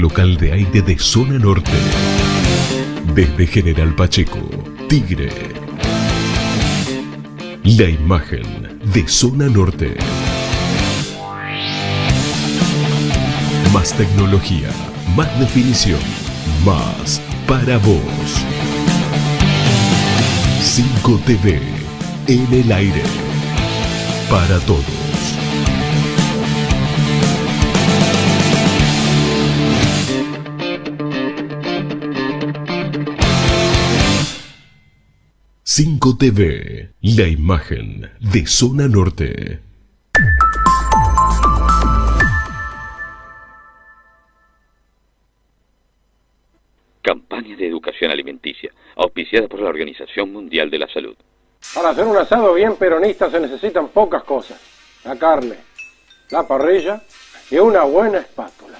local de aire de zona norte. Desde General Pacheco, Tigre. La imagen de zona norte. Más tecnología, más definición, más para vos. 5 TV en el aire. Para todos. Cinco TV, la imagen de Zona Norte. Campaña de educación alimenticia, auspiciada por la Organización Mundial de la Salud. Para hacer un asado bien peronista se necesitan pocas cosas. La carne, la parrilla y una buena espátula.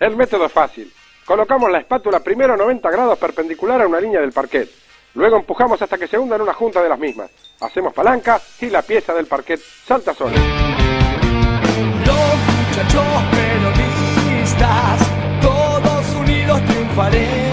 El método es fácil. Colocamos la espátula primero a 90 grados perpendicular a una línea del parquet. Luego empujamos hasta que se hunda en una junta de las mismas. Hacemos palanca y la pieza del parquet salta sola. Los muchachos peronistas, todos unidos triunfaremos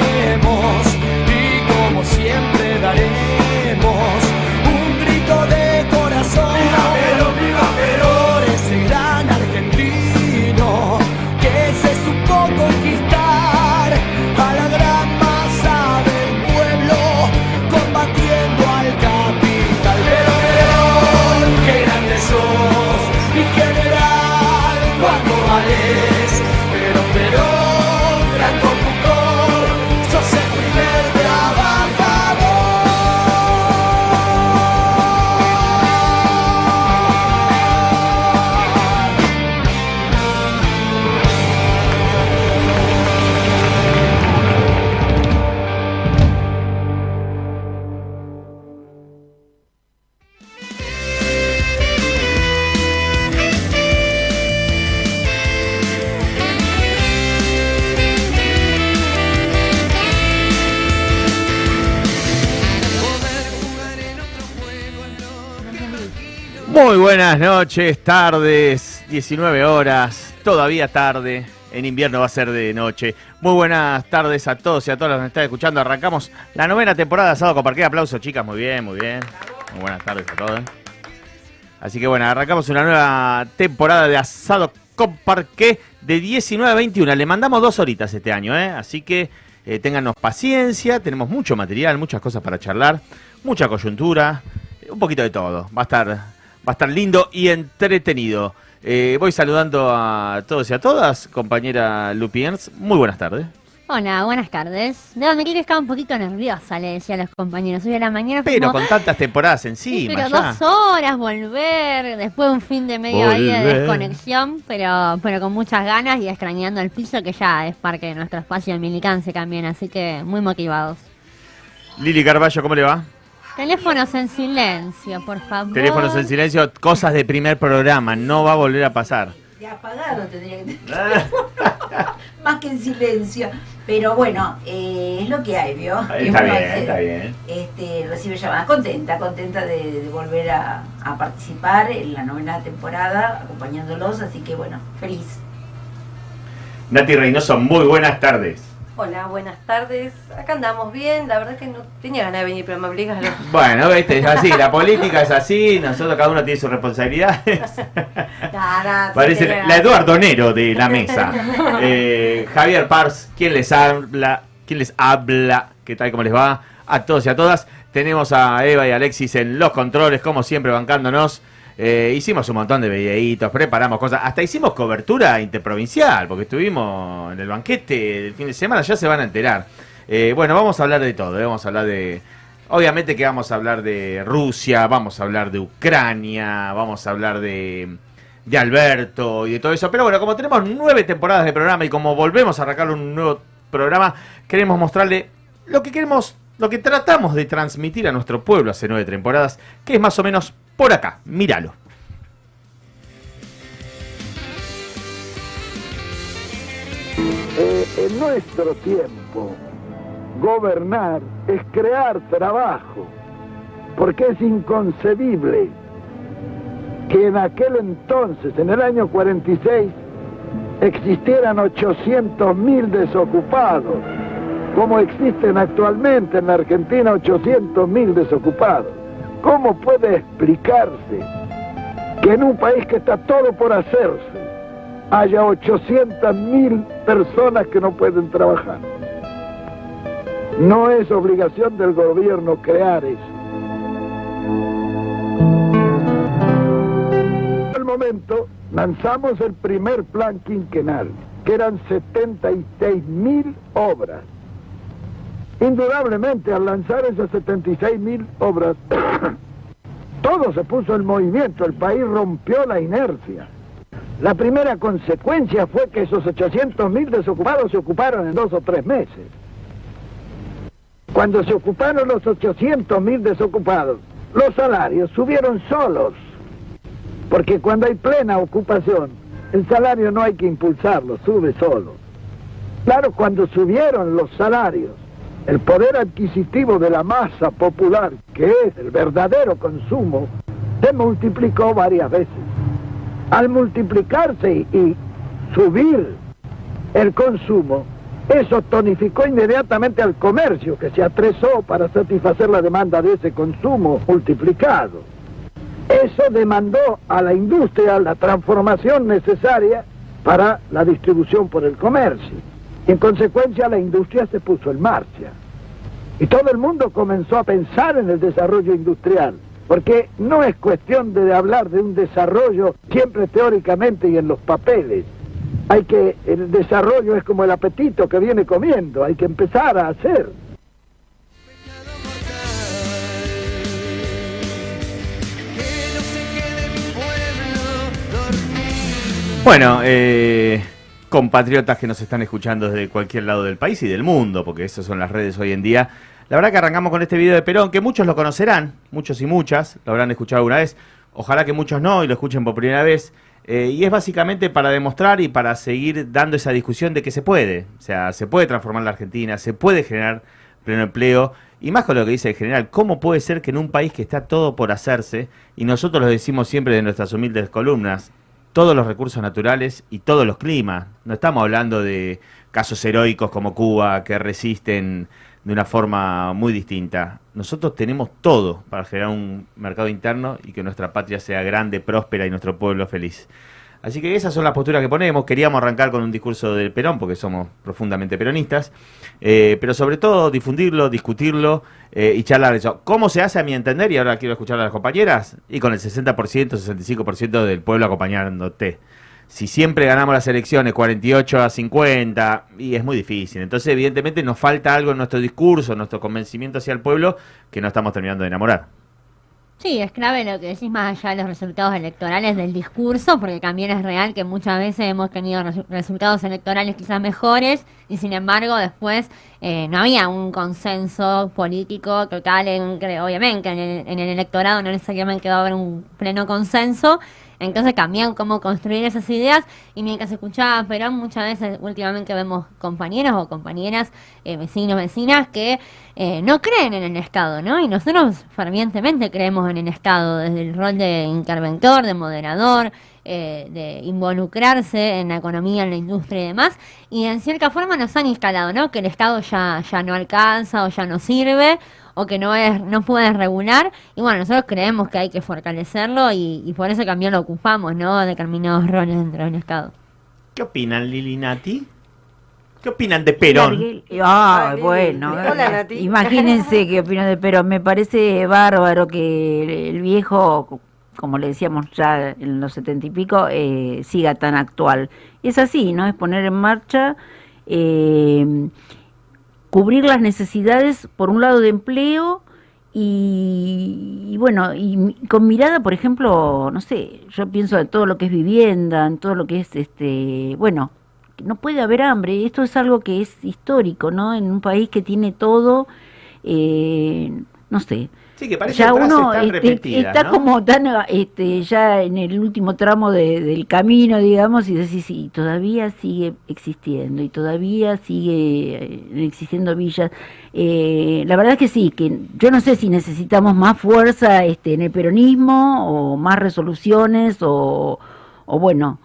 Muy buenas noches, tardes, 19 horas, todavía tarde, en invierno va a ser de noche. Muy buenas tardes a todos y a todas los que nos están escuchando. Arrancamos la novena temporada de Asado con Parque. Aplausos, chicas, muy bien, muy bien. Muy buenas tardes a todos. Así que bueno, arrancamos una nueva temporada de Asado con Parque de 19 a 21. Le mandamos dos horitas este año, ¿eh? Así que eh, paciencia, tenemos mucho material, muchas cosas para charlar, mucha coyuntura, un poquito de todo. Va a estar, va a estar lindo y entretenido. Eh, voy saludando a todos y a todas, compañera Lupiens. Muy buenas tardes. Hola, buenas tardes. Debo admitir que estaba un poquito nerviosa, le decía a los compañeros. Hoy a la mañana fue Pero como, con tantas temporadas "Sí, encima pero ya. dos horas, volver, después de un fin de medio ahí de Volver. desconexión, pero, pero con muchas ganas y extrañando el piso que ya es parte de nuestro espacio de militancia también, así que muy motivados. Lili Carballo, ¿cómo le va? Teléfonos en silencio, por favor. Teléfonos en silencio, cosas de primer programa, no va a volver a pasar. De apagado tendría que tener. Más que en silencio. Pero bueno, eh, es lo que hay, ¿vio? Está bien, hace- está bien. Este, recibe llamadas. Contenta, contenta de, de volver a, a participar en la novena temporada, acompañándolos. Así que bueno, feliz. Nati Reynoso, muy buenas tardes. Hola, buenas tardes. Acá andamos bien. La verdad que no tenía ganas de venir, pero me obligas a lo... Bueno, viste, es así, la política es así, nosotros cada uno tiene sus responsabilidades. Nada, Parece te- la Eduardo Nero de la mesa. Eh, Javier Pars, ¿quién les habla? ¿Quién les habla? ¿Qué tal? ¿Cómo les va? A todos y a todas. Tenemos a Eva y Alexis en los controles, como siempre, bancándonos. Eh, hicimos un montón de videitos, preparamos cosas, hasta hicimos cobertura interprovincial, porque estuvimos en el banquete del fin de semana, ya se van a enterar. Eh, bueno, vamos a hablar de todo, eh, vamos a hablar de... Obviamente que vamos a hablar de Rusia, vamos a hablar de Ucrania, vamos a hablar de, de Alberto y de todo eso. Pero bueno, como tenemos nueve temporadas de programa y como volvemos a arrancar un nuevo programa, queremos mostrarle lo que queremos, lo que tratamos de transmitir a nuestro pueblo hace nueve temporadas, que es más o menos por acá. Míralo. Eh, en nuestro tiempo, gobernar es crear trabajo, porque es inconcebible que en aquel entonces, en el año 46, existieran 800.000 desocupados, como existen actualmente en la Argentina 800.000 desocupados. ¿Cómo puede explicarse que en un país que está todo por hacerse haya 800.000 personas que no pueden trabajar? No es obligación del gobierno crear eso. En el momento lanzamos el primer plan quinquenal, que eran 76.000 obras. Indudablemente, al lanzar esas 76.000 obras, todo se puso en movimiento, el país rompió la inercia. La primera consecuencia fue que esos 800.000 desocupados se ocuparon en dos o tres meses. Cuando se ocuparon los 800.000 desocupados, los salarios subieron solos, porque cuando hay plena ocupación, el salario no hay que impulsarlo, sube solo. Claro, cuando subieron los salarios, el poder adquisitivo de la masa popular, que es el verdadero consumo, se multiplicó varias veces. Al multiplicarse y subir el consumo, eso tonificó inmediatamente al comercio, que se atresó para satisfacer la demanda de ese consumo multiplicado. Eso demandó a la industria la transformación necesaria para la distribución por el comercio. Y en consecuencia la industria se puso en marcha. Y todo el mundo comenzó a pensar en el desarrollo industrial, porque no es cuestión de hablar de un desarrollo siempre teóricamente y en los papeles. Hay que, el desarrollo es como el apetito que viene comiendo, hay que empezar a hacer. Bueno, eh, compatriotas que nos están escuchando desde cualquier lado del país y del mundo, porque esas son las redes hoy en día. La verdad que arrancamos con este video de Perón, que muchos lo conocerán, muchos y muchas, lo habrán escuchado alguna vez. Ojalá que muchos no y lo escuchen por primera vez. Eh, y es básicamente para demostrar y para seguir dando esa discusión de que se puede. O sea, se puede transformar la Argentina, se puede generar pleno empleo. Y más con lo que dice el general, ¿cómo puede ser que en un país que está todo por hacerse, y nosotros lo decimos siempre de nuestras humildes columnas, todos los recursos naturales y todos los climas. No estamos hablando de casos heroicos como Cuba que resisten de una forma muy distinta. Nosotros tenemos todo para generar un mercado interno y que nuestra patria sea grande, próspera y nuestro pueblo feliz. Así que esas son las posturas que ponemos. Queríamos arrancar con un discurso del Perón, porque somos profundamente peronistas, eh, pero sobre todo difundirlo, discutirlo eh, y charlar eso. ¿Cómo se hace a mi entender? Y ahora quiero escuchar a las compañeras, y con el 60%, 65% del pueblo acompañándote. Si siempre ganamos las elecciones 48 a 50, y es muy difícil. Entonces, evidentemente, nos falta algo en nuestro discurso, en nuestro convencimiento hacia el pueblo, que no estamos terminando de enamorar. Sí, es clave lo que decís más allá de los resultados electorales del discurso, porque también es real que muchas veces hemos tenido resu- resultados electorales quizás mejores y sin embargo después eh, no había un consenso político total, en, obviamente en el, en el electorado no necesariamente va a haber un pleno consenso, entonces cambian cómo construir esas ideas y mientras escuchaba a Perón muchas veces últimamente vemos compañeros o compañeras, eh, vecinos, vecinas que eh, no creen en el Estado, ¿no? Y nosotros fervientemente creemos en el Estado desde el rol de interventor, de moderador, eh, de involucrarse en la economía, en la industria y demás, y en cierta forma nos han instalado, ¿no? Que el Estado ya, ya no alcanza o ya no sirve o que no es no puede regular y bueno nosotros creemos que hay que fortalecerlo y, y por eso también lo ocupamos no determinados roles dentro del estado ¿Qué opinan, Lili Nati? ¿Qué opinan de Perón? Ah, bueno. Hola, Nati. Imagínense qué opino de Perón. Me parece bárbaro que el, el viejo, como le decíamos ya en los setenta y pico, eh, siga tan actual. Es así, ¿no? Es poner en marcha, eh, cubrir las necesidades, por un lado, de empleo y, y bueno, y con mirada, por ejemplo, no sé, yo pienso en todo lo que es vivienda, en todo lo que es, este, bueno, no puede haber hambre. Esto es algo que es histórico, ¿no? En un país que tiene todo, eh, no sé. Sí, que parece ya uno este, está ¿no? como tan este, ya en el último tramo de- del camino, digamos, y decís, sí, todavía sigue existiendo y todavía sigue eh, existiendo villas. Eh, la verdad es que sí, que yo no sé si necesitamos más fuerza este, en el peronismo o más resoluciones o, o bueno,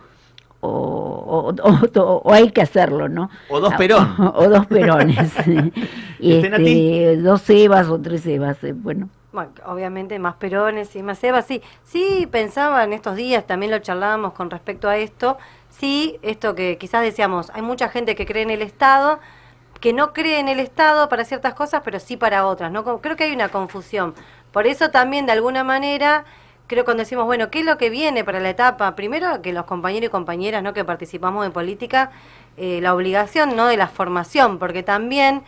o, o- o- o hay que hacerlo, ¿no? O dos Perón. O, dos Perones. y este, dos Evas o tres Evas, eh, bueno. Bueno, obviamente más perones y más Eva, sí. Sí, pensaba en estos días, también lo charlábamos con respecto a esto. Sí, esto que quizás decíamos, hay mucha gente que cree en el Estado, que no cree en el Estado para ciertas cosas, pero sí para otras, ¿no? Creo que hay una confusión. Por eso también, de alguna manera, creo cuando decimos, bueno, ¿qué es lo que viene para la etapa? Primero, que los compañeros y compañeras, ¿no? Que participamos en política, eh, la obligación, ¿no? De la formación, porque también...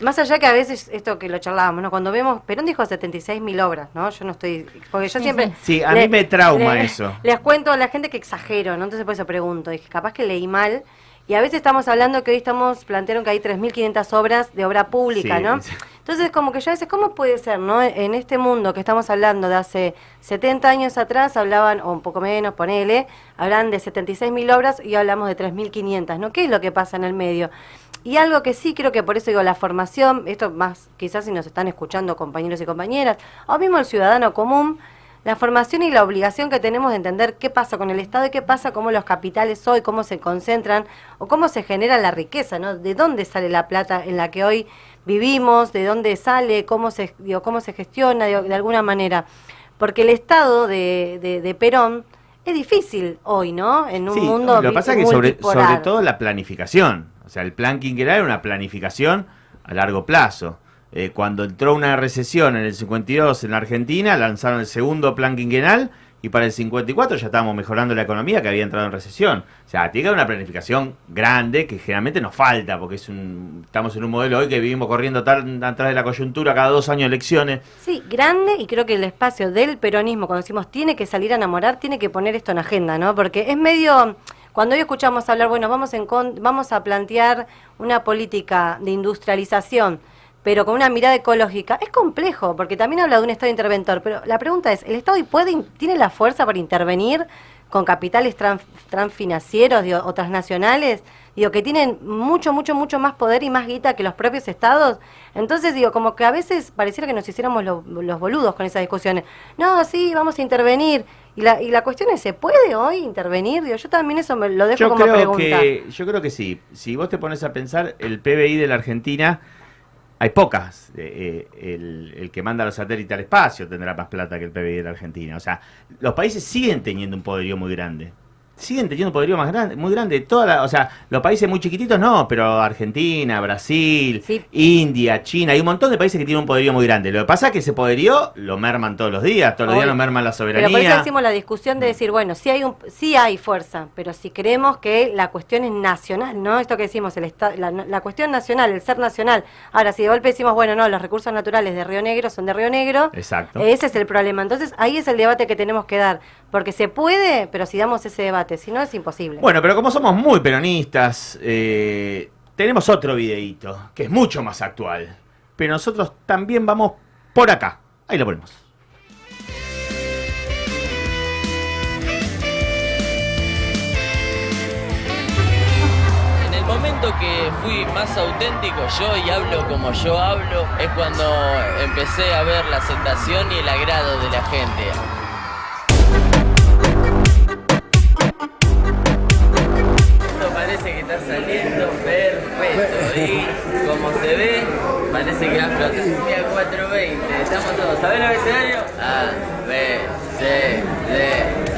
Más allá que a veces esto que lo charlábamos, ¿no? Cuando vemos, Perón dijo 76 mil obras, ¿no? Yo no estoy, porque yo Sí, siempre... sí. Sí, a mí me trauma eso. Les cuento a la gente que exagero, ¿no? Entonces por eso pregunto, dije, capaz que leí mal. Y a veces estamos hablando que hoy estamos, plantearon que hay 3.500 obras de obra pública, Sí, ¿no? sí. Entonces como que yo a veces, ¿cómo puede ser, no? En este mundo que estamos hablando de hace 70 años atrás, hablaban, o un poco menos, ponele, hablan de 76.000 obras y hablamos de 3.500, ¿no? ¿Qué es lo que pasa en el medio? Y algo que sí creo que por eso digo la formación, esto más quizás si nos están escuchando compañeros y compañeras, o mismo el ciudadano común, la formación y la obligación que tenemos de entender qué pasa con el Estado y qué pasa, cómo los capitales hoy, cómo se concentran o cómo se genera la riqueza, ¿no? De dónde sale la plata en la que hoy vivimos, de dónde sale, cómo se, digo, cómo se gestiona digo, de alguna manera. Porque el Estado de, de, de Perón es difícil hoy, ¿no? En un Sí, mundo lo que pasa es que sobre, sobre todo la planificación. O sea, el plan quinquenal era una planificación a largo plazo. Eh, cuando entró una recesión en el 52 en la Argentina, lanzaron el segundo plan quinquenal y para el 54 ya estábamos mejorando la economía que había entrado en recesión. O sea, tiene que haber una planificación grande que generalmente nos falta, porque es un, estamos en un modelo hoy que vivimos corriendo tan atrás de la coyuntura cada dos años elecciones. Sí, grande y creo que el espacio del peronismo, cuando decimos tiene que salir a enamorar, tiene que poner esto en agenda, ¿no? Porque es medio, cuando hoy escuchamos hablar, bueno, vamos, en vamos a plantear una política de industrialización, pero con una mirada ecológica, es complejo, porque también habla de un Estado interventor, pero la pregunta es, ¿el Estado puede, tiene la fuerza para intervenir con capitales tran- transfinancieros o transnacionales? Digo, que tienen mucho, mucho, mucho más poder y más guita que los propios estados. Entonces, digo, como que a veces pareciera que nos hiciéramos lo- los boludos con esas discusiones. No, sí, vamos a intervenir. Y la, y la cuestión es, ¿se puede hoy intervenir? Digo, yo también eso me lo dejo Yo como creo, pregunta. que, yo creo que sí. Si vos te pones a pensar, el PBI de la Argentina, hay pocas. Eh, eh, el, el que manda los satélites al espacio tendrá más plata que el PBI de la Argentina. O sea, los países siguen teniendo un poderío muy grande. Siguen teniendo un poderío más grande, muy grande. Toda la- o sea, los países muy chiquititos no, pero Argentina, Brasil, Sí. India, China, hay un montón de países que tienen un poderío muy grande. Lo que pasa es que ese poderío lo merman todos los días, todos los días lo merman la soberanía. Pero por eso decimos la discusión de decir, bueno, sí hay un, sí hay fuerza, pero si creemos que la cuestión es nacional, ¿no? Esto que decimos, el esta- la, la cuestión nacional, el ser nacional. Ahora, si de golpe decimos, bueno, no, los recursos naturales de Río Negro son de Río Negro, Exacto. ese es el problema. Entonces, ahí es el debate que tenemos que dar, porque se puede, pero si damos ese debate, si no es imposible. Bueno, pero como somos muy peronistas, eh, tenemos otro videíto que es mucho más actual. Pero nosotros también vamos por acá. Ahí lo ponemos. En el momento que fui más auténtico yo y hablo como yo hablo, es cuando empecé a ver la aceptación y el agrado de la gente. Parece que está saliendo perfecto y como se ve, parece que va a explotar. Día 420, estamos todos. ¿Sabés el abecedario? A, B, C, D.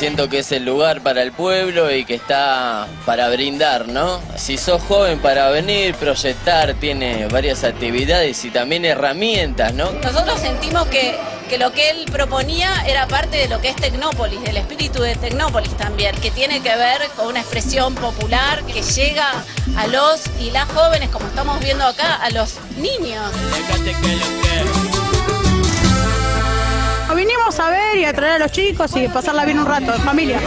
Siento que es el lugar para el pueblo y que está para brindar, ¿no? Si sos joven para venir, proyectar, tiene varias actividades y también herramientas, ¿no? Nosotros sentimos que, que lo que él proponía era parte de lo que es Tecnópolis, del espíritu de Tecnópolis también, que tiene que ver con una expresión popular que llega a los y las jóvenes, como estamos viendo acá, a los niños. Vinimos a ver y a traer a los chicos y pasarla bien un rato, en familia.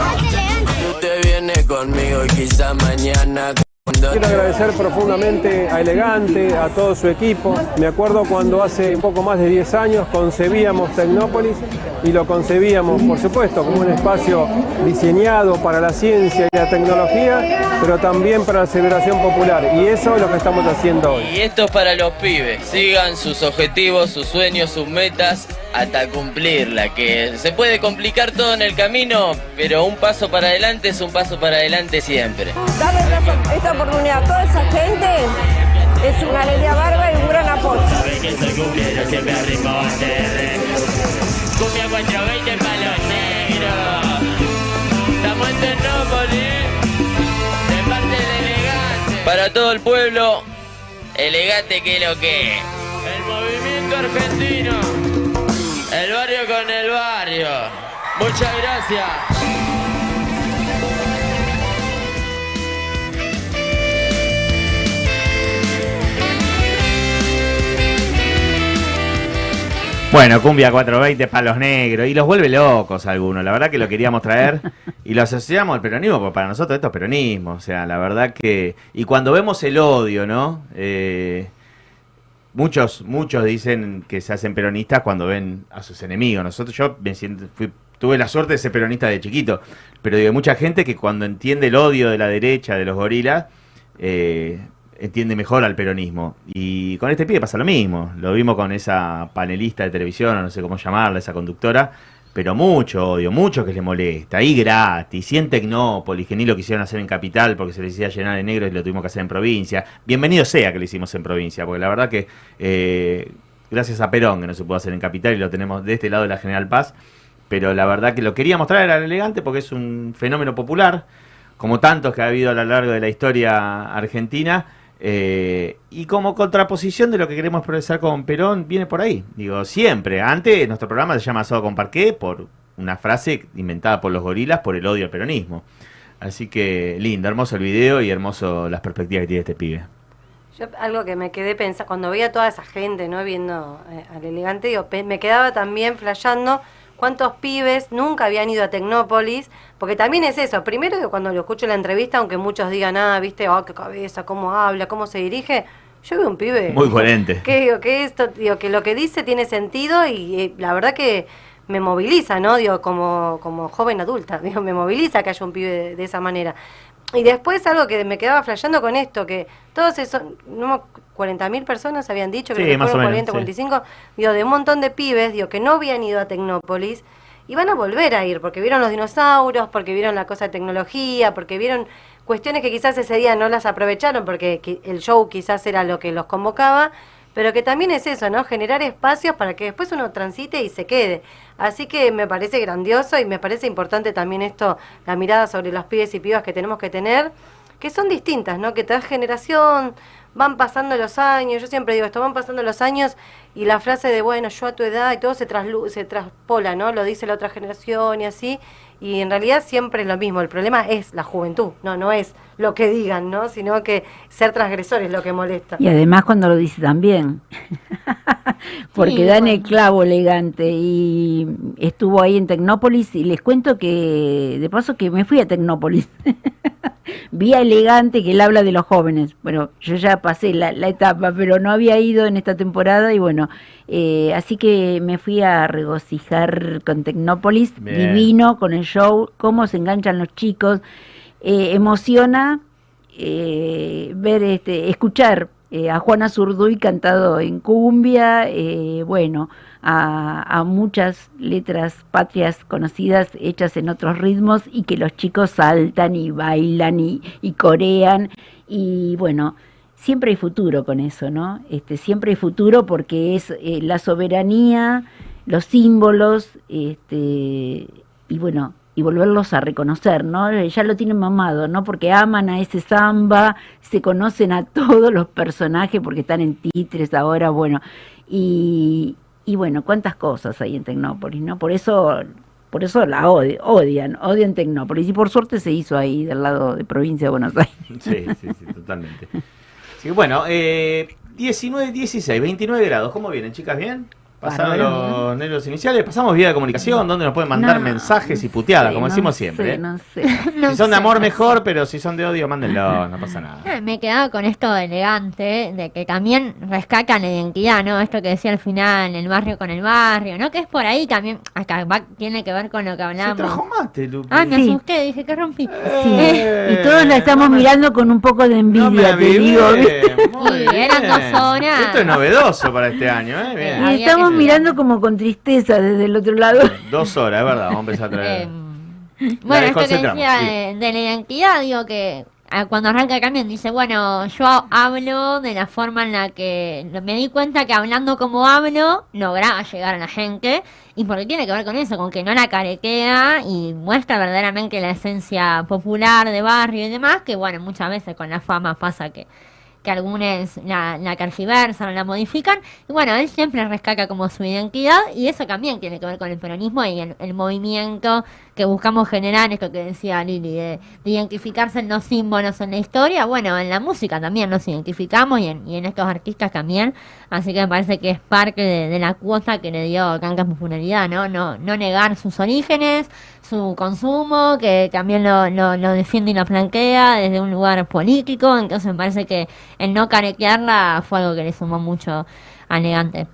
Quiero agradecer profundamente a Elegante, a todo su equipo. Me acuerdo cuando hace un poco más de 10 años concebíamos Tecnópolis y lo concebíamos, por supuesto, como un espacio diseñado para la ciencia y la tecnología, pero también para la celebración popular. Y eso es lo que estamos haciendo hoy. Y esto es para los pibes. Sigan sus objetivos, sus sueños, sus metas hasta cumplirla, que se puede complicar todo en el camino, pero un paso para adelante es un paso para adelante siempre. Darle esta, esta oportunidad a toda esa gente es una alegría bárbara y un gran apoyo. Cumbia 420 palos negros. Estamos en Ternópolis. De parte del elegante. Para todo el pueblo, elegante que lo que. El movimiento argentino. El barrio con el barrio. Muchas gracias. Bueno, Cumbia 420, Palos Negros, y los vuelve locos algunos. La verdad que lo queríamos traer y lo asociamos al peronismo, porque para nosotros esto es peronismo. O sea, la verdad que. Y cuando vemos el odio, ¿no? Eh, muchos, muchos dicen que se hacen peronistas cuando ven a sus enemigos. Nosotros, yo me siento, fui- tuve la suerte de ser peronista de chiquito, pero digo, hay mucha gente que cuando entiende el odio de la derecha, de los gorilas, eh, entiende mejor al peronismo. Y con este pibe pasa lo mismo. Lo vimos con esa panelista de televisión, no sé cómo llamarla, esa conductora. Pero mucho odio, mucho que le molesta. Y gratis, y en Tecnópolis, que ni lo quisieron hacer en Capital porque se les hacía llenar de negro y lo tuvimos que hacer en provincia. Bienvenido sea que lo hicimos en provincia, porque la verdad que eh, gracias a Perón que no se pudo hacer en Capital y lo tenemos de este lado de la General Paz. Pero la verdad que lo queríamos traer al elegante porque es un fenómeno popular, como tantos que ha habido a lo largo de la historia argentina. Eh, y como contraposición de lo que queremos progresar con Perón, viene por ahí. Digo, siempre. Antes nuestro programa se llama Asado con Parqué por una frase inventada por los gorilas por el odio al peronismo. Así que lindo, hermoso el video y hermoso las perspectivas que tiene este pibe. Yo algo que me quedé pensando, cuando veía toda esa gente, ¿no? Viendo eh, al elegante, digo, me quedaba también flasheando cuántos pibes nunca habían ido a Tecnópolis, porque también es eso, primero que cuando lo escucho en la entrevista, aunque muchos digan, ah, viste, oh, qué cabeza, cómo habla, cómo se dirige, yo veo un pibe Muy coherente. que digo que esto digo que lo que dice tiene sentido y eh, la verdad que me moviliza no digo como como joven adulta digo me moviliza que haya un pibe de, de esa manera y después algo que me quedaba flasheando con esto que todos esos no 40.000 personas habían dicho Sí, que más o fueron menos, 40 sí. 45 digo de un montón de pibes digo que no habían ido a Tecnópolis y van a volver a ir porque vieron los dinosaurios porque vieron la cosa de tecnología porque vieron cuestiones que quizás ese día no las aprovecharon porque el show quizás era lo que los convocaba, pero que también es eso, ¿no? Generar espacios para que después uno transite y se quede. Así que me parece grandioso y me parece importante también esto, la mirada sobre los pibes y pibas que tenemos que tener, que son distintas, ¿no? Que tras generación van pasando los años, yo siempre digo esto, van pasando los años y la frase de, bueno, yo a tu edad y todo se, traslu se traspola, ¿no? Lo dice la otra generación y así, y en realidad siempre es lo mismo, el problema es la juventud, no, no es lo que digan, ¿no? Sino que ser transgresor es lo que molesta. Y además cuando lo dice también, porque Sí, dan bueno. el clavo elegante y estuvo ahí en Tecnópolis y les cuento que de paso que me fui a Tecnópolis. Vi a elegante que él habla de los jóvenes. Bueno, yo ya pasé la, la etapa, pero no había ido en esta temporada y bueno, eh, así que me fui a regocijar con Tecnópolis, Bien. divino, con el show, cómo se enganchan los chicos, eh, emociona eh, ver, este, escuchar eh, a Juana Zurduy cantado en cumbia, eh, bueno, a, muchas letras patrias conocidas hechas en otros ritmos y que los chicos saltan y bailan y, y corean y bueno, siempre hay futuro con eso, ¿no? Este, siempre hay futuro porque es eh, la soberanía, los símbolos, este, y bueno, y volverlos a reconocer, ¿no? Eh, Ya lo tienen mamado, ¿no? Porque aman a ese samba, se conocen a todos los personajes porque están en titres ahora, bueno, y, y bueno, cuántas cosas hay en Tecnópolis, ¿no? Por eso, por eso la odi- odian, odian Tecnópolis, y por suerte se hizo ahí del lado de provincia de Buenos Aires. Sí, sí, sí, totalmente. Sí, bueno, eh, 19, 16, 29 grados. ¿Cómo vienen, chicas? ¿Bien? ¿Pasaron Bárbaro, los nervios iniciales? Pasamos vía de comunicación, donde nos pueden mandar No, mensajes y puteadas, Sí, como no decimos sé, siempre. ¿eh? No sé. si son de amor, mejor, pero si son de odio, mándenlo, no pasa nada. Eh, Me quedaba con esto de elegante, de que también rescatan la identidad, ¿no? Esto que decía al final, el barrio con el barrio, ¿no? Que es por ahí también, acá va- tiene que ver con lo que hablábamos. trajo mate, Lupi. Ah, me Sí. asusté, dije que rompí. Sí, Eh, y todos la estamos mirando con un poco de envidia, te avivé. digo. ¿viste? Muy Sí, eran bien. dos horas. Esto es novedoso para este año, ¿eh? Bien. Había Y estamos mirando como con tristeza desde el otro lado. Dos horas, es verdad, vamos a empezar a traer. Em, Bueno, esto que decía sí. de, de la identidad, digo que ah, cuando arranca el camión dice, bueno, yo hablo de la forma en la que me di cuenta que hablando como hablo lograba llegar a la gente y porque tiene que ver con eso, con que no la caretea y muestra verdaderamente la esencia popular de barrio y demás, que bueno, muchas veces con la fama pasa que que algunos la, la tergiversan la modifican. Y bueno, él siempre rescaca como su identidad y eso también tiene que ver con el peronismo y el, el movimiento que buscamos generar, esto que decía Lili, de, de identificarse en los símbolos en la historia. Bueno, en la música también nos identificamos y en, y en estos artistas también. Así que me parece que es parte de, de la cuota que le dio Canca popularidad, ¿no? ¿no? No negar sus orígenes, su consumo, que también lo, lo, lo defiende y lo plantea desde un lugar político. Entonces me parece que el no caretearla fue algo que le sumó mucho a Negante.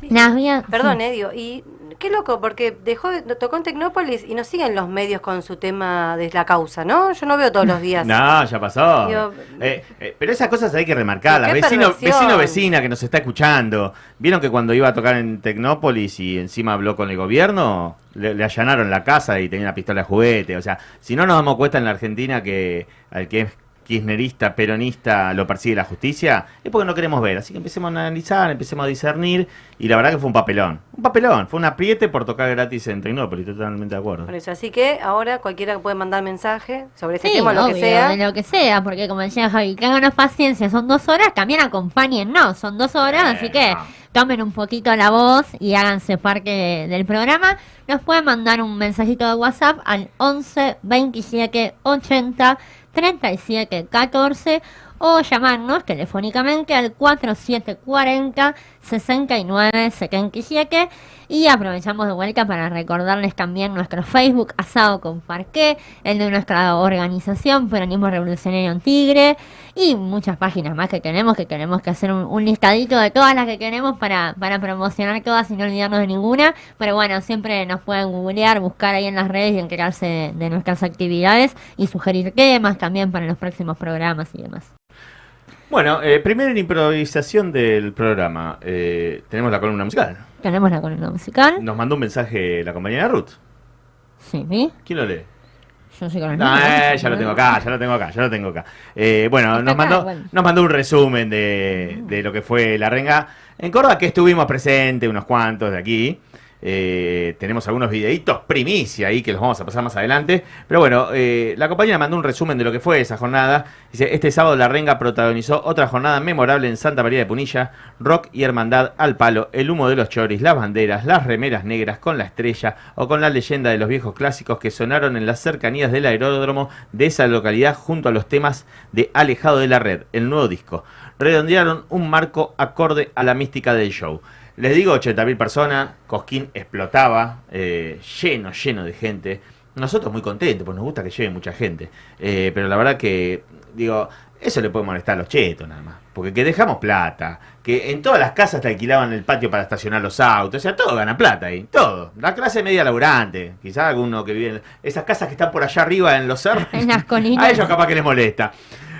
Vías- Perdón, sí. Edio, y qué loco, porque dejó, de- tocó en Tecnópolis y no siguen los medios con su tema de la causa, ¿no? Yo no veo todos los días. No, ya pasó. Digo, Eh, eh, pero esas cosas hay que remarcarlas. Vecino, vecino, vecina que nos está escuchando. ¿Vieron que cuando iba a tocar en Tecnópolis y encima habló con el gobierno? Le, le allanaron la casa y tenía una pistola de juguete. O sea, si no nos damos cuenta en la Argentina que al que es kirchnerista, peronista, lo persigue la justicia, es porque no queremos ver. Así que empecemos a analizar, empecemos a discernir. Y la verdad que fue un papelón. Un papelón. Fue un apriete por tocar gratis en Tecnópolis. Totalmente de acuerdo. Por eso, así que ahora cualquiera puede mandar mensaje sobre ese Sí, tema, lo que sea. lo que sea, porque como decía Javi, ténganos paciencia, son dos horas, también acompañen, no, son dos horas, así que tomen un poquito la voz y háganse parte de- del programa. Nos pueden mandar un mensajito de WhatsApp al 11 27 80 37 14 o llamarnos telefónicamente al 4740 69 77 y aprovechamos de vuelta para recordarles también nuestro Facebook Asado con Parqué, el de nuestra organización Peronismo Revolucionario en Tigre y muchas páginas más que tenemos, que tenemos que hacer un, un listadito de todas las que queremos para, para promocionar todas y no olvidarnos de ninguna, pero bueno, siempre nos pueden googlear, buscar ahí en las redes y enterarse de, de nuestras actividades y sugerir temas también para los próximos programas y demás. Bueno, eh, primero en improvisación del programa. eh, tenemos la columna musical. Tenemos la columna musical. Nos mandó un mensaje la compañera Ruth. Sí, ¿sí? ¿Quién lo lee? Yo soy con No, eh, ya lo tengo acá, ya lo tengo acá, ya lo tengo acá. Eh, bueno, nos mandó, bueno. nos mandó un resumen de, de lo que fue la renga en Córdoba, que estuvimos presentes, unos cuantos de aquí. Eh, tenemos algunos videitos primicia ahí que los vamos a pasar más adelante. Pero bueno, eh, la compañía mandó un resumen de lo que fue esa jornada. Dice, este sábado la renga protagonizó otra jornada memorable en Santa María de Punilla. Rock y hermandad al palo, el humo de los choris, las banderas, las remeras negras con la estrella o con la leyenda de los viejos clásicos que sonaron en las cercanías del aeródromo de esa localidad junto a los temas de Alejado de la Red, el nuevo disco. Redondearon un marco acorde a la mística del show. Les digo, 80.000 personas, Cosquín explotaba, eh, lleno, lleno de gente. Nosotros muy contentos, pues nos gusta que lleve mucha gente. Eh, pero la verdad que, digo, eso le puede molestar a los chetos nada más. Porque que dejamos plata, que en todas las casas te alquilaban el patio para estacionar los autos, o sea, todo gana plata ahí, todo. La clase media laburante, quizás alguno que vive en esas casas que están por allá arriba en los cerros, En las colinas. a ellos capaz que les molesta.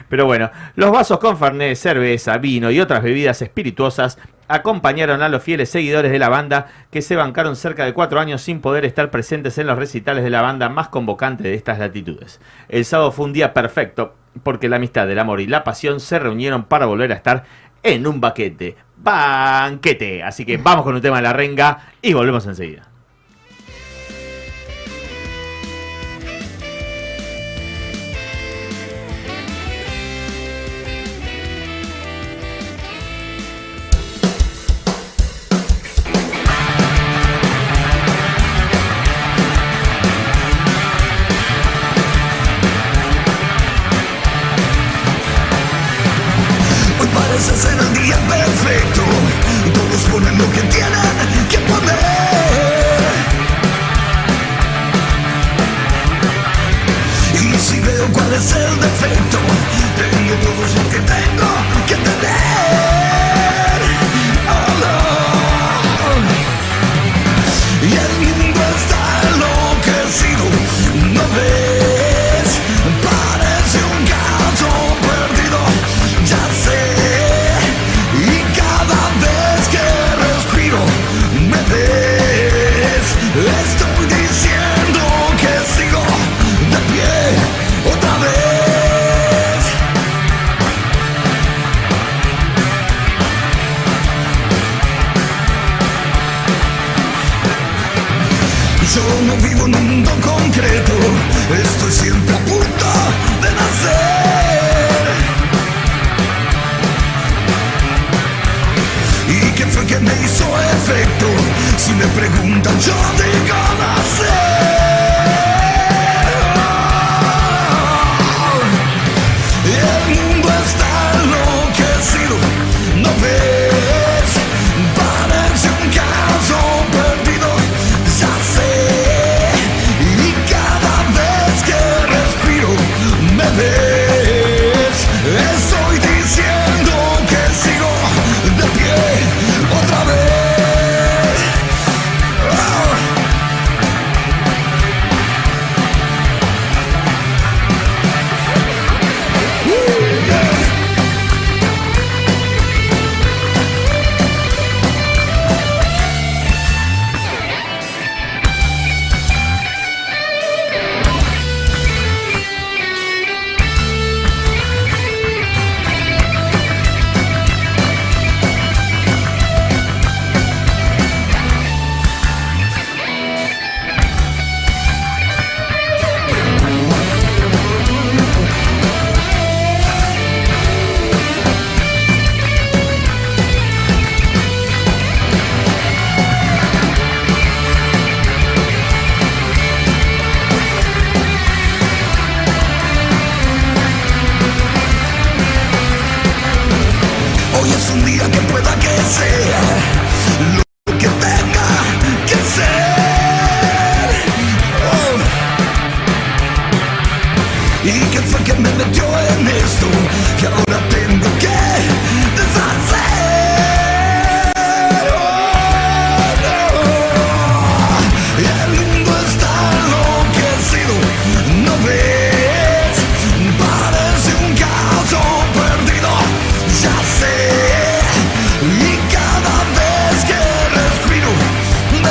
Pero bueno, los vasos con fernet, cerveza, vino y otras bebidas espirituosas acompañaron a los fieles seguidores de la banda que se bancaron cerca de cuatro años sin poder estar presentes en los recitales de la banda más convocante de estas latitudes. El sábado fue un día perfecto porque la amistad, el amor y la pasión se reunieron para volver a estar en un baquete. Banquete. Así que vamos con un tema de la renga y volvemos enseguida.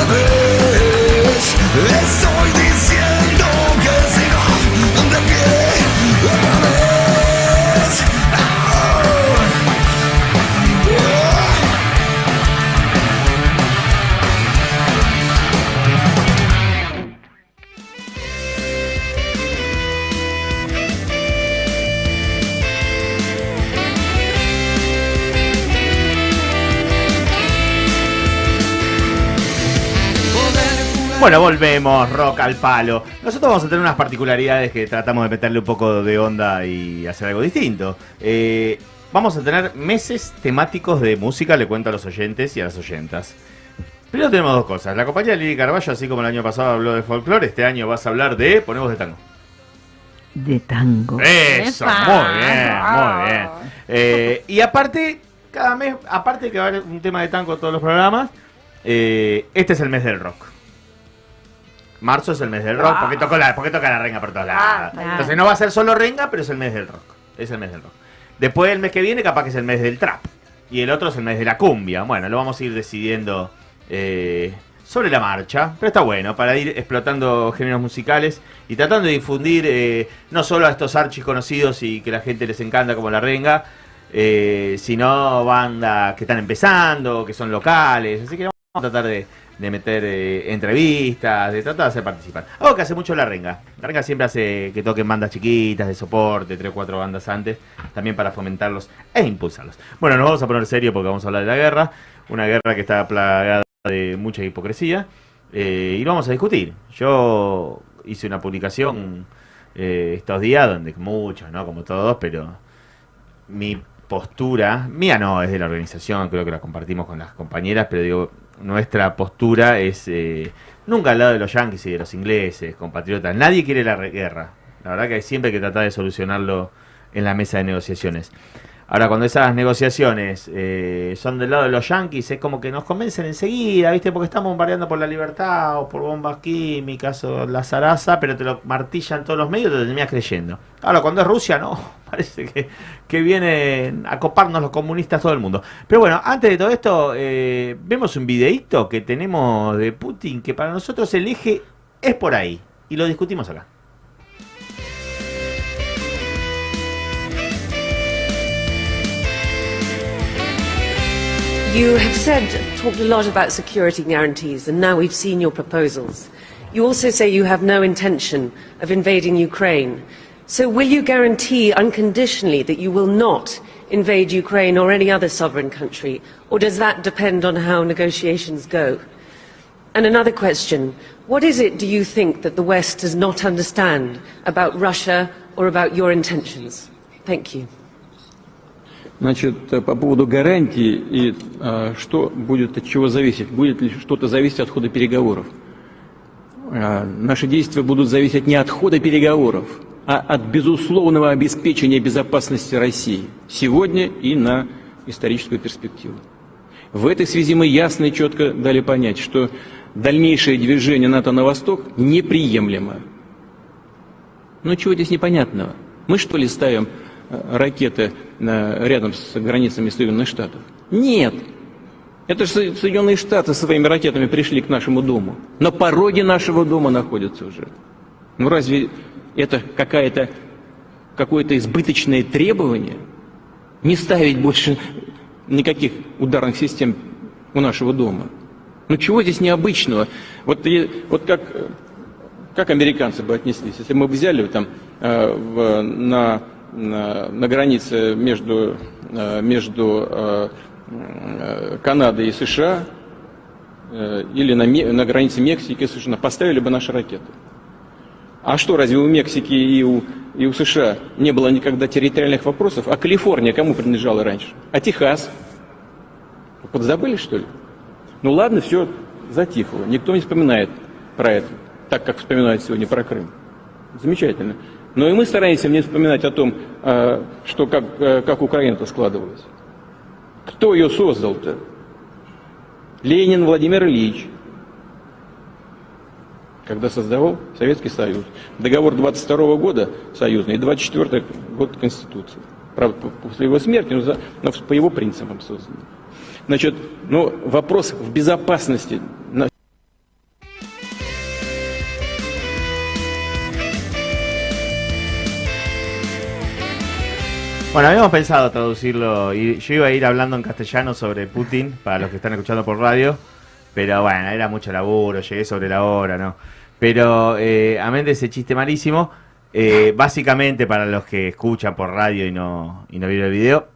Me ves. Bueno, volvemos, rock al palo. Nosotros vamos a tener unas particularidades que tratamos de meterle un poco de onda y hacer algo distinto. Eh, vamos a tener meses temáticos de música, le cuento a los oyentes y a las oyentas. Primero tenemos dos cosas. La compañía Lili Carballo, así como el año pasado habló de folclore, este año vas a hablar de Ponemos de Tango. De tango. Eso, muy bien, muy bien. Eh, y aparte, cada mes, aparte de que va a haber un tema de tango en todos los programas, eh, este es el mes del rock. Marzo es el mes del rock, porque toca la, porque toca la renga por todos lados. claro. Entonces no va a ser solo renga, pero es el mes del rock. Es el mes del rock. Después el mes que viene, capaz que es el mes del trap. Y el otro es el mes de la cumbia. Bueno, lo vamos a ir decidiendo eh, sobre la marcha. Pero está bueno, para ir explotando géneros musicales y tratando de difundir eh, no solo a estos archis conocidos y que la gente les encanta como la renga, eh, sino bandas que están empezando, que son locales. Así que vamos a tratar de, de meter eh, entrevistas, de tratar de hacer participar. Algo que hace mucho la renga. La renga siempre hace que toquen bandas chiquitas de soporte, tres o cuatro bandas antes, también para fomentarlos e impulsarlos. Bueno, nos vamos a poner serio porque vamos a hablar de la guerra, una guerra que está plagada de mucha hipocresía, eh, y lo vamos a discutir. Yo hice una publicación eh, estos días donde muchos, ¿no? Como todos, pero mi postura, mía no, es de la organización, creo que la compartimos con las compañeras, pero digo, nuestra postura es eh, nunca al lado de los yanquis y de los ingleses, compatriotas. Nadie quiere la guerra. La verdad que hay siempre que tratar de solucionarlo en la mesa de negociaciones. Ahora, cuando esas negociaciones eh, son del lado de los yanquis, es como que nos convencen enseguida, ¿viste? Porque están bombardeando por la libertad o por bombas químicas o la zaraza, pero te lo martillan todos los medios y te terminas creyendo. Ahora, cuando es Rusia, no, parece que, que vienen a coparnos los comunistas todo el mundo. Pero bueno, antes de todo esto, eh, vemos un videíto que tenemos de Putin, que para nosotros el eje es por ahí, y lo discutimos acá. You have said, talked a lot about security guarantees, and now we've seen your proposals. You also say you have no intention of invading Ukraine. So will you guarantee unconditionally that you will not invade Ukraine or any other sovereign country, or does that depend on how negotiations go? And another question, what is it do you think that the West does not understand about Russia or about your intentions? Thank you. Значит, э, по поводу гарантий и э, что будет от чего зависеть? Будет ли что-то зависеть от хода переговоров? Э, наши действия будут зависеть не от хода переговоров, а от безусловного обеспечения безопасности России сегодня и на историческую перспективу. В этой связи мы ясно и четко дали понять, что дальнейшее движение НАТО на восток неприемлемо. Ну чего здесь непонятного? Мы что ли ставим ракеты рядом с границами Соединенных Штатов? Нет. Это же Со- Соединенные Штаты своими ракетами пришли к нашему дому. На пороге нашего дома находятся уже. Ну разве это какая-то какое-то избыточное требование? Не ставить больше никаких ударных систем у нашего дома. Ну чего здесь необычного? Вот, и- вот как, как американцы бы отнеслись, если мы взяли там э, в- на, на, границе между, э, между э, э, Канадой и США или на, на границе Мексики и США, поставили бы наши ракеты. А что, разве у Мексики и у, и у США не было никогда территориальных вопросов? А Калифорния кому принадлежала раньше? А Техас? Подзабыли, что ли? Ну ладно, все затихло. Никто не вспоминает про это, так как вспоминают сегодня про Крым. Замечательно. Но и мы стараемся не вспоминать о том, э, что как, э, как Украина-то складывалась. Кто ее создал-то? Ленин Владимир Ильич, когда создавал Советский Союз. Договор 22 года союзный и 24 год Конституции. Правда, по- после его смерти, но, за- но по его принципам создан. Значит, ну, вопрос в безопасности Bueno, habíamos pensado traducirlo y yo iba a ir hablando en castellano sobre Putin para los que están escuchando por radio, pero bueno, era mucho laburo, llegué sobre la hora, ¿no? Pero eh, amén de ese chiste malísimo, eh, básicamente para los que escuchan por radio y no, y no vieron el video,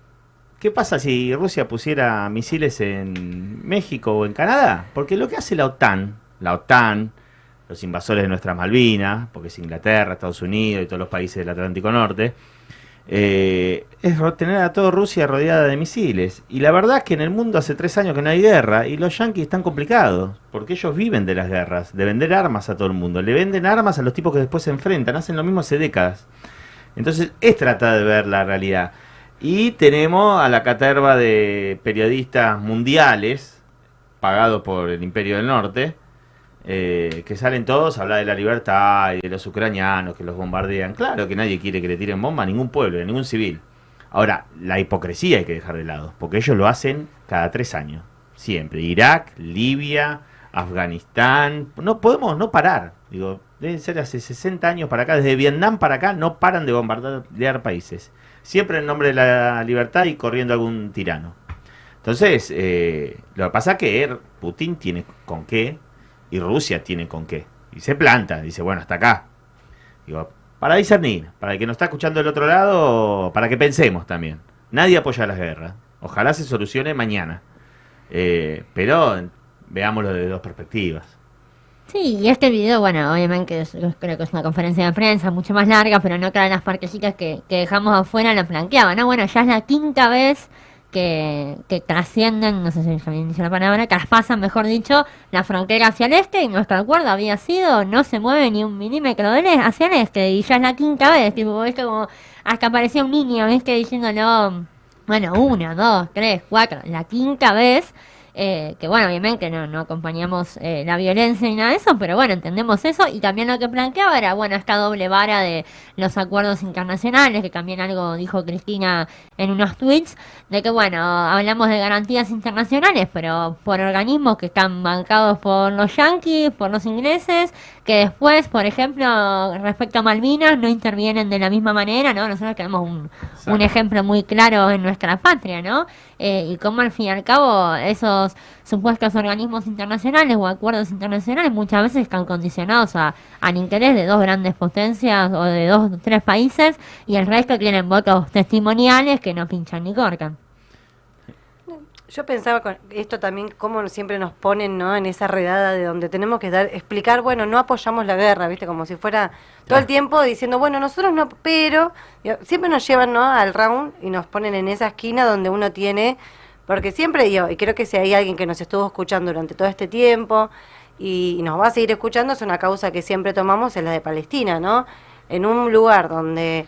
¿qué pasa si Rusia pusiera misiles en México o en Canadá? Porque lo que hace la OTAN, la OTAN, los invasores de nuestras Malvinas, porque es Inglaterra, Estados Unidos y todos los países del Atlántico Norte, eh, es tener a toda Rusia rodeada de misiles. Y la verdad es que en el mundo hace tres años que no hay guerra y los yanquis están complicados, porque ellos viven de las guerras, de vender armas a todo el mundo. Le venden armas a los tipos que después se enfrentan, hacen lo mismo hace décadas. Entonces es tratar de ver la realidad. Y tenemos a la caterva de periodistas mundiales, pagados por el Imperio del Norte, eh, que salen todos a hablar de la libertad y de los ucranianos que los bombardean. Claro que nadie quiere que le tiren bomba a ningún pueblo, a ningún civil. Ahora, la hipocresía hay que dejar de lado, porque ellos lo hacen cada tres años, siempre. Irak, Libia, Afganistán, no podemos no parar. Digo, deben ser hace 60 años para acá, desde Vietnam para acá, no paran de bombardear países. Siempre en nombre de la libertad y corriendo algún tirano. Entonces, eh, lo que pasa es que Putin tiene con qué y Rusia tiene con qué. Y se planta, dice, bueno, hasta acá. Digo, para discernir, para el que nos está escuchando del otro lado, para que pensemos también. Nadie apoya las guerras. Ojalá se solucione mañana. Eh, pero veámoslo de dos perspectivas. Sí, y este video, bueno, obviamente creo que es una conferencia de prensa mucho más larga, pero no todas las partecitas que, que dejamos afuera lo planteaba, ¿no? Bueno, ya es la quinta vez que, que trascienden, no sé si bien dice la palabra, traspasan, mejor dicho, la frontera hacia el este, y nuestro acuerdo había sido, no se mueve ni un milímetro del e- hacia el este, y ya es la quinta vez, tipo, esto como, hasta aparecía un niño, ¿viste? Diciéndolo, bueno, una, dos, tres, cuatro, la quinta vez, eh, que bueno, obviamente no, no acompañamos eh, la violencia ni nada de eso, pero bueno, entendemos eso. Y también lo que planteaba era, bueno, esta doble vara de los acuerdos internacionales, que también algo dijo Cristina en unos tweets, de que bueno, hablamos de garantías internacionales, pero por organismos que están bancados por los yanquis, por los ingleses, que después, por ejemplo, respecto a Malvinas, no intervienen de la misma manera, ¿no? Nosotros tenemos un, un ejemplo muy claro en nuestra patria, ¿no? Eh, y cómo al fin y al cabo esos supuestos organismos internacionales o acuerdos internacionales muchas veces están condicionados a, al interés de dos grandes potencias o de dos o tres países y el resto tienen votos testimoniales que no pinchan ni corcan. Yo pensaba con esto también, cómo siempre nos ponen ¿no? en esa redada de donde tenemos que dar, explicar, bueno, no apoyamos la guerra, ¿viste? Como si fuera todo el tiempo diciendo, bueno, nosotros no, pero siempre nos llevan ¿no? al round y nos ponen en esa esquina donde uno tiene, porque siempre digo, y creo que si hay alguien que nos estuvo escuchando durante todo este tiempo y, y nos va a seguir escuchando, es una causa que siempre tomamos, es la de Palestina, ¿no? En un lugar donde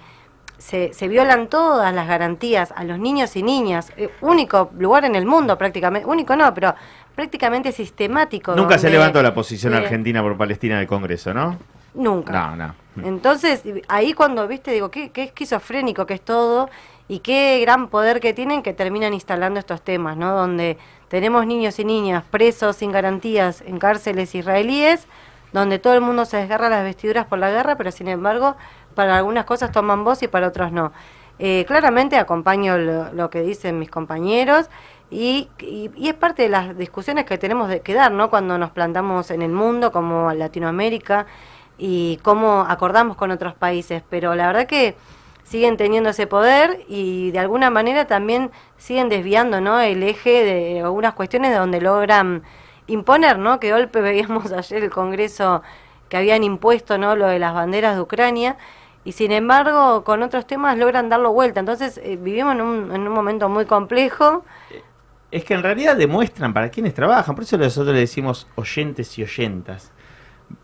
se, se violan todas las garantías a los niños y niñas, eh, único lugar en el mundo prácticamente, único no, pero prácticamente sistemático. Nunca se levantó la posición argentina por Palestina del Congreso, ¿no? Nunca. No, no. Entonces, ahí cuando, viste, digo, qué, qué esquizofrénico que es todo y qué gran poder que tienen que terminan instalando estos temas, ¿no? Donde tenemos niños y niñas presos sin garantías en cárceles israelíes, donde todo el mundo se desgarra las vestiduras por la guerra, pero sin embargo, para algunas cosas toman voz y para otras no. Eh, claramente acompaño lo, lo que dicen mis compañeros y, es parte de las discusiones que tenemos que dar, ¿no? Cuando nos plantamos en el mundo como Latinoamérica y cómo acordamos con otros países, pero la verdad que siguen teniendo ese poder y de alguna manera también siguen desviando ¿no? el eje de algunas cuestiones de donde logran imponer, ¿no? Que golpe veíamos ayer el Congreso que habían impuesto ¿no? lo de las banderas de Ucrania y sin embargo con otros temas logran darlo vuelta. Entonces eh, vivimos en un, en un momento muy complejo. es que en realidad demuestran para quienes trabajan. Por eso nosotros le decimos oyentes y oyentas.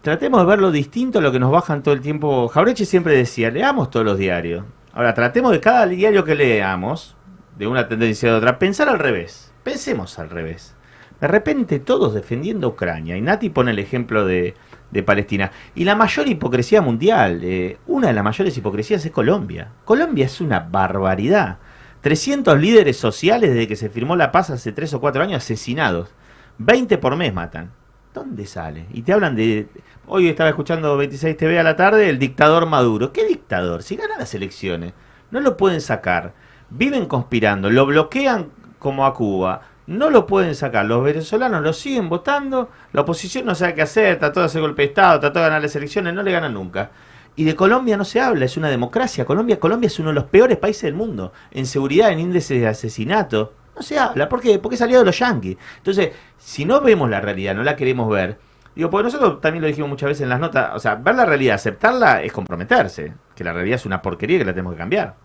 Tratemos de ver lo distinto a lo que nos bajan todo el tiempo. Jaureche siempre decía, leamos todos los diarios. Ahora, tratemos de cada diario que leamos, de una tendencia a otra, pensar al revés. Pensemos al revés. De repente todos defendiendo Ucrania. Y Nati pone el ejemplo de, de Palestina. Y la mayor hipocresía mundial, eh, una de las mayores hipocresías es Colombia. Colombia es una barbaridad. 300 líderes sociales desde que se firmó la paz hace 3 o 4 años asesinados. 20 por mes matan. ¿Dónde sale? Y te hablan de... Hoy estaba escuchando 26 TV a la tarde, el dictador Maduro. ¿Qué dictador? Si gana las elecciones, no lo pueden sacar. Viven conspirando, lo bloquean como a Cuba. No lo pueden sacar. Los venezolanos lo siguen votando. La oposición no sabe qué hacer. Trató de hacer golpe de Estado, trató de ganar las elecciones. No le ganan nunca. Y de Colombia no se habla. Es una democracia. Colombia, Colombia es uno de los peores países del mundo. En seguridad, en índice de asesinato. No se habla. ¿Por qué? Porque salió de los yanquis. Entonces, si no vemos la realidad, no la queremos ver. Digo, porque nosotros también lo dijimos muchas veces en las notas. O sea, ver la realidad, aceptarla es comprometerse. Que la realidad es una porquería que la tenemos que cambiar.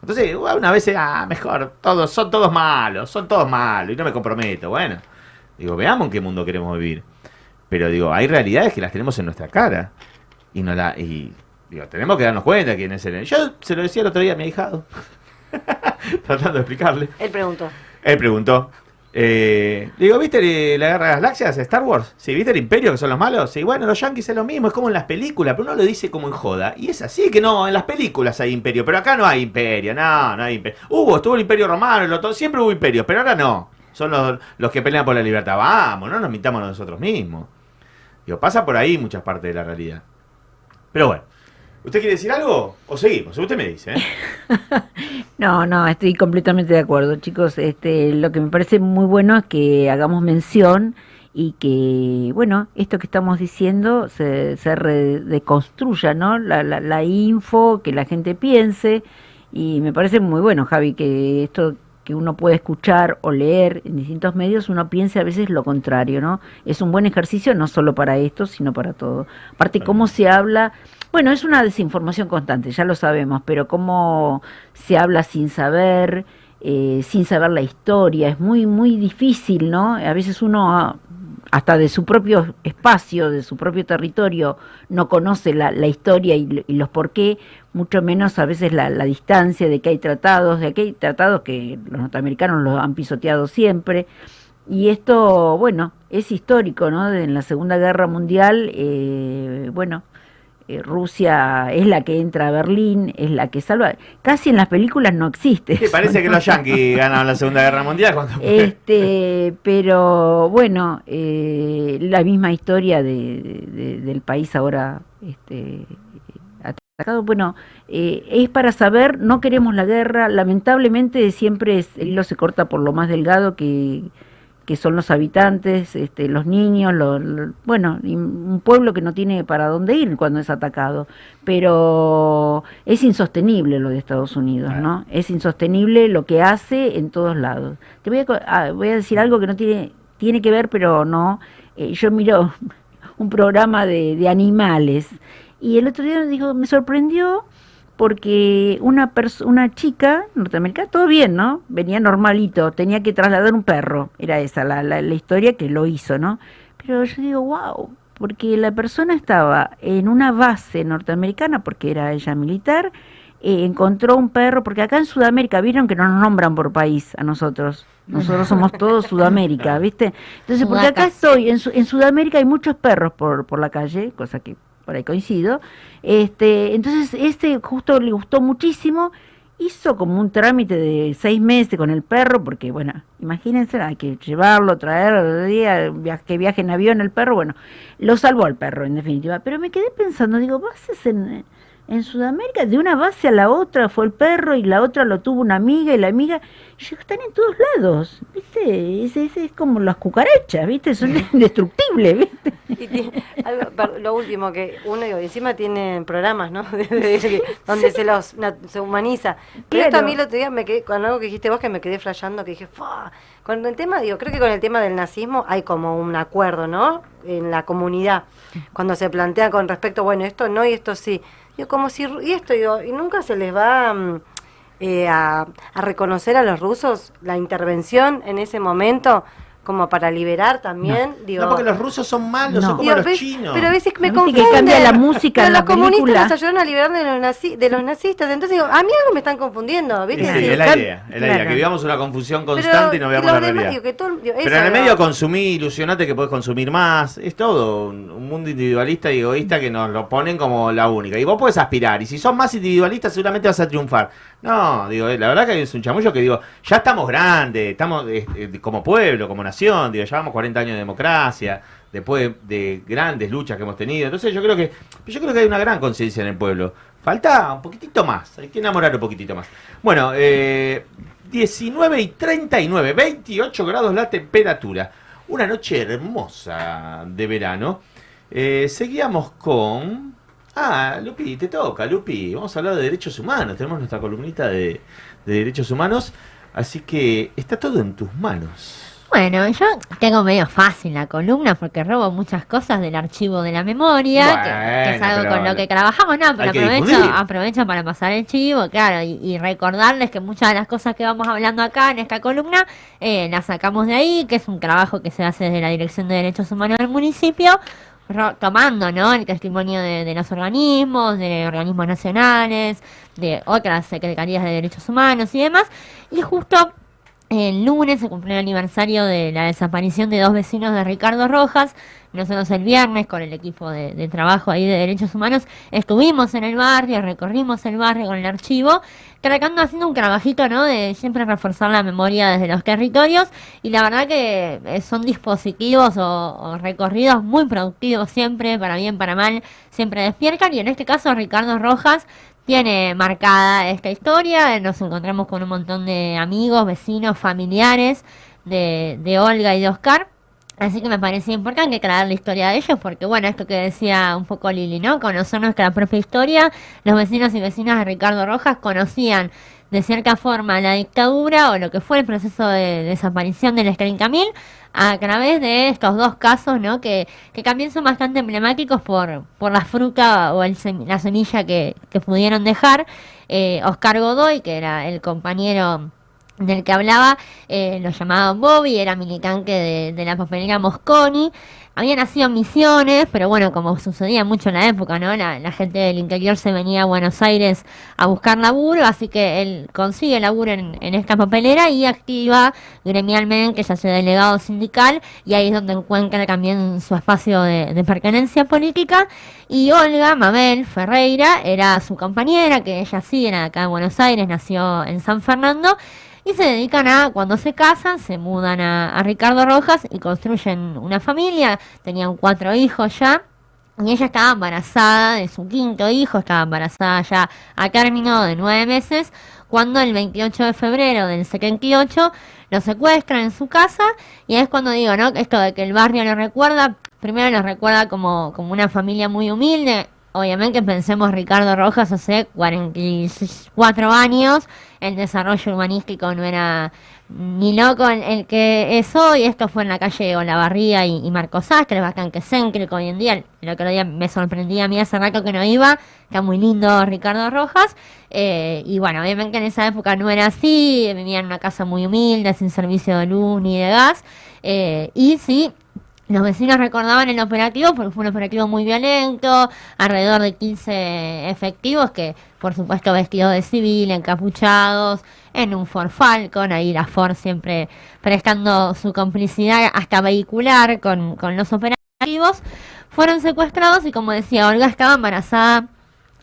Entonces, una vez, ah, mejor, todos, son todos malos, son todos malos, y no me comprometo. Bueno, digo, veamos en qué mundo queremos vivir. Pero digo, hay realidades que las tenemos en nuestra cara. Y no la, y digo, tenemos que darnos cuenta quién es el. Yo se lo decía el otro día a mi hijado. Tratando de explicarle. Él preguntó. Él preguntó. Eh, digo, ¿viste la guerra de las galaxias? Star Wars. Sí, ¿viste el imperio que son los malos? Sí, bueno, los yankees es lo mismo, es como en las películas, pero uno lo dice como en joda. Y es así que no, en las películas hay imperio, pero acá no hay imperio, no, no hay imperio. Hubo, estuvo el imperio romano, siempre hubo imperio, pero ahora no. Son los, los que pelean por la libertad. Vamos, no nos mintamos nosotros mismos. Digo, pasa por ahí muchas partes de la realidad. Pero bueno. ¿Usted quiere decir algo? ¿O seguimos? Usted me dice, ¿eh? No, no, estoy completamente de acuerdo, chicos. Este, lo que me parece muy bueno es que hagamos mención y que, bueno, esto que estamos diciendo se, se re- deconstruya, ¿no? La, la info, que la gente piense. Y me parece muy bueno, Javi, que esto que uno puede escuchar o leer en distintos medios, uno piense a veces lo contrario, ¿no? Es un buen ejercicio no solo para esto, sino para todo. Aparte, cómo se habla, bueno, es una desinformación constante, ya lo sabemos, pero cómo se habla sin saber, eh, sin saber la historia, es muy, muy difícil, ¿no? A veces uno, ah, hasta de su propio espacio, de su propio territorio, no conoce la, la historia y, y los por qué, mucho menos a veces la, distancia de que hay tratados, de que hay tratados que los norteamericanos los han pisoteado siempre. Y esto, bueno, es histórico, ¿no? En la Segunda Guerra Mundial, eh, bueno, Rusia es la que entra a Berlín, es la que salva. Casi en las películas no existe. Sí, parece que los yanquis ganaron la Segunda Guerra Mundial cuando Este, pero bueno, eh, la misma historia de, de- del país ahora este, atacado. Bueno, eh, es para saber, no queremos la guerra. Lamentablemente siempre es- el hilo se corta por lo más delgado que, que son los habitantes, este, los niños, lo- lo- bueno, un pueblo que no tiene para dónde ir cuando es atacado. Pero es insostenible lo de Estados Unidos, ¿no? Es insostenible lo que hace en todos lados. Te voy a, ah, voy a decir algo que no tiene, tiene que ver, pero no. Eh, yo miro un programa de, de animales y el otro día me dijo, me sorprendió porque una una chica norteamericana, todo bien, ¿no? Venía normalito, tenía que trasladar un perro, era esa la, la, la historia que lo hizo, ¿no? Pero yo digo, wow, porque la persona estaba en una base norteamericana, porque era ella militar, eh, encontró un perro, porque acá en Sudamérica, vieron que no nos nombran por país a nosotros, nosotros somos todos Sudamérica, ¿viste? Entonces, porque acá estoy, en, en Sudamérica hay muchos perros por, por la calle, cosa que por ahí coincido. Este, entonces, este justo le gustó muchísimo, hizo como un trámite de seis meses con el perro, porque bueno, imagínense, hay que llevarlo, traerlo, que viaje en avión el perro, bueno, lo salvó al perro en definitiva. Pero me quedé pensando, digo, bases en, en Sudamérica, de una base a la otra fue el perro y la otra lo tuvo una amiga y la amiga, yo, están en todos lados, ¿viste? Es, es, es como las cucarachas, ¿viste? Son indestructibles, ¿viste? Y tiene- algo- per- lo último que uno digo, encima tienen programas, ¿no? De- de- de- donde se los na- se humaniza. Pero esto a Claro. mí el otro día me quedé con algo que dijiste vos que me quedé flasheando, que dije, "Fua". Con el tema, digo, creo que con el tema del nazismo hay como un acuerdo, ¿no? En la comunidad. Cuando se plantea con respecto, bueno, esto no y esto sí. Digo, como si, y esto, digo, y nunca se les va mm, eh, a, a reconocer a los rusos la intervención en ese momento como para liberar también, digo. No, porque los rusos son malos, son como Digo, los ¿ves? chinos. Pero a veces me Viste que confunden. cambia la música Pero en la los comunistas película. nos ayudaron a liberar de los, nazi- de los nazistas. Entonces digo, a mí algo me están confundiendo, ¿viste? Sí, Digo, es la idea, es la idea, que vivamos una confusión Pero constante y no veamos la demás, realidad. digo, que todo- digo, Pero en el digo. medio consumí, ilusionate que podés consumir más. Es todo un, un mundo individualista y egoísta que nos lo ponen como la única. Y vos podés aspirar. Y si sos más individualista, seguramente vas a triunfar. No, digo, eh, la verdad que es un chamullo que digo, ya estamos grandes, estamos eh, eh, como pueblo, como nación, digo, llevamos 40 años de democracia, después de, de grandes luchas que hemos tenido. Entonces yo creo que, yo creo que hay una gran conciencia en el pueblo. Falta un poquitito más, hay que enamorar un poquitito más. Bueno, eh, 19 y 39, 28 grados la temperatura. Una noche hermosa de verano. Eh, seguíamos con... Ah, Lupi, te toca, Lupi. Vamos a hablar de derechos humanos. Tenemos nuestra columnita de derechos humanos. Así que está todo en tus manos. Bueno, yo tengo medio fácil la columna porque robo muchas cosas del archivo de la memoria, que- que, es algo con lo que trabajamos, no, pero aprovecho, aprovecho para pasar el chivo, claro, y, y recordarles que muchas de las cosas que vamos hablando acá en esta columna eh, las sacamos de ahí, que es un trabajo que se hace desde la Dirección de Derechos Humanos del municipio, ro- tomando ¿no? el testimonio de, de los organismos, de organismos nacionales, de otras secretarías de derechos humanos y demás, y justo el lunes se cumplió el aniversario de la desaparición de dos vecinos de Ricardo Rojas. Nosotros el viernes con el equipo de, trabajo ahí de derechos humanos estuvimos en el barrio, recorrimos el barrio con el archivo, tratando haciendo un trabajito, ¿no? De siempre reforzar la memoria desde los territorios y la verdad que eh, son dispositivos o, o recorridos muy productivos siempre, para bien, para mal, siempre despiertan y en este caso Ricardo Rojas tiene marcada esta historia. Nos encontramos con un montón de amigos, vecinos, familiares de, de Olga y de Oscar. Así que me parecía importante aclarar la historia de ellos, porque bueno, esto que decía un poco Lili, ¿no? Conocer nuestra propia historia. Los vecinos y vecinas de Ricardo Rojas conocían de cierta forma la dictadura o lo que fue el proceso de desaparición del Camil a través de estos dos casos, ¿no? Que, que también son bastante emblemáticos por, por la fruta o el la semilla que, que pudieron dejar. Eh, Oscar Godoy, que era el compañero del que hablaba, eh, lo llamaban Bobby, era militante de, de la papelera Mosconi. Había nacido en Misiones, pero bueno, como sucedía mucho en la época, ¿no? La, la gente del interior se venía a Buenos Aires a buscar laburo, así que él consigue laburo en, en esta papelera y activa gremialmente, ya sea delegado sindical, y ahí es donde encuentra también su espacio de, de pertenencia política. Y Olga Mabel Ferreira era su compañera, que ella sí era acá de Buenos Aires, nació en San Fernando. Y se dedican a, cuando se casan, se mudan a, a Ricardo Rojas y construyen una familia. Tenían cuatro hijos ya. Y ella estaba embarazada de su quinto hijo, estaba embarazada ya a término de nueve meses, cuando el 28 de febrero del 78 lo secuestran en su casa. Y es cuando digo, ¿no? Esto de que el barrio lo recuerda, primero lo recuerda como, como una familia muy humilde. Obviamente pensemos Ricardo Rojas hace 44 años, el desarrollo urbanístico no era ni loco el, el que es hoy, esto fue en la calle Olavarría y, y Marcos Sastre, bastante céntrico hoy en día, el otro día me sorprendía a mí hace rato que no iba, está muy lindo Ricardo Rojas, eh, y bueno, obviamente en esa época no era así, vivía en una casa muy humilde, sin servicio de luz ni de gas, eh, y sí, los vecinos recordaban el operativo porque fue un operativo muy violento, alrededor de 15 efectivos que, por supuesto, vestidos de civil, encapuchados, en un Ford Falcon, ahí la Ford siempre prestando su complicidad hasta vehicular con, con los operativos, fueron secuestrados y como decía, Olga estaba embarazada.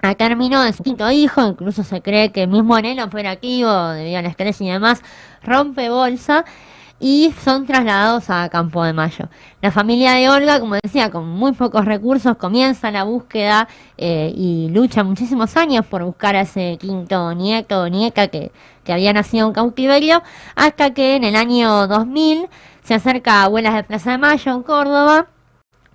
A término de su quinto hijo, incluso se cree que mismo en el operativo, debido al estrés y demás, rompe bolsa y son trasladados a Campo de Mayo. La familia de Olga, como decía, con muy pocos recursos, comienza la búsqueda eh, y lucha muchísimos años por buscar a ese quinto nieto o nieta que, que había nacido en cautiverio, hasta que en el año 2000 se acerca a Abuelas de Plaza de Mayo, en Córdoba,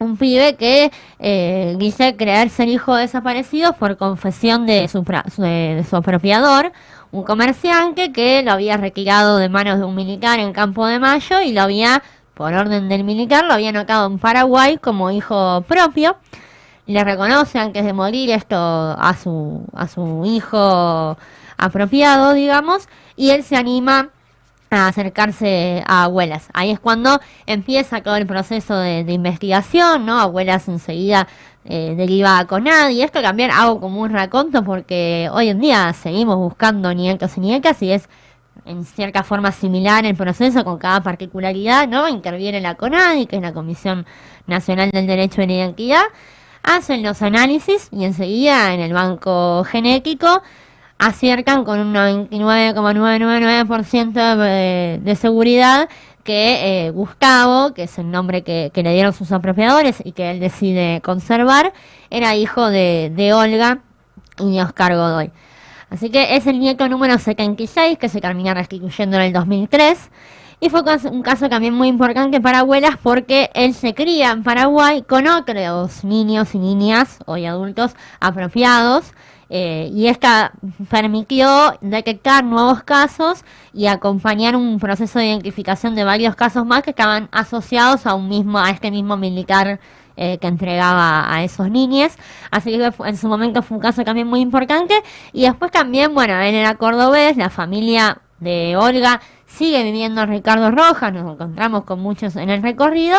un pibe que eh, dice creer ser hijo de desaparecidos por confesión de su, de su apropiador, un comerciante que lo había retirado de manos de un militar en Campo de Mayo y lo había, por orden del militar, lo había anotado en Paraguay como hijo propio. Le reconoce antes de morir esto a su, a su hijo apropiado, digamos, y él se anima a acercarse a abuelas. Ahí es cuando empieza todo el proceso de, de investigación, ¿no? Abuelas enseguida eh, deriva con nadie. Esto también hago como un raconto porque hoy en día seguimos buscando nietos y nietas y es en cierta forma similar el proceso con cada particularidad, ¿no? Interviene la CONADI, que es la Comisión Nacional del Derecho de la Identidad, hacen los análisis y enseguida en el banco genético aciercan con un 99,999% de, de seguridad que eh, Gustavo, que es el nombre que, le dieron sus apropiadores y que él decide conservar, era hijo de, de Olga y de Oscar Godoy. Así que es el nieto número 76 que se termina restituyendo en el 2003. Y fue un caso también muy importante para abuelas porque él se cría en Paraguay con otros niños y niñas, hoy adultos, apropiados. Eh, y esta permitió detectar nuevos casos y acompañar un proceso de identificación de varios casos más que estaban asociados a un mismo, a este mismo militar eh, que entregaba a esos niños. Así que en su momento fue un caso también muy importante. Y después también, bueno, él era cordobés, la familia de Olga sigue viviendo en Ricardo Rojas, nos encontramos con muchos en el recorrido,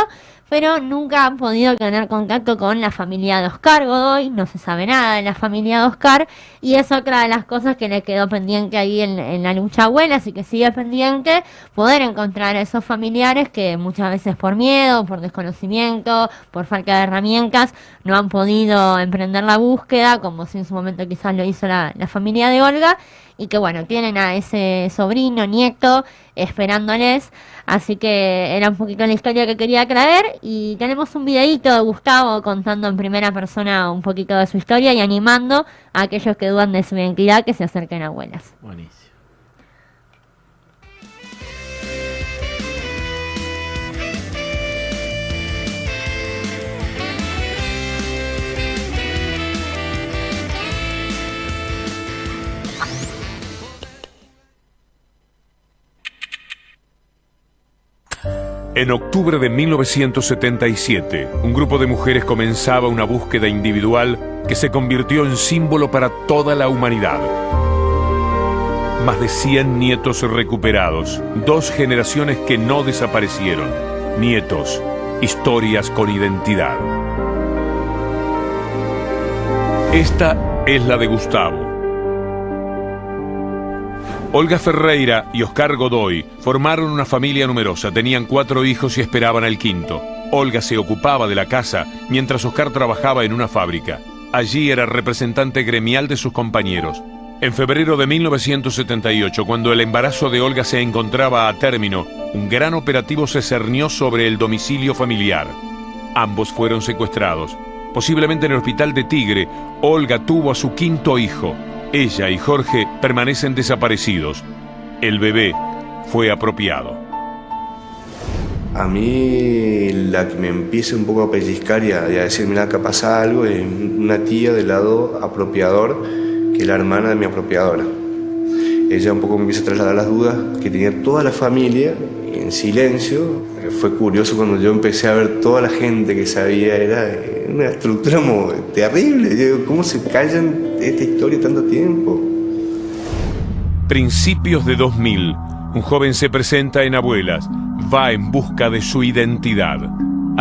pero nunca han podido tener contacto con la familia de Oscar Godoy, no se sabe nada de la familia de Oscar, y es otra de las cosas que le quedó pendiente ahí en, en la lucha abuela, así que sigue pendiente poder encontrar a esos familiares que muchas veces por miedo, por desconocimiento, por falta de herramientas, no han podido emprender la búsqueda, como si en su momento quizás lo hizo la, la familia de Olga, y que bueno, tienen a ese sobrino, nieto, esperándoles. Así que era un poquito la historia que quería traer. Y tenemos un videíto de Gustavo contando en primera persona un poquito de su historia y animando a aquellos que dudan de su identidad que se acerquen a abuelas. Buenísimo. En octubre de 1977, un grupo de mujeres comenzaba una búsqueda individual que se convirtió en símbolo para toda la humanidad. Más de 100 nietos recuperados, dos generaciones que no desaparecieron. Nietos, historias con identidad. Esta es la de Gustavo. Olga Ferreira y Oscar Godoy formaron una familia numerosa, tenían cuatro hijos y esperaban al quinto. Olga se ocupaba de la casa mientras Oscar trabajaba en una fábrica. Allí era representante gremial de sus compañeros. En febrero de 1978, cuando el embarazo de Olga se encontraba a término, un gran operativo se cernió sobre el domicilio familiar. Ambos fueron secuestrados. Posiblemente en el hospital de Tigre, Olga tuvo a su quinto hijo. Ella y Jorge permanecen desaparecidos. El bebé fue apropiado. A mí la que me empieza un poco a pellizcar y a, y a decir, mira, acá pasa algo, es una tía del lado apropiador, que es la hermana de mi apropiadora. Ella un poco me empieza a trasladar las dudas que tenía toda la familia en silencio. Eh, Fue curioso cuando yo empecé a ver toda la gente que sabía, era eh, una estructura terrible. Yo ¿Cómo se callan esta historia tanto tiempo? Principios de 2000, un joven se presenta en Abuelas, va en busca de su identidad.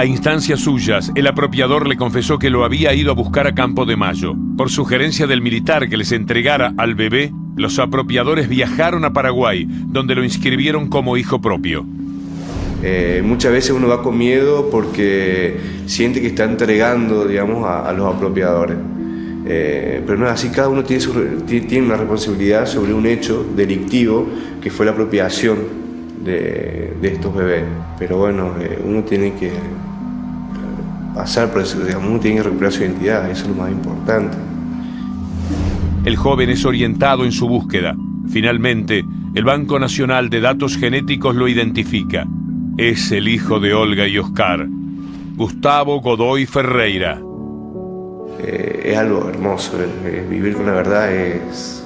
A instancias suyas, el apropiador le confesó que lo había ido a buscar a Campo de Mayo. Por sugerencia del militar que les entregara al bebé, los apropiadores viajaron a Paraguay, donde lo inscribieron como hijo propio. Eh, muchas veces uno va con miedo porque siente que está entregando, digamos, a, los apropiadores. Eh, pero no es así, cada uno tiene, una responsabilidad sobre un hecho delictivo que fue la apropiación de, estos bebés. Pero bueno, eh, uno tiene que pasar por eso, digamos, uno tiene que recuperar su identidad, eso es lo más importante. El joven es orientado en su búsqueda. Finalmente, el Banco Nacional de Datos Genéticos lo identifica. Es el hijo de Olga y Oscar, Gustavo Godoy Ferreira. Eh, es algo hermoso, eh, eh, vivir con la verdad es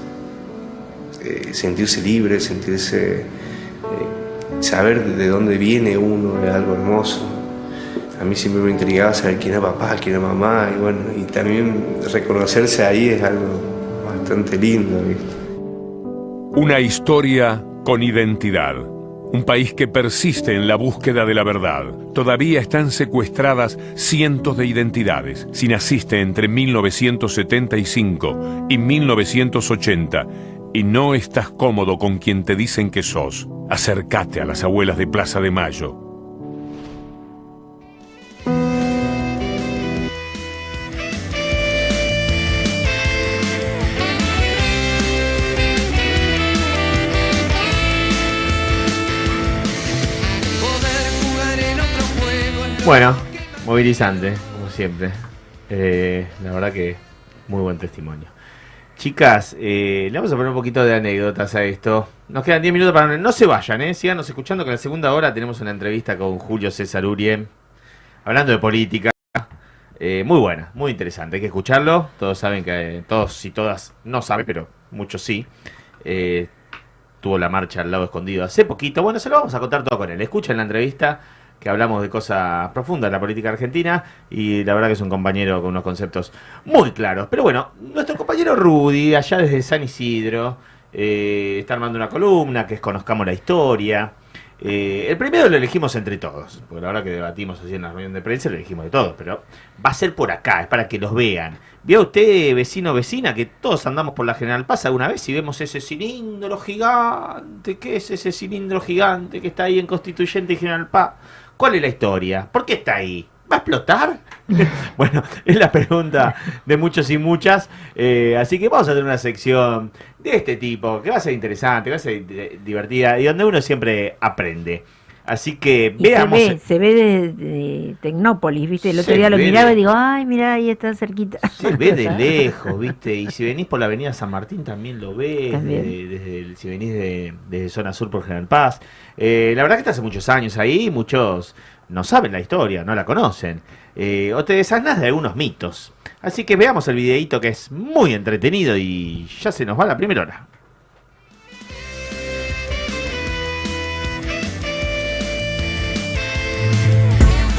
eh, sentirse libre, sentirse, saber de dónde viene uno, es algo hermoso. A mí siempre me intrigaba saber quién era papá, quién era mamá, y bueno, y también reconocerse ahí es algo bastante lindo. ¿viste? Una historia con identidad. Un país que persiste en la búsqueda de la verdad. Todavía están secuestradas cientos de identidades. Si naciste entre 1975 y 1980 y no estás cómodo con quien te dicen que sos, acércate a las abuelas de Plaza de Mayo. Bueno, movilizante, como siempre. Eh, la verdad que muy buen testimonio. Chicas, eh, le vamos a poner un poquito de anécdotas a esto. Nos quedan 10 minutos para... No se vayan, ¿eh? Síganos escuchando que en la segunda hora tenemos una entrevista con Julio César Urien, hablando de política. Eh, muy buena, muy interesante. Hay que escucharlo. Todos saben que... todos y todas no saben, pero muchos sí. Eh, tuvo la marcha al lado escondido hace poquito. Bueno, se lo vamos a contar todo con él. Escuchen la entrevista que hablamos de cosas profundas de la política argentina y la verdad que es un compañero con unos conceptos muy claros. Pero bueno, nuestro compañero Rudy, allá desde San Isidro, eh, está armando una columna que es Conozcamos la Historia. Eh, el primero lo elegimos entre todos, porque la verdad que debatimos así en la reunión de prensa, lo elegimos de todos, pero va a ser por acá, es para que los vean. ¿Vio usted, vecino vecina, que todos andamos por la General Paz alguna vez y vemos ese cilindro gigante? ¿Qué es ese cilindro gigante que está ahí en Constituyente y General Paz? ¿Cuál es la historia? ¿Por qué está ahí? ¿Va a explotar? bueno, es la pregunta de muchos y muchas. eh, así que vamos a tener una sección de este tipo, que va a ser interesante, va a ser di- divertida y donde uno siempre aprende. Así que se veamos. ve, se ve de, de Tecnópolis, ¿viste? El otro día lo miraba de- y digo, ay, mira, ahí está cerquita. Se ve de lejos, ¿viste? Y si venís por la avenida San Martín también lo ves, También. desde el- si venís de, desde zona sur por General Paz. Eh, la verdad que está hace muchos años ahí, muchos no saben la historia, no la conocen. Eh, o te desasnás de algunos mitos. Así que veamos el videíto que es muy entretenido y ya se nos va la primera hora.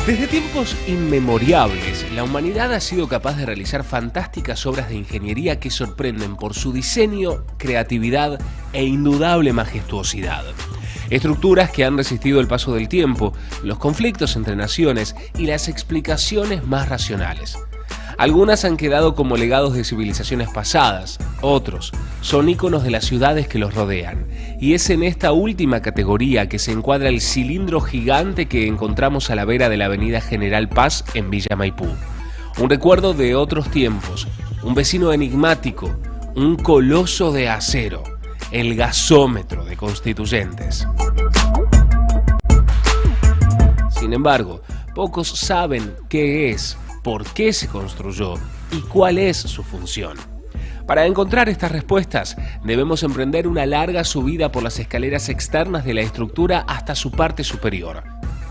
Desde tiempos inmemorables, la humanidad ha sido capaz de realizar fantásticas obras de ingeniería que sorprenden por su diseño, creatividad e indudable majestuosidad. Estructuras que han resistido el paso del tiempo, los conflictos entre naciones y las explicaciones más racionales. Algunas han quedado como legados de civilizaciones pasadas, otros son íconos de las ciudades que los rodean. Y es en esta última categoría que se encuadra el cilindro gigante que encontramos a la vera de la avenida General Paz en Villa Maipú. Un recuerdo de otros tiempos, un vecino enigmático, un coloso de acero, el gasómetro de constituyentes. Sin embargo, pocos saben qué es, por qué se construyó y cuál es su función. Para encontrar estas respuestas, debemos emprender una larga subida por las escaleras externas de la estructura hasta su parte superior.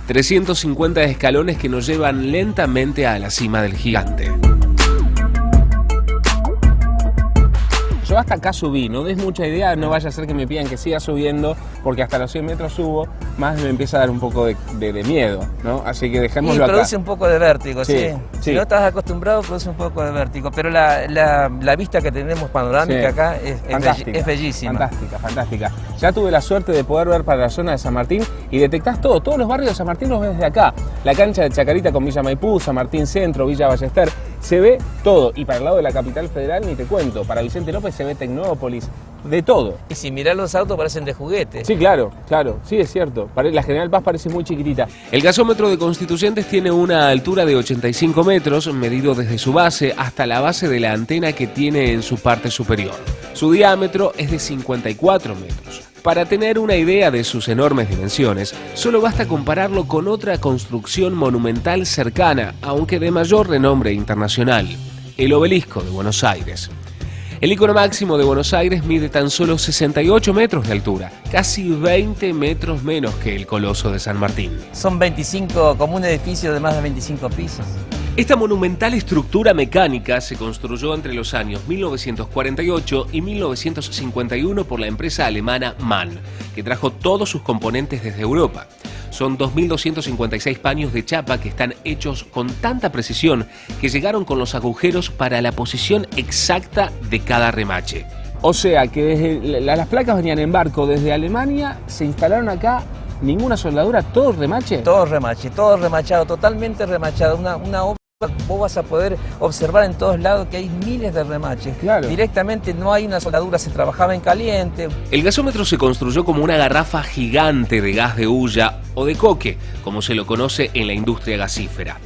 350 escalones que nos llevan lentamente a la cima del gigante. Yo hasta acá subí, no des mucha idea, no vaya a ser que me pidan que siga subiendo, porque hasta los 100 metros subo, más me empieza a dar un poco de, de- de miedo, ¿no? Así que Y dejémoslo acá. produce un poco de vértigo, sí. Sí, Si no estás acostumbrado, produce un poco de vértigo. Pero la, la- la vista que tenemos panorámica Sí. acá es, Fantástica, es bellísima. Fantástica, fantástica. Ya tuve la suerte de poder ver para la zona de San Martín y detectás todo. Todos los barrios de San Martín los ves desde acá. La cancha de Chacarita con Villa Maipú, San Martín Centro, Villa Ballester. Se ve todo. Y para el lado de la capital federal ni te cuento. Para Vicente López se ve Tecnópolis. De todo. Y si mirás los autos parecen de juguete. Sí, claro, claro. Sí, es cierto. La General Paz parece muy chiquitita. El gasómetro de Constituyentes tiene una altura de 85 metros, medido desde su base hasta la base de la antena que tiene en su parte superior. Su diámetro es de 54 metros. Para tener una idea de sus enormes dimensiones, solo basta compararlo con otra construcción monumental cercana, aunque de mayor renombre internacional, el obelisco de Buenos Aires. El icono máximo de Buenos Aires mide tan solo 68 metros de altura, casi 20 metros menos que el Coloso de San Martín. Son 25, como un edificio de más de 25 pisos. Esta monumental estructura mecánica se construyó entre los años 1948 y 1951 por la empresa alemana MAN, que trajo todos sus componentes desde Europa. Son 2.256 paños de chapa que están hechos con tanta precisión que llegaron con los agujeros para la posición exacta de cada remache. O sea que desde las placas venían en barco desde Alemania, se instalaron acá, ninguna soldadura, todo remache. Todo remache, todo remachado, totalmente remachado. Una, una obra, vos vas a poder observar en todos lados que hay miles de remaches. Claro. Directamente no hay una soldadura, se trabajaba en caliente. El gasómetro se construyó como una garrafa gigante de gas de hulla o de coque, como se lo conoce en la industria gasífera.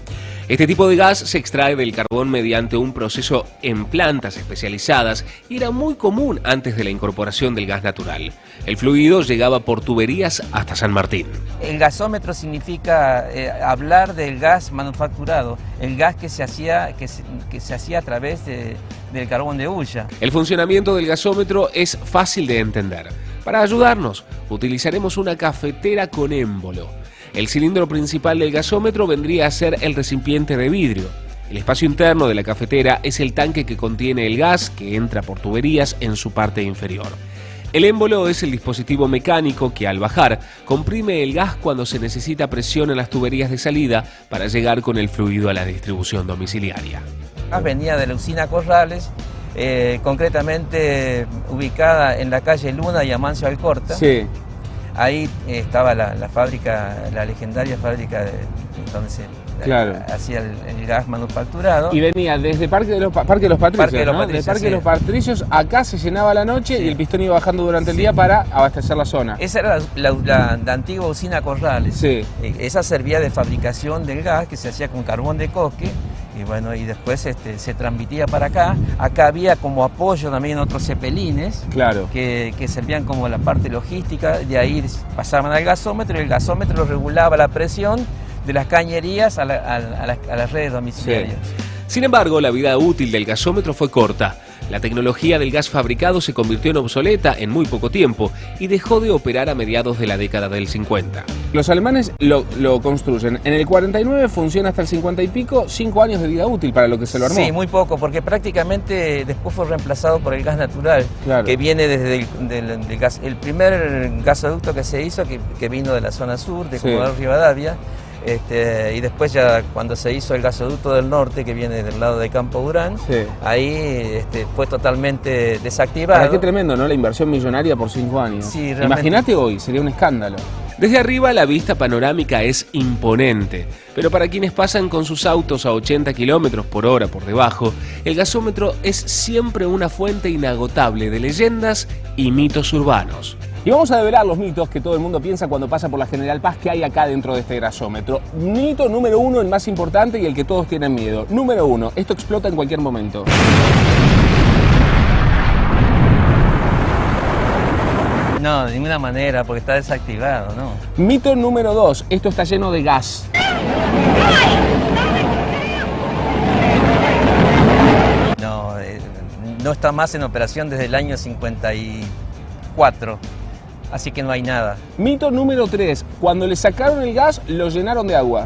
Este tipo de gas se extrae del carbón mediante un proceso en plantas especializadas y era muy común antes de la incorporación del gas natural. El fluido llegaba por tuberías hasta San Martín. El gasómetro significa eh, hablar del gas manufacturado, el gas que se hacía, que se, que se hacía a través de- del carbón de hulla. El funcionamiento del gasómetro es fácil de entender. Para ayudarnos, utilizaremos una cafetera con émbolo. El cilindro principal del gasómetro vendría a ser el recipiente de vidrio. El espacio interno de la cafetera es el tanque que contiene el gas que entra por tuberías en su parte inferior. El émbolo es el dispositivo mecánico que al bajar comprime el gas cuando se necesita presión en las tuberías de salida para llegar con el fluido a la distribución domiciliaria. Venía de la usina Corrales, eh, concretamente ubicada en la calle Luna y Amancio Alcorta. Sí. Ahí estaba la, la fábrica, la legendaria fábrica de, donde se Claro. hacía el, el gas manufacturado. Y venía desde Parque de los, Pa- Parque de los Patricios, Parque de los ¿no? Patricios, Parque de los Patricios, acá se llenaba la noche y el pistón iba bajando durante el día para abastecer la zona. Esa era la, la- la antigua usina Corrales. Sí. Eh, Esa servía de fabricación del gas que se hacía con carbón de coque y bueno, y después este, se transmitía para acá. Acá había como apoyo también otros cepelines Claro. que, que servían como la parte logística, de ahí pasaban al gasómetro y el gasómetro regulaba la presión de las cañerías a, la- a la- a las- a las redes domiciliarias. Sin embargo, la vida útil del gasómetro fue corta. La tecnología del gas fabricado se convirtió en obsoleta en muy poco tiempo y dejó de operar a mediados de la década del 50. Los alemanes lo, lo construyen. En el 49 funciona hasta el 50 y pico, 5 años de vida útil para lo que se lo armó. Sí, muy poco, porque prácticamente después fue reemplazado por el gas natural, Claro. que viene desde el, del- del gas. El primer gasoducto que se hizo, que, que vino de la zona sur, de Sí. Comodoro Rivadavia, este, y después ya cuando se hizo el gasoducto del norte, que viene del lado de Campo Durán, Sí. ahí este, fue totalmente desactivado. Ahora, qué tremendo, ¿no? La inversión millonaria por 5 años. Sí. Imagínate hoy, sería un escándalo. Desde arriba la vista panorámica es imponente, pero para quienes pasan con sus autos a 80 kilómetros por hora por debajo, el gasómetro es siempre una fuente inagotable de leyendas y mitos urbanos. Y vamos a develar los mitos que todo el mundo piensa cuando pasa por la General Paz que hay acá dentro de este gasómetro. Mito número uno, el más importante y el que todos tienen miedo. Número uno, esto explota en cualquier momento. No, de ninguna manera, porque está desactivado, ¿no? Mito número dos, esto está lleno de gas. No, eh, no está más en operación desde el año 54, así que no hay nada. Mito número tres, cuando le sacaron el gas, lo llenaron de agua.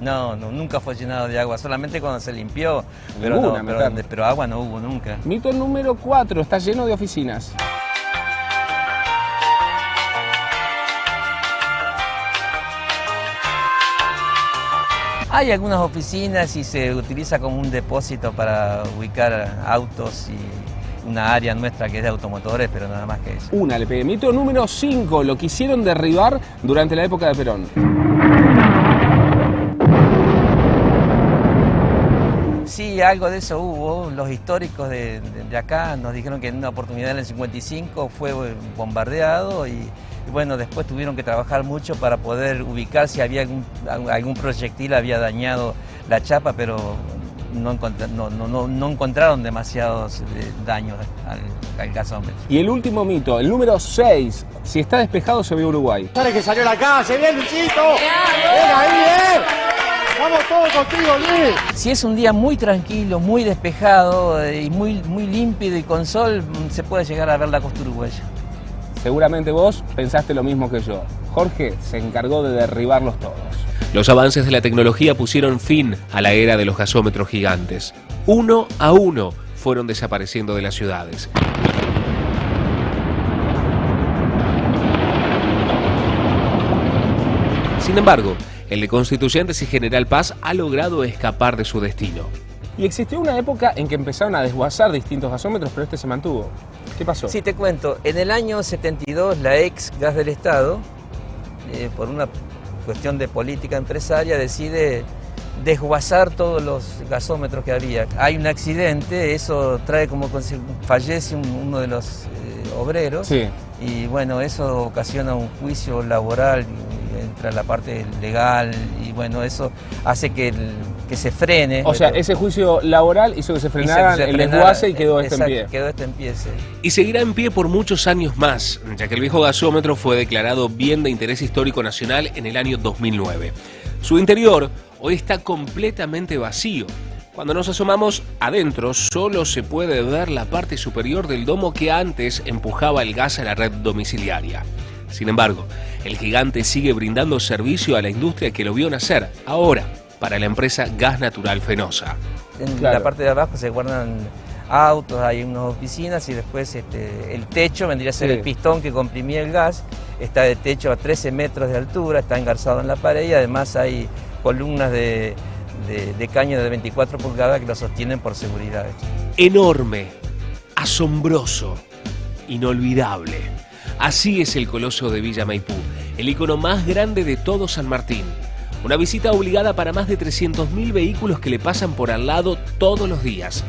No, no, nunca fue llenado de agua, solamente cuando se limpió, pero, no, pero, agua no hubo nunca. Mito número cuatro, está lleno de oficinas. Hay algunas oficinas y se utiliza como un depósito para ubicar autos y una área nuestra que es de automotores, pero nada más que eso. Una le pegué. Mito número 5, lo quisieron derribar durante la época de Perón. Sí, algo de eso hubo. Los históricos de, acá nos dijeron que en una oportunidad en el 55 fue bombardeado y bueno, después tuvieron que trabajar mucho para poder ubicar si había algún, algún proyectil había dañado la chapa, pero no, encontra- no, no- no- no encontraron demasiados eh, daños al, al gasómetro. Y el último mito, el número 6, si está despejado se ve Uruguay. Sale que salió la calle, bien Luchito. Ven ahí, bien. Vamos todos contigo, Luis. Si es un día muy tranquilo, muy despejado eh, y muy, muy límpido y con sol, mm, se puede llegar a ver la costa uruguaya. Seguramente vos pensaste lo mismo que yo. Jorge se encargó de derribarlos todos. Los avances de la tecnología pusieron fin a la era de los gasómetros gigantes. Uno a uno fueron desapareciendo de las ciudades. Sin embargo, el de Constituyentes y General Paz ha logrado escapar de su destino. Y existió una época en que empezaron a desguazar distintos gasómetros, pero este se mantuvo. ¿Qué pasó? Sí, te cuento. En el año 72, la ex Gas del Estado, eh, por una cuestión de política empresaria, decide desguazar todos los gasómetros que había. Hay un accidente, eso trae como fallece un- uno de los eh, obreros Sí. y bueno, eso ocasiona un juicio laboral, entra la parte legal y bueno, eso hace que, el- que se frene. O sea, ese juicio laboral hizo que se frenara el desguace y quedó este en pie. Quedó este en pie, sí. Y seguirá en pie por muchos años más, ya que el viejo gasómetro fue declarado bien de interés histórico nacional en el año 2009. Su interior hoy está completamente vacío. Cuando nos asomamos adentro, solo se puede ver la parte superior del domo que antes empujaba el gas a la red domiciliaria. Sin embargo, el gigante sigue brindando servicio a la industria que lo vio nacer, ahora, para la empresa Gas Natural Fenosa. En la parte de abajo se guardan autos, hay unas oficinas y después este, el techo vendría a ser Sí. el pistón que comprimía el gas. Está de techo a 13 metros de altura, está engarzado en la pared y además hay columnas de, de- de caño de 24 pulgadas que lo sostienen por seguridad. enorme, asombroso, inolvidable. Así es el coloso de Villa Maipú, el icono más grande de todo San Martín. Una visita obligada para más de 300.000 vehículos que le pasan por al lado todos los días.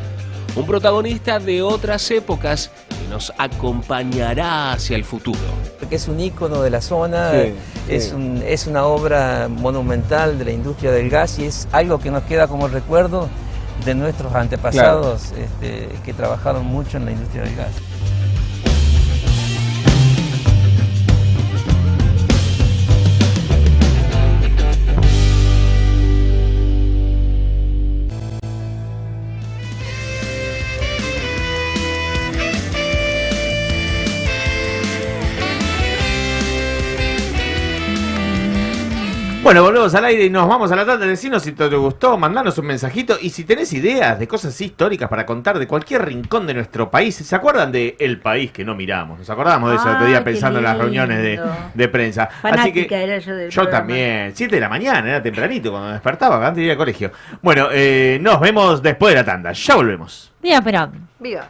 Un protagonista de otras épocas que nos acompañará hacia el futuro. Porque es un ícono de la zona, Sí, es, sí. un- es una obra monumental de la industria del gas y es algo que nos queda como recuerdo de nuestros antepasados este, que trabajaron mucho en la industria del gas. Bueno, volvemos al aire y nos vamos a la tanda. Decinos si te gustó, mandanos un mensajito. Y si tenés ideas de cosas históricas para contar de cualquier rincón de nuestro país, ¿se acuerdan de El País que no miramos? Nos acordamos de eso el otro día pensando en las reuniones de, de prensa. Fanática Así que era yo del yo programa. también. 7 de la mañana, era tempranito cuando me despertaba, antes de ir al colegio. Bueno, eh, nos vemos después de la tanda. Ya volvemos. Viva pero Viva.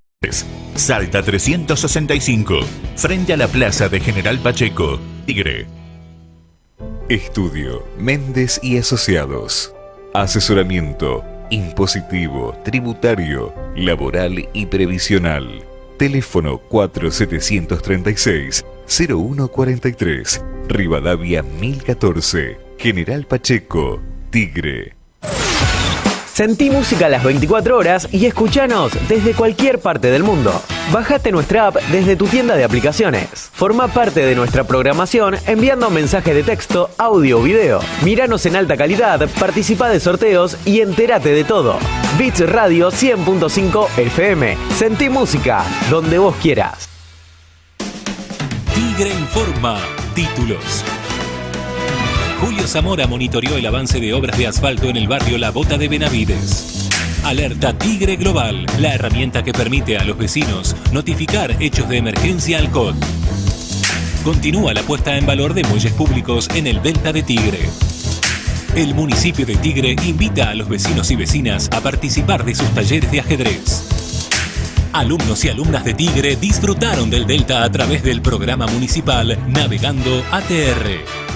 Salta 365. Frente a la plaza de General Pacheco. Tigre. Estudio Méndez y Asociados. Asesoramiento impositivo, tributario, laboral y previsional. Teléfono 4736-0143. Rivadavia 1014. General Pacheco. Tigre. Sentí música las 24 horas y escuchanos desde cualquier parte del mundo. Bájate nuestra app desde tu tienda de aplicaciones. Forma parte de nuestra programación enviando mensajes de texto, audio o video. Míranos en alta calidad, participa de sorteos y entérate de todo. Beats Radio 100.5 FM. Sentí música donde vos quieras. Tigre informa. Títulos. Julio Zamora monitoreó el avance de obras de asfalto en el barrio La Bota de Benavides. Alerta Tigre Global, la herramienta que permite a los vecinos notificar hechos de emergencia al COD. Continúa la puesta en valor de muelles públicos en el Delta de Tigre. El municipio de Tigre invita a los vecinos y vecinas a participar de sus talleres de ajedrez. Alumnos y alumnas de Tigre disfrutaron del Delta a través del programa municipal Navegando ATR.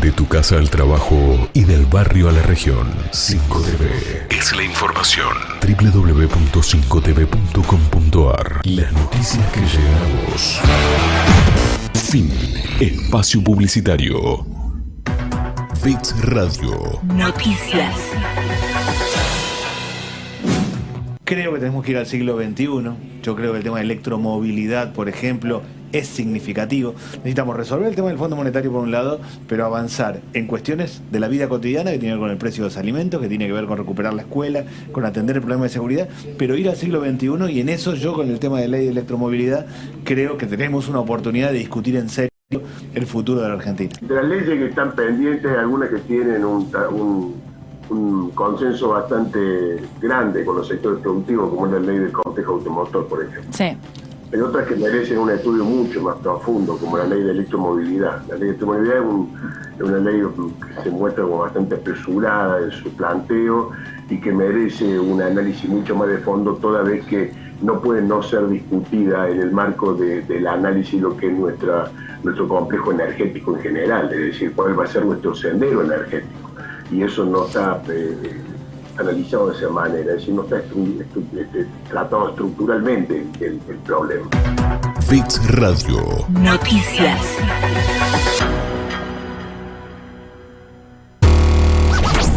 De tu casa al trabajo y del barrio a la región. 5TV es la información. www.5tv.com.ar Las noticias que llegan a vos. Fin. Espacio publicitario. Bits Radio. Noticias. Creo que tenemos que ir al siglo XXI. Yo creo que el tema de electromovilidad, por ejemplo, es significativo. Necesitamos resolver el tema del Fondo Monetario por un lado, pero avanzar en cuestiones de la vida cotidiana que tiene que ver con el precio de los alimentos, que tiene que ver con recuperar la escuela, con atender el problema de seguridad, pero ir al siglo XXI y en eso yo con el tema de ley de electromovilidad creo que tenemos una oportunidad de discutir en serio el futuro de la Argentina. De las leyes que están pendientes, algunas que tienen un, un- un consenso bastante grande con los sectores productivos, como es la ley del complejo automotor, por ejemplo. Sí. Hay otras que merecen un estudio mucho más profundo, como la ley de electromovilidad. La ley de electromovilidad es, un- es una ley que se muestra como bastante apresurada en su planteo y que merece un análisis mucho más de fondo, toda vez que no puede no ser discutida en el marco de- del análisis de lo que es nuestra, nuestro complejo energético en general, es decir, cuál va a ser nuestro sendero energético. Y eso no está eh, analizado de esa manera, es decir, no está estru- estru- este, tratado estructuralmente el, el problema. Bits Radio. Noticias.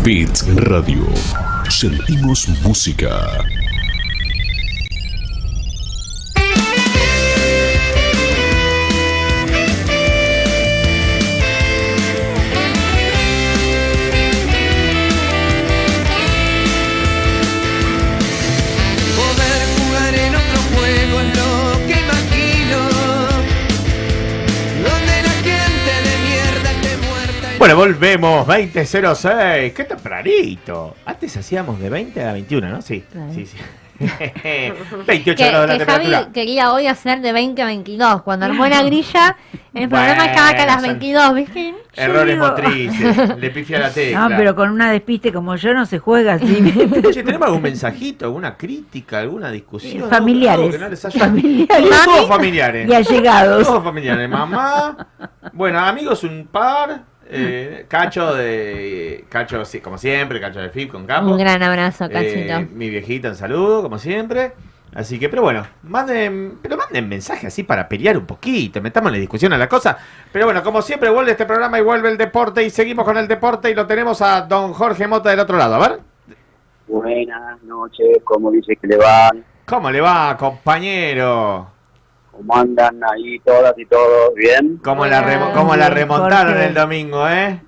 Bits Radio. Sentimos música. Bueno, volvemos, 20.06. Qué tempranito. Antes hacíamos de 20 a 21, ¿no? Sí, sí, sí. 28 Que, grados la que temperatura. Javi quería hoy hacer de 20 a 22. Cuando armó la grilla, el programa Bueno, estaba que a las son 22, ¿viste? Errores digo- motrices. Le pifia la tecla. No, pero con una despiste como yo no se juega así. Che, ¿tenemos algún mensajito, alguna crítica, alguna discusión? Familiares. No haya- Familiares. Todos, familiares. y allegados. Todos familiares. Mamá. Bueno, amigos un par. Eh, Cacho de. Cacho, sí, como siempre, Cacho de FIP con Capo. Un gran abrazo, Eh, Cachito. mi viejita en saludo, como siempre. Así que, pero bueno, manden, pero manden mensajes así para pelear un poquito, metamos la discusión a la cosa. Pero bueno, como siempre, vuelve este programa y vuelve el deporte y seguimos con el deporte y lo tenemos a don Jorge Mota del otro lado. A ver. Buenas noches, ¿cómo dice que le van? ¿Cómo le va, compañero? ¿Cómo andan ahí todas y todos? ¿Bien? ¿Cómo la, remo- cómo la remontaron el domingo, eh?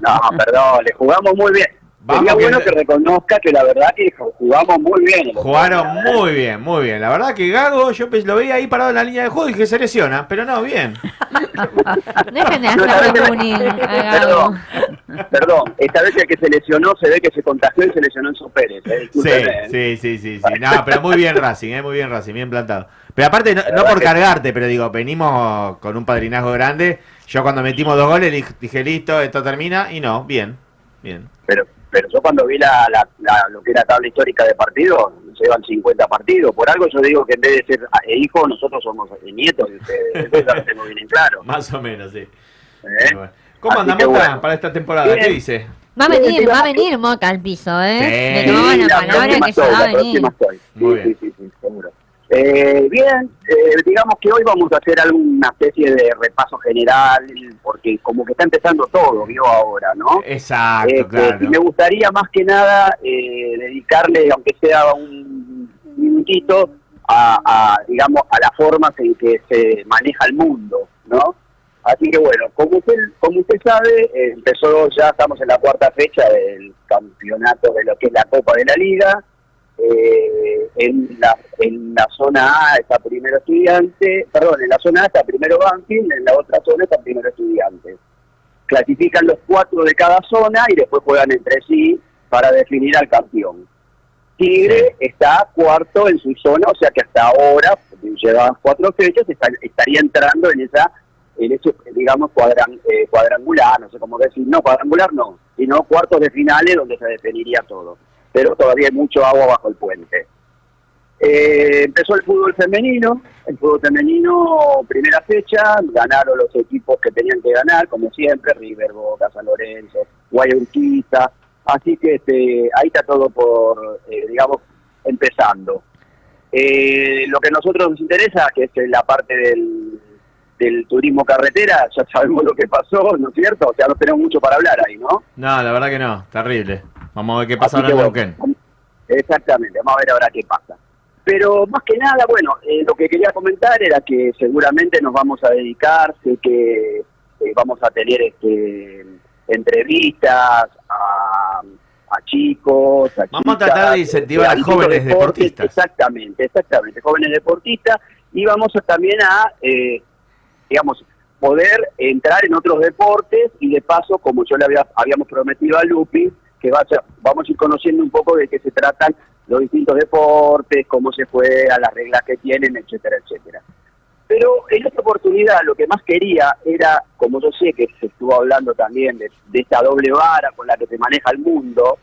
No, perdón, le jugamos muy bien. Vamos Sería que- bueno que reconozca que la verdad que jugamos muy bien. Jugaron muy bien, muy bien. La verdad que Gago, yo lo veía ahí parado en la línea de juego y que se lesiona, pero no, bien. Dejen de No, hacer no, no, bullying a Gabo. Perdón, perdón, esta vez el que se lesionó se ve que se contagió y se lesionó Enzo Pérez. eh, Sí, eh. sí, sí, sí, sí. No, pero muy bien Racing, eh, muy bien Racing, bien plantado. Pero aparte, no, no por cargarte, pero digo, venimos con un padrinazgo grande. Yo cuando metimos dos goles dije, dije, listo, esto termina, y no, bien, bien. Pero, pero yo cuando vi la, la- la- lo que era tabla histórica de partidos, llevan 50 partidos. Por algo yo digo que en vez de ser eh, hijo, nosotros somos eh, nietos de ustedes. Eso ya lo tengo bien en claro. Más o menos, sí. ¿eh? ¿Cómo Así anda que Mota bueno. para esta temporada? Bien. ¿Qué dice? Va a venir, va a venir Moca al piso, ¿eh? Sí. Palabra que se va a venir. Muy sí, sí, sí, seguro. Eh, bien, eh, digamos que hoy vamos a hacer alguna especie de repaso general, porque como que está empezando todo, vio ahora, ¿no? Exacto, Este, claro. y me gustaría más que nada eh, dedicarle, aunque sea un minutito, a, a, digamos, a las formas en que se maneja el mundo, ¿no? Así que bueno, como usted, como usted sabe, empezó ya, estamos en la cuarta fecha del campeonato de lo que es la Copa de la Liga. Eh, en, la, en la zona A está primero estudiante, perdón, en la zona A está primero Banfield, en la otra zona está primero estudiante. Clasifican los cuatro de cada zona y después juegan entre sí para definir al campeón. Tigre está cuarto en su zona, o sea que hasta ahora, llevan cuatro fechas, está- estaría entrando en esa en ese, digamos, cuadran, eh, cuadrangular, no sé cómo decir, no, cuadrangular no, sino cuartos de finales donde se definiría todo. Pero todavía hay mucho agua bajo el puente. Eh, empezó el fútbol femenino, el fútbol femenino, primera fecha, ganaron los equipos que tenían que ganar, como siempre, River, Boca, San Lorenzo, Guayurquiza, así que este, ahí está todo por, eh, digamos, empezando. Eh, lo que a nosotros nos interesa, que es la parte del, del turismo carretera, ya sabemos lo que pasó, ¿no es cierto? O sea, no tenemos mucho para hablar ahí, ¿no? No, la verdad que no, terrible. Vamos a ver qué pasa ahora en. Exactamente, vamos a ver ahora qué pasa. Pero más que nada, bueno, eh, lo que quería comentar era que seguramente nos vamos a dedicar, sé que eh, vamos a tener este, entrevistas a, a chicos, a Vamos a tratar de incentivar a distintos jóvenes deportistas. Exactamente, exactamente, jóvenes deportistas. Y vamos a también a, eh, digamos, poder entrar en otros deportes y de paso, como yo le había, habíamos prometido a Lupi, vaya, vamos a ir conociendo un poco de qué se tratan los distintos deportes, cómo se juega, las reglas que tienen, etcétera, etcétera. Pero en esta oportunidad lo que más quería era, como yo sé que se estuvo hablando también de, de esta doble vara con la que se maneja el mundo,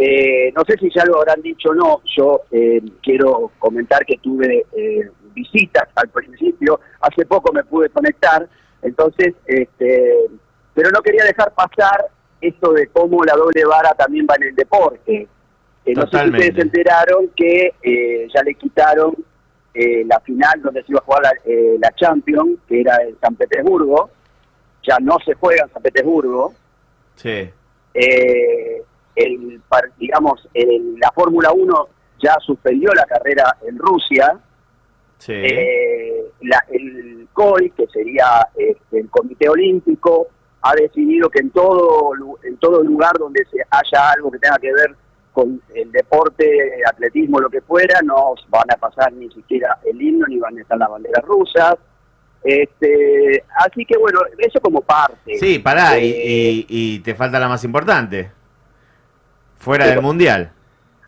eh, no sé si ya lo habrán dicho o no, yo eh, quiero comentar que tuve eh, visitas al principio, hace poco me pude conectar, entonces, este, pero no quería dejar pasar esto de cómo la doble vara también va en el deporte. Eh, no sé si ustedes se enteraron que eh, ya le quitaron eh, la final donde se iba a jugar la, eh, la Champions, que era en San Petersburgo, ya no se juega en San Petersburgo, Sí. eh, el, digamos, el- la Fórmula 1 ya suspendió la carrera en Rusia. Sí. Eh, la- el COI, que sería el Comité Olímpico, ha decidido que en todo, en todo lugar donde se haya algo que tenga que ver con el deporte, atletismo, lo que fuera, no van a pasar ni siquiera el himno ni van a estar las banderas rusas. Este, así que bueno, eso como parte. Sí, pará, y, Eh, y- y te falta la más importante. Fuera ¿Qué del mundial.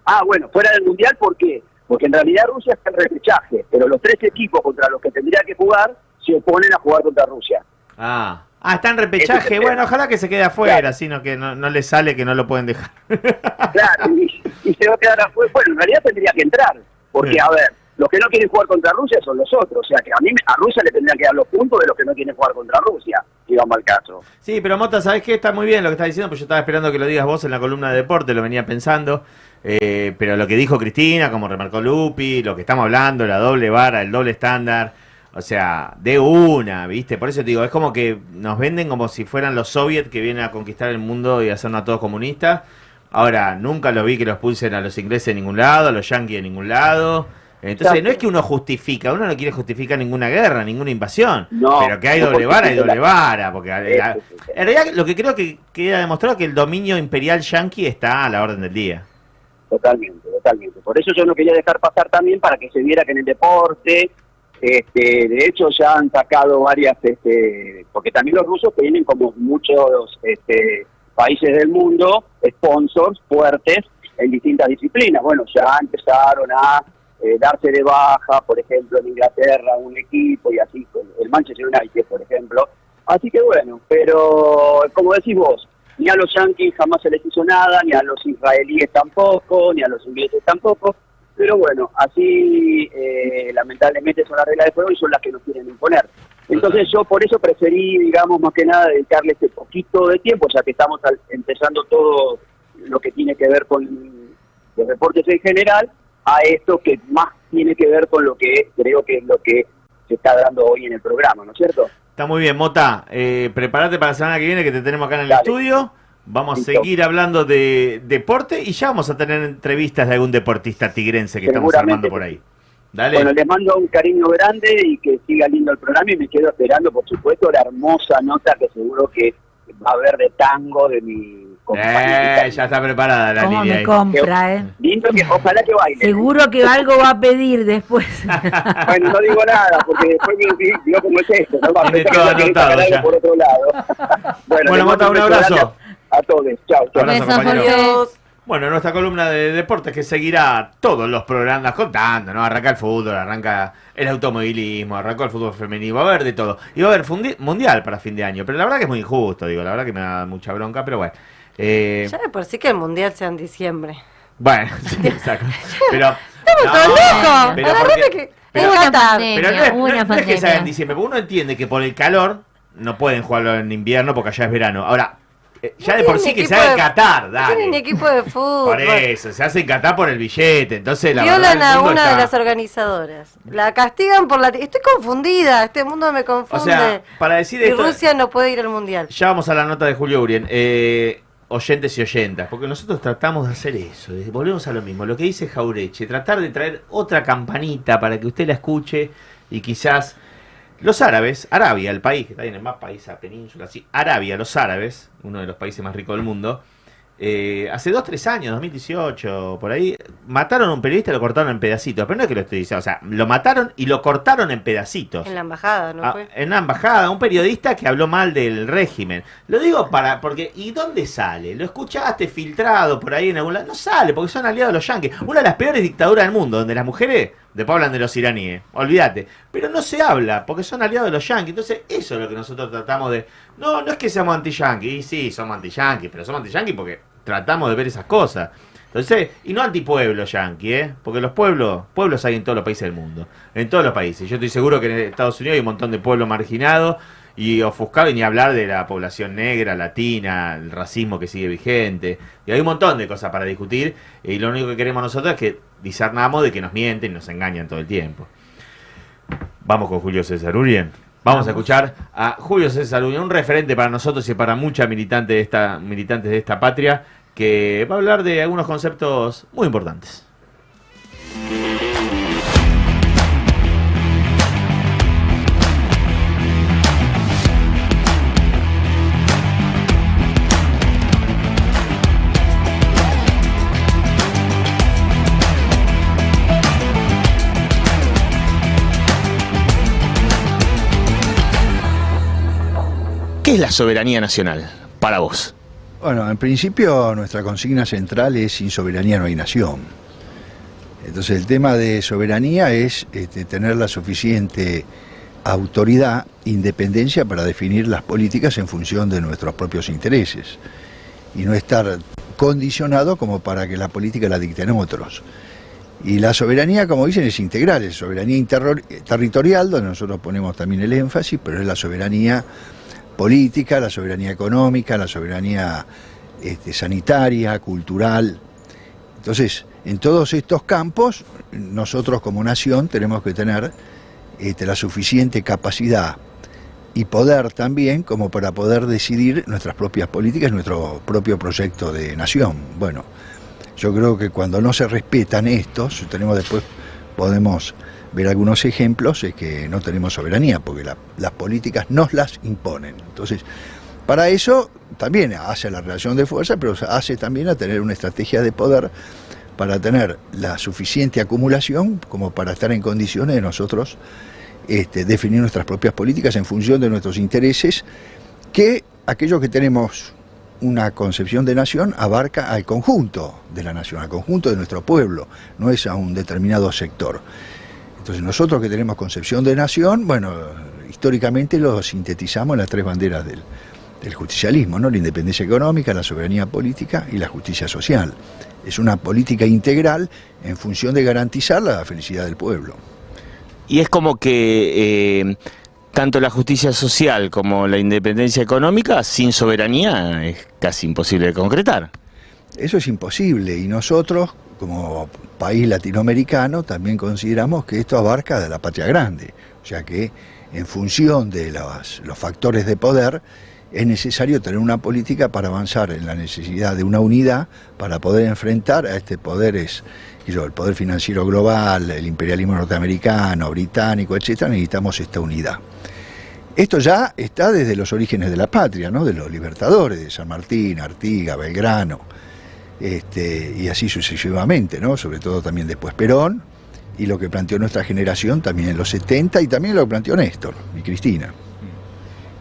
Ah, bueno, fuera del Mundial, ¿por qué? Porque en realidad Rusia está en repechaje, pero los tres equipos contra los que tendría que jugar se oponen a jugar contra Rusia. Ah. Ah, está en es repechaje. el Bueno, ojalá que se quede afuera, sino que no, no le sale que no lo pueden dejar. Claro, y, y se va a quedar afuera. Bueno, en realidad tendría que entrar, porque Sí. a ver, los que no quieren jugar contra Rusia son los otros, o sea que a mí a Rusia le tendrían que dar los puntos de los que no quieren jugar contra Rusia, digamos al caso. Sí, pero Mota, ¿sabes qué? Está muy bien lo que estás diciendo, pues yo estaba esperando que lo digas vos en la columna de deporte, lo venía pensando. Eh, pero lo que dijo Cristina, como remarcó Lupi, lo que estamos hablando, la doble vara, el doble estándar, o sea, de una, ¿viste? Por eso te digo, es como que nos venden como si fueran los soviets que vienen a conquistar el mundo y hacernos a todos comunistas. Ahora, nunca lo vi que los pulsen a los ingleses en ningún lado, a los yanquis en ningún lado. Entonces, no es que uno justifica, uno no quiere justificar ninguna guerra, ninguna invasión. No, pero que hay doble vara, hay doble vara. Porque la- en realidad, lo que creo que queda demostrado es que el dominio imperial yanqui está a la orden del día. Totalmente, totalmente. Por eso yo no quería dejar pasar también para que se viera que en el deporte, este, de hecho ya han sacado varias, este, porque también los rusos tienen como muchos este, países del mundo sponsors fuertes en distintas disciplinas. Bueno, ya empezaron a eh, darse de baja, por ejemplo, en Inglaterra un equipo y así, el Manchester United, por ejemplo. Así que bueno, pero como decís vos, ni a los yanquis jamás se les hizo nada, ni a los israelíes tampoco, ni a los ingleses tampoco. Pero bueno, así eh, lamentablemente son las reglas de juego y son las que nos quieren imponer. Entonces yo por eso preferí, digamos, más que nada dedicarle este poquito de tiempo, ya que estamos al- empezando todo lo que tiene que ver con los deportes en general, a esto que más tiene que ver con lo que creo que es lo que se está dando hoy en el programa, ¿no es cierto? Está muy bien, Mota. Eh, prepárate para la semana que viene que te tenemos acá en el Dale. estudio. Vamos a seguir hablando de deporte y ya vamos a tener entrevistas de algún deportista tigrense que estamos armando por ahí. Dale. Bueno, les mando un cariño grande y que siga lindo el programa y me quedo esperando, por supuesto, la hermosa nota que seguro que va a haber de tango de mi compañerita. Eh, ya está preparada la ¿Cómo línea. me ahí. compra, eh? Lindo que ojalá que baile. Seguro que algo va a pedir después. Bueno, no digo nada, porque después me digo cómo es esto. ¿no? Va a Tiene pensar que por otro lado. Bueno, Mota, mando un abrazo. grande A todos. Chao, chao. Abrazo. Bueno, nuestra columna de deportes que seguirá todos los programas contando, ¿no? Arranca el fútbol, arranca el automovilismo, arrancó el fútbol femenino, va a haber de todo. Y va a haber mundial para fin de año, pero la verdad que es muy injusto, digo, la verdad que me da mucha bronca, pero bueno. Eh, Ya de por sí que el mundial sea en diciembre. bueno, sí, exacto. Pero, Estamos No, todos locos. pero porque- que- pero- es pero no es, no- no es que se haga en diciembre, porque uno entiende que por el calor no pueden jugarlo en invierno porque allá es verano. Ahora, eh, ya de por sí que se haga en Qatar, No tienen dale. equipo de fútbol. Por eso, se hace en Qatar por el billete, entonces la Violan verdad a una de las organizadoras. La castigan por la... Estoy confundida. Este mundo me confunde. O sea, para decir y esto, Rusia no puede ir al mundial. ya vamos a la nota de Julio Urien. Eh, oyentes y oyentas, porque nosotros tratamos de hacer eso, volvemos a lo mismo, lo que dice Jaureche, tratar de traer otra campanita para que usted la escuche y quizás los árabes, Arabia, el país que está en el mapa, esa península, así, Arabia, los árabes, uno de los países más ricos del mundo, eh, hace dos, tres años, 2018, por ahí, mataron a un periodista y lo cortaron en pedacitos, pero no es que lo estoy diciendo, o sea, lo mataron y lo cortaron en pedacitos. En la embajada, ¿no Ah, fue? en la embajada, un periodista que habló mal del régimen. Lo digo para, porque, ¿y dónde sale? ¿Lo escuchaste filtrado por ahí en algún lado? No sale, porque son aliados de los yanquis. Una de las peores dictaduras del mundo, donde las mujeres, después hablan de los iraníes, olvídate. Pero no se habla, porque son aliados de los yanquis. Entonces, eso es lo que nosotros tratamos de... No, no es que seamos anti-yanquis, sí, somos anti-yanquis, pero somos anti-yanquis porque tratamos de ver esas cosas. Entonces, y no antipueblo yanqui, ¿eh? Porque los pueblos, pueblos hay en todos los países del mundo. En todos los países. Yo estoy seguro que en Estados Unidos hay un montón de pueblos marginados y ofuscados, y ni hablar de la población negra, latina, el racismo que sigue vigente. Y hay un montón de cosas para discutir. Y lo único que queremos nosotros es que discernamos de que nos mienten y nos engañan todo el tiempo. Vamos con Julio César Urien. Vamos, a escuchar a Julio César Urien, un referente para nosotros y para muchas militantes de esta, militantes de esta patria, que va a hablar de algunos conceptos muy importantes. ¿Qué es la soberanía nacional para vos? Bueno, en principio nuestra consigna central es sin soberanía no hay nación. Entonces el tema de soberanía es este, tener la suficiente autoridad, independencia para definir las políticas en función de nuestros propios intereses y no estar condicionado como para que la política la dicten otros. Y la soberanía, como dicen, es integral, es soberanía territorial, donde nosotros ponemos también el énfasis, pero es la soberanía política, la soberanía económica, la soberanía este, sanitaria, cultural. Entonces, en todos estos campos, nosotros como nación tenemos que tener este, la suficiente capacidad y poder también como para poder decidir nuestras propias políticas, nuestro propio proyecto de nación. Bueno, yo creo que cuando no se respetan estos, tenemos después, podemos ver algunos ejemplos, es que no tenemos soberanía, porque la- las políticas nos las imponen. Entonces, para eso también hace la relación de fuerza, pero hace también a tener una estrategia de poder para tener la suficiente acumulación como para estar en condiciones de nosotros este, definir nuestras propias políticas en función de nuestros intereses, que aquellos que tenemos una concepción de nación abarca al conjunto de la nación, al conjunto de nuestro pueblo, no es a un determinado sector. Entonces nosotros que tenemos concepción de nación, bueno, históricamente lo sintetizamos en las tres banderas del, del justicialismo, ¿no? La independencia económica, la soberanía política y la justicia social. Es una política integral en función de garantizar la felicidad del pueblo. Y es como que eh, tanto la justicia social como la independencia económica, sin soberanía, es casi imposible de concretar. Eso es imposible y nosotros, como país latinoamericano, también consideramos que esto abarca de la patria grande. O sea que en función de los, factores de poder, es necesario tener una política para avanzar en la necesidad de una unidad para poder enfrentar a este poder, es, qué sé yo, el poder financiero global, el imperialismo norteamericano, británico, etcétera, necesitamos esta unidad. Esto ya está desde los orígenes de la patria, ¿no? de los libertadores, de San Martín, Artigas, Belgrano, este, y así sucesivamente, ¿no? sobre todo también después Perón, y lo que planteó nuestra generación también en los 70 y también lo que planteó Néstor y Cristina.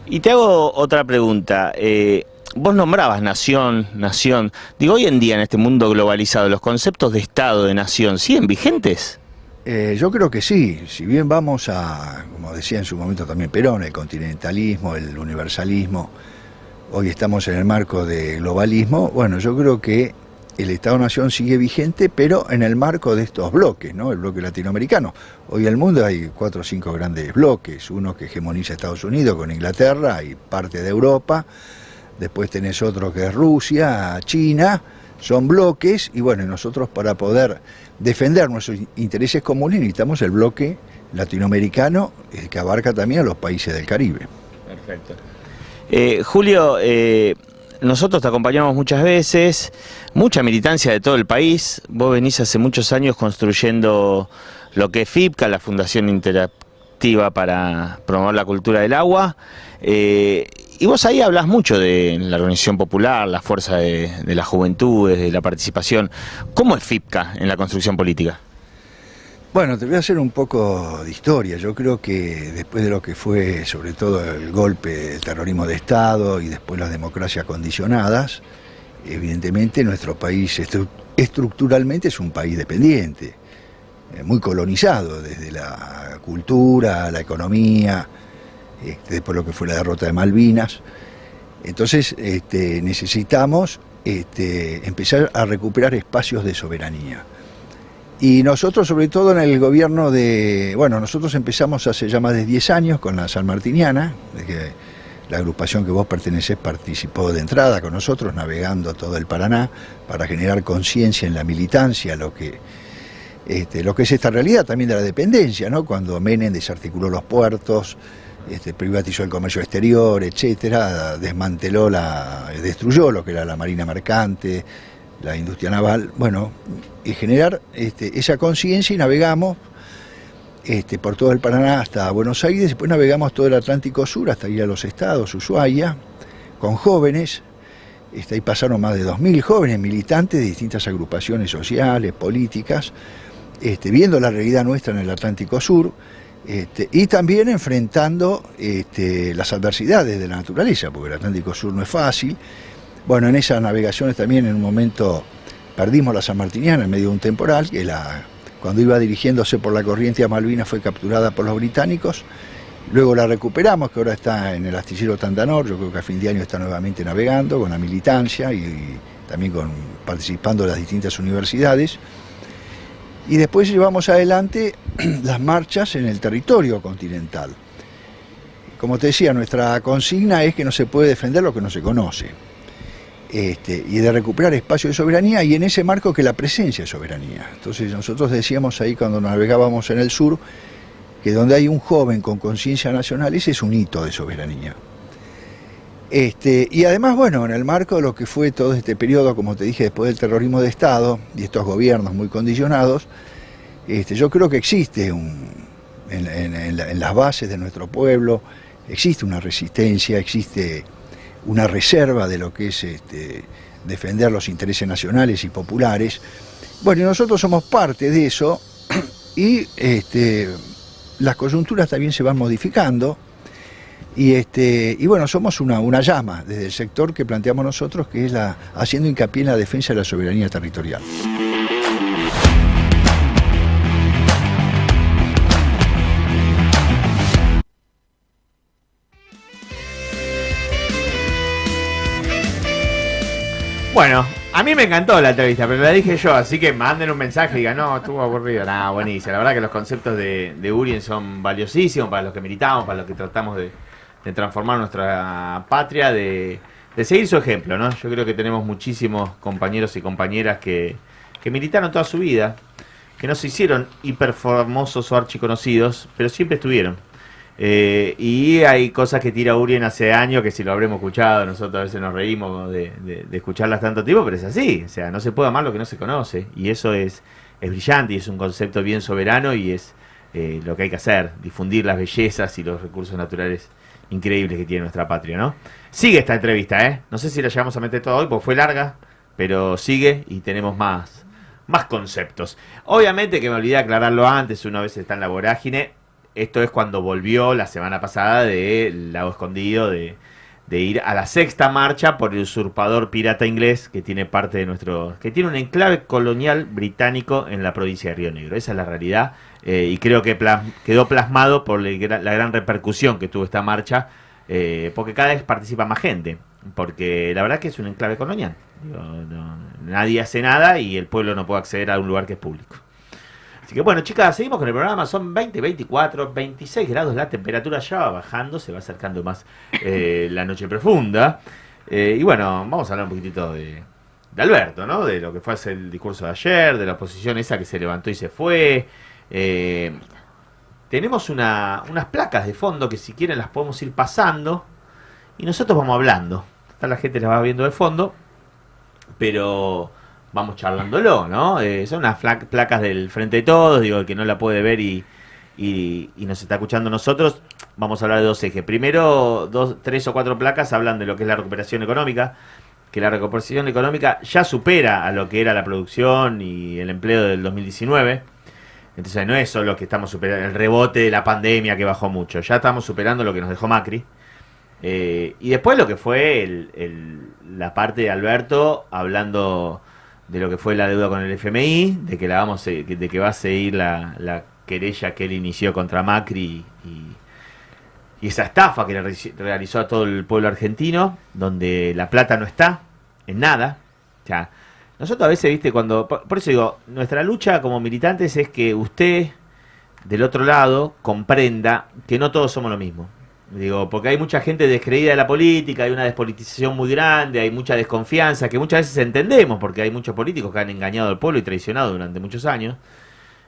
Y te hago otra pregunta. eh, vos nombrabas nación, nación. Digo, hoy en día en este mundo globalizado, ¿los conceptos de Estado, de nación, siguen vigentes? Eh, yo creo que sí, si bien vamos a, como decía en su momento también Perón, el continentalismo, el universalismo, hoy estamos en el marco de globalismo, bueno, yo creo que el Estado-Nación sigue vigente, pero en el marco de estos bloques, ¿no? El bloque latinoamericano. Hoy en el mundo hay cuatro o cinco grandes bloques, uno que hegemoniza Estados Unidos con Inglaterra y parte de Europa, después tenés otro que es Rusia, China, son bloques, y bueno, nosotros para poder defender nuestros intereses comunes necesitamos el bloque latinoamericano eh, que abarca también a los países del Caribe. Perfecto. Eh, Julio, eh, nosotros te acompañamos muchas veces, mucha militancia de todo el país. Vos venís hace muchos años construyendo lo que es FIPCA, la Fundación Interactiva para promover la cultura del agua. Eh, y vos ahí hablas mucho de la organización popular, la fuerza de, de las juventudes, de la participación. ¿Cómo es FIPCA en la construcción política? Bueno, te voy a hacer un poco de historia. Yo creo que después de lo que fue sobre todo el golpe del terrorismo de Estado y después las democracias condicionadas, evidentemente nuestro país estru- estructuralmente es un país dependiente, eh, muy colonizado desde la cultura, la economía, este, después lo que fue la derrota de Malvinas. Entonces este, necesitamos este, empezar a recuperar espacios de soberanía. Y nosotros, sobre todo en el gobierno de. Bueno, nosotros empezamos hace ya más de 10 años con la San Martiniana, de que la agrupación que vos pertenecés participó de entrada con nosotros, navegando todo el Paraná, para generar conciencia en la militancia, lo que, este, lo que es esta realidad también de la dependencia, ¿no? Cuando Menem desarticuló los puertos, este, privatizó el comercio exterior, etcétera, desmanteló la, destruyó lo que era la marina mercante, la industria naval, bueno, y generar este, esa conciencia y navegamos este, por todo el Paraná hasta Buenos Aires, después navegamos todo el Atlántico Sur hasta ir a los estados, Ushuaia, con jóvenes, este, ahí pasaron más de 2.000 jóvenes militantes de distintas agrupaciones sociales, políticas, este, viendo la realidad nuestra en el Atlántico Sur, este, y también enfrentando este, las adversidades de la naturaleza, porque el Atlántico Sur no es fácil. Bueno, en esas navegaciones también en un momento perdimos la San Martiniana en medio de un temporal, que la, cuando iba dirigiéndose por la corriente a Malvinas fue capturada por los británicos. Luego la recuperamos, que ahora está en el astillero Tandanor, yo creo que a fin de año está nuevamente navegando con la militancia y, también con, participando de las distintas universidades. Y después llevamos adelante las marchas en el territorio continental. Como te decía, nuestra consigna es que no se puede defender lo que no se conoce. Este, y de recuperar espacio de soberanía y en ese marco que la presencia es soberanía. Entonces nosotros decíamos ahí cuando navegábamos en el sur que donde hay un joven con conciencia nacional, ese es un hito de soberanía. Este, y además, bueno, en el marco de lo que fue todo este periodo, como te dije, después del terrorismo de Estado y estos gobiernos muy condicionados, este, yo creo que existe un, en, en- en la- en las bases de nuestro pueblo, existe una resistencia, existe una reserva de lo que es este, defender los intereses nacionales y populares. Bueno, y nosotros somos parte de eso y este, las coyunturas también se van modificando. Y, este, y bueno, somos una, una llama desde el sector que planteamos nosotros, que es la, haciendo hincapié en la defensa de la soberanía territorial. Bueno, a mí me encantó la entrevista, pero la dije yo, así que manden un mensaje y digan, no, estuvo aburrido. Nada, buenísimo. La verdad que los conceptos de, de Urien son valiosísimos para los que militamos, para los que tratamos de, transformar nuestra patria, de, seguir su ejemplo, ¿no? Yo creo que tenemos muchísimos compañeros y compañeras que, militaron toda su vida, que no se hicieron hiper famosos o archiconocidos, pero siempre estuvieron. Eh, y hay cosas que tira Urien hace años que si lo habremos escuchado, nosotros a veces nos reímos de, escucharlas tanto tiempo, pero es así. O sea, no se puede amar lo que no se conoce. Y eso es, es brillante y es un concepto bien soberano y es eh, lo que hay que hacer, difundir las bellezas y los recursos naturales increíbles que tiene nuestra patria, ¿no? Sigue esta entrevista, ¿eh? No sé si la llevamos a meter toda hoy porque fue larga, pero sigue y tenemos más, más conceptos. Obviamente que me olvidé aclararlo antes, una vez está en la vorágine. Esto es cuando volvió la semana pasada del Lago Escondido de, ir a la sexta marcha por el usurpador pirata inglés que tiene parte de nuestro, que tiene un enclave colonial británico en la provincia de Río Negro. Esa es la realidad eh, y creo que quedó plasmado por la gran repercusión que tuvo esta marcha, eh, porque cada vez participa más gente, porque la verdad que es un enclave colonial. Nadie hace nada y el pueblo no puede acceder a un lugar que es público. Así que bueno, chicas, seguimos con el programa. Son 20, 24, 26 grados. La temperatura ya va bajando, se va acercando más eh, la noche profunda. Eh, y bueno, vamos a hablar un poquitito de, de Alberto, ¿no? De lo que fue el discurso de ayer, de la oposición esa que se levantó y se fue. Eh, tenemos una- unas placas de fondo que si quieren las podemos ir pasando y nosotros vamos hablando. Está la gente las va viendo de fondo, pero vamos charlándolo, ¿no? Eh, son unas placas del Frente de Todos, digo, el que no la puede ver y, y, nos está escuchando nosotros, vamos a hablar de dos ejes. Primero, dos, tres o cuatro placas hablan de lo que es la recuperación económica, que la recuperación económica ya supera a lo que era la producción y el empleo del 2019. Entonces no es solo que estamos superando el rebote de la pandemia que bajó mucho, ya estamos superando lo que nos dejó Macri. Eh, y después lo que fue la parte de Alberto hablando de lo que fue la deuda con el FMI, de que la vamos de que va a seguir la, la querella que él inició contra Macri y, esa estafa que le re- realizó a todo el pueblo argentino, donde la plata no está en nada. O nosotros a veces, viste, cuando. Por eso digo, nuestra lucha como militantes es que usted, del otro lado, comprenda que no todos somos lo mismo. Digo, porque hay mucha gente descreída de la política, hay una despolitización muy grande, hay mucha desconfianza, que muchas veces entendemos, porque hay muchos políticos que han engañado al pueblo y traicionado durante muchos años.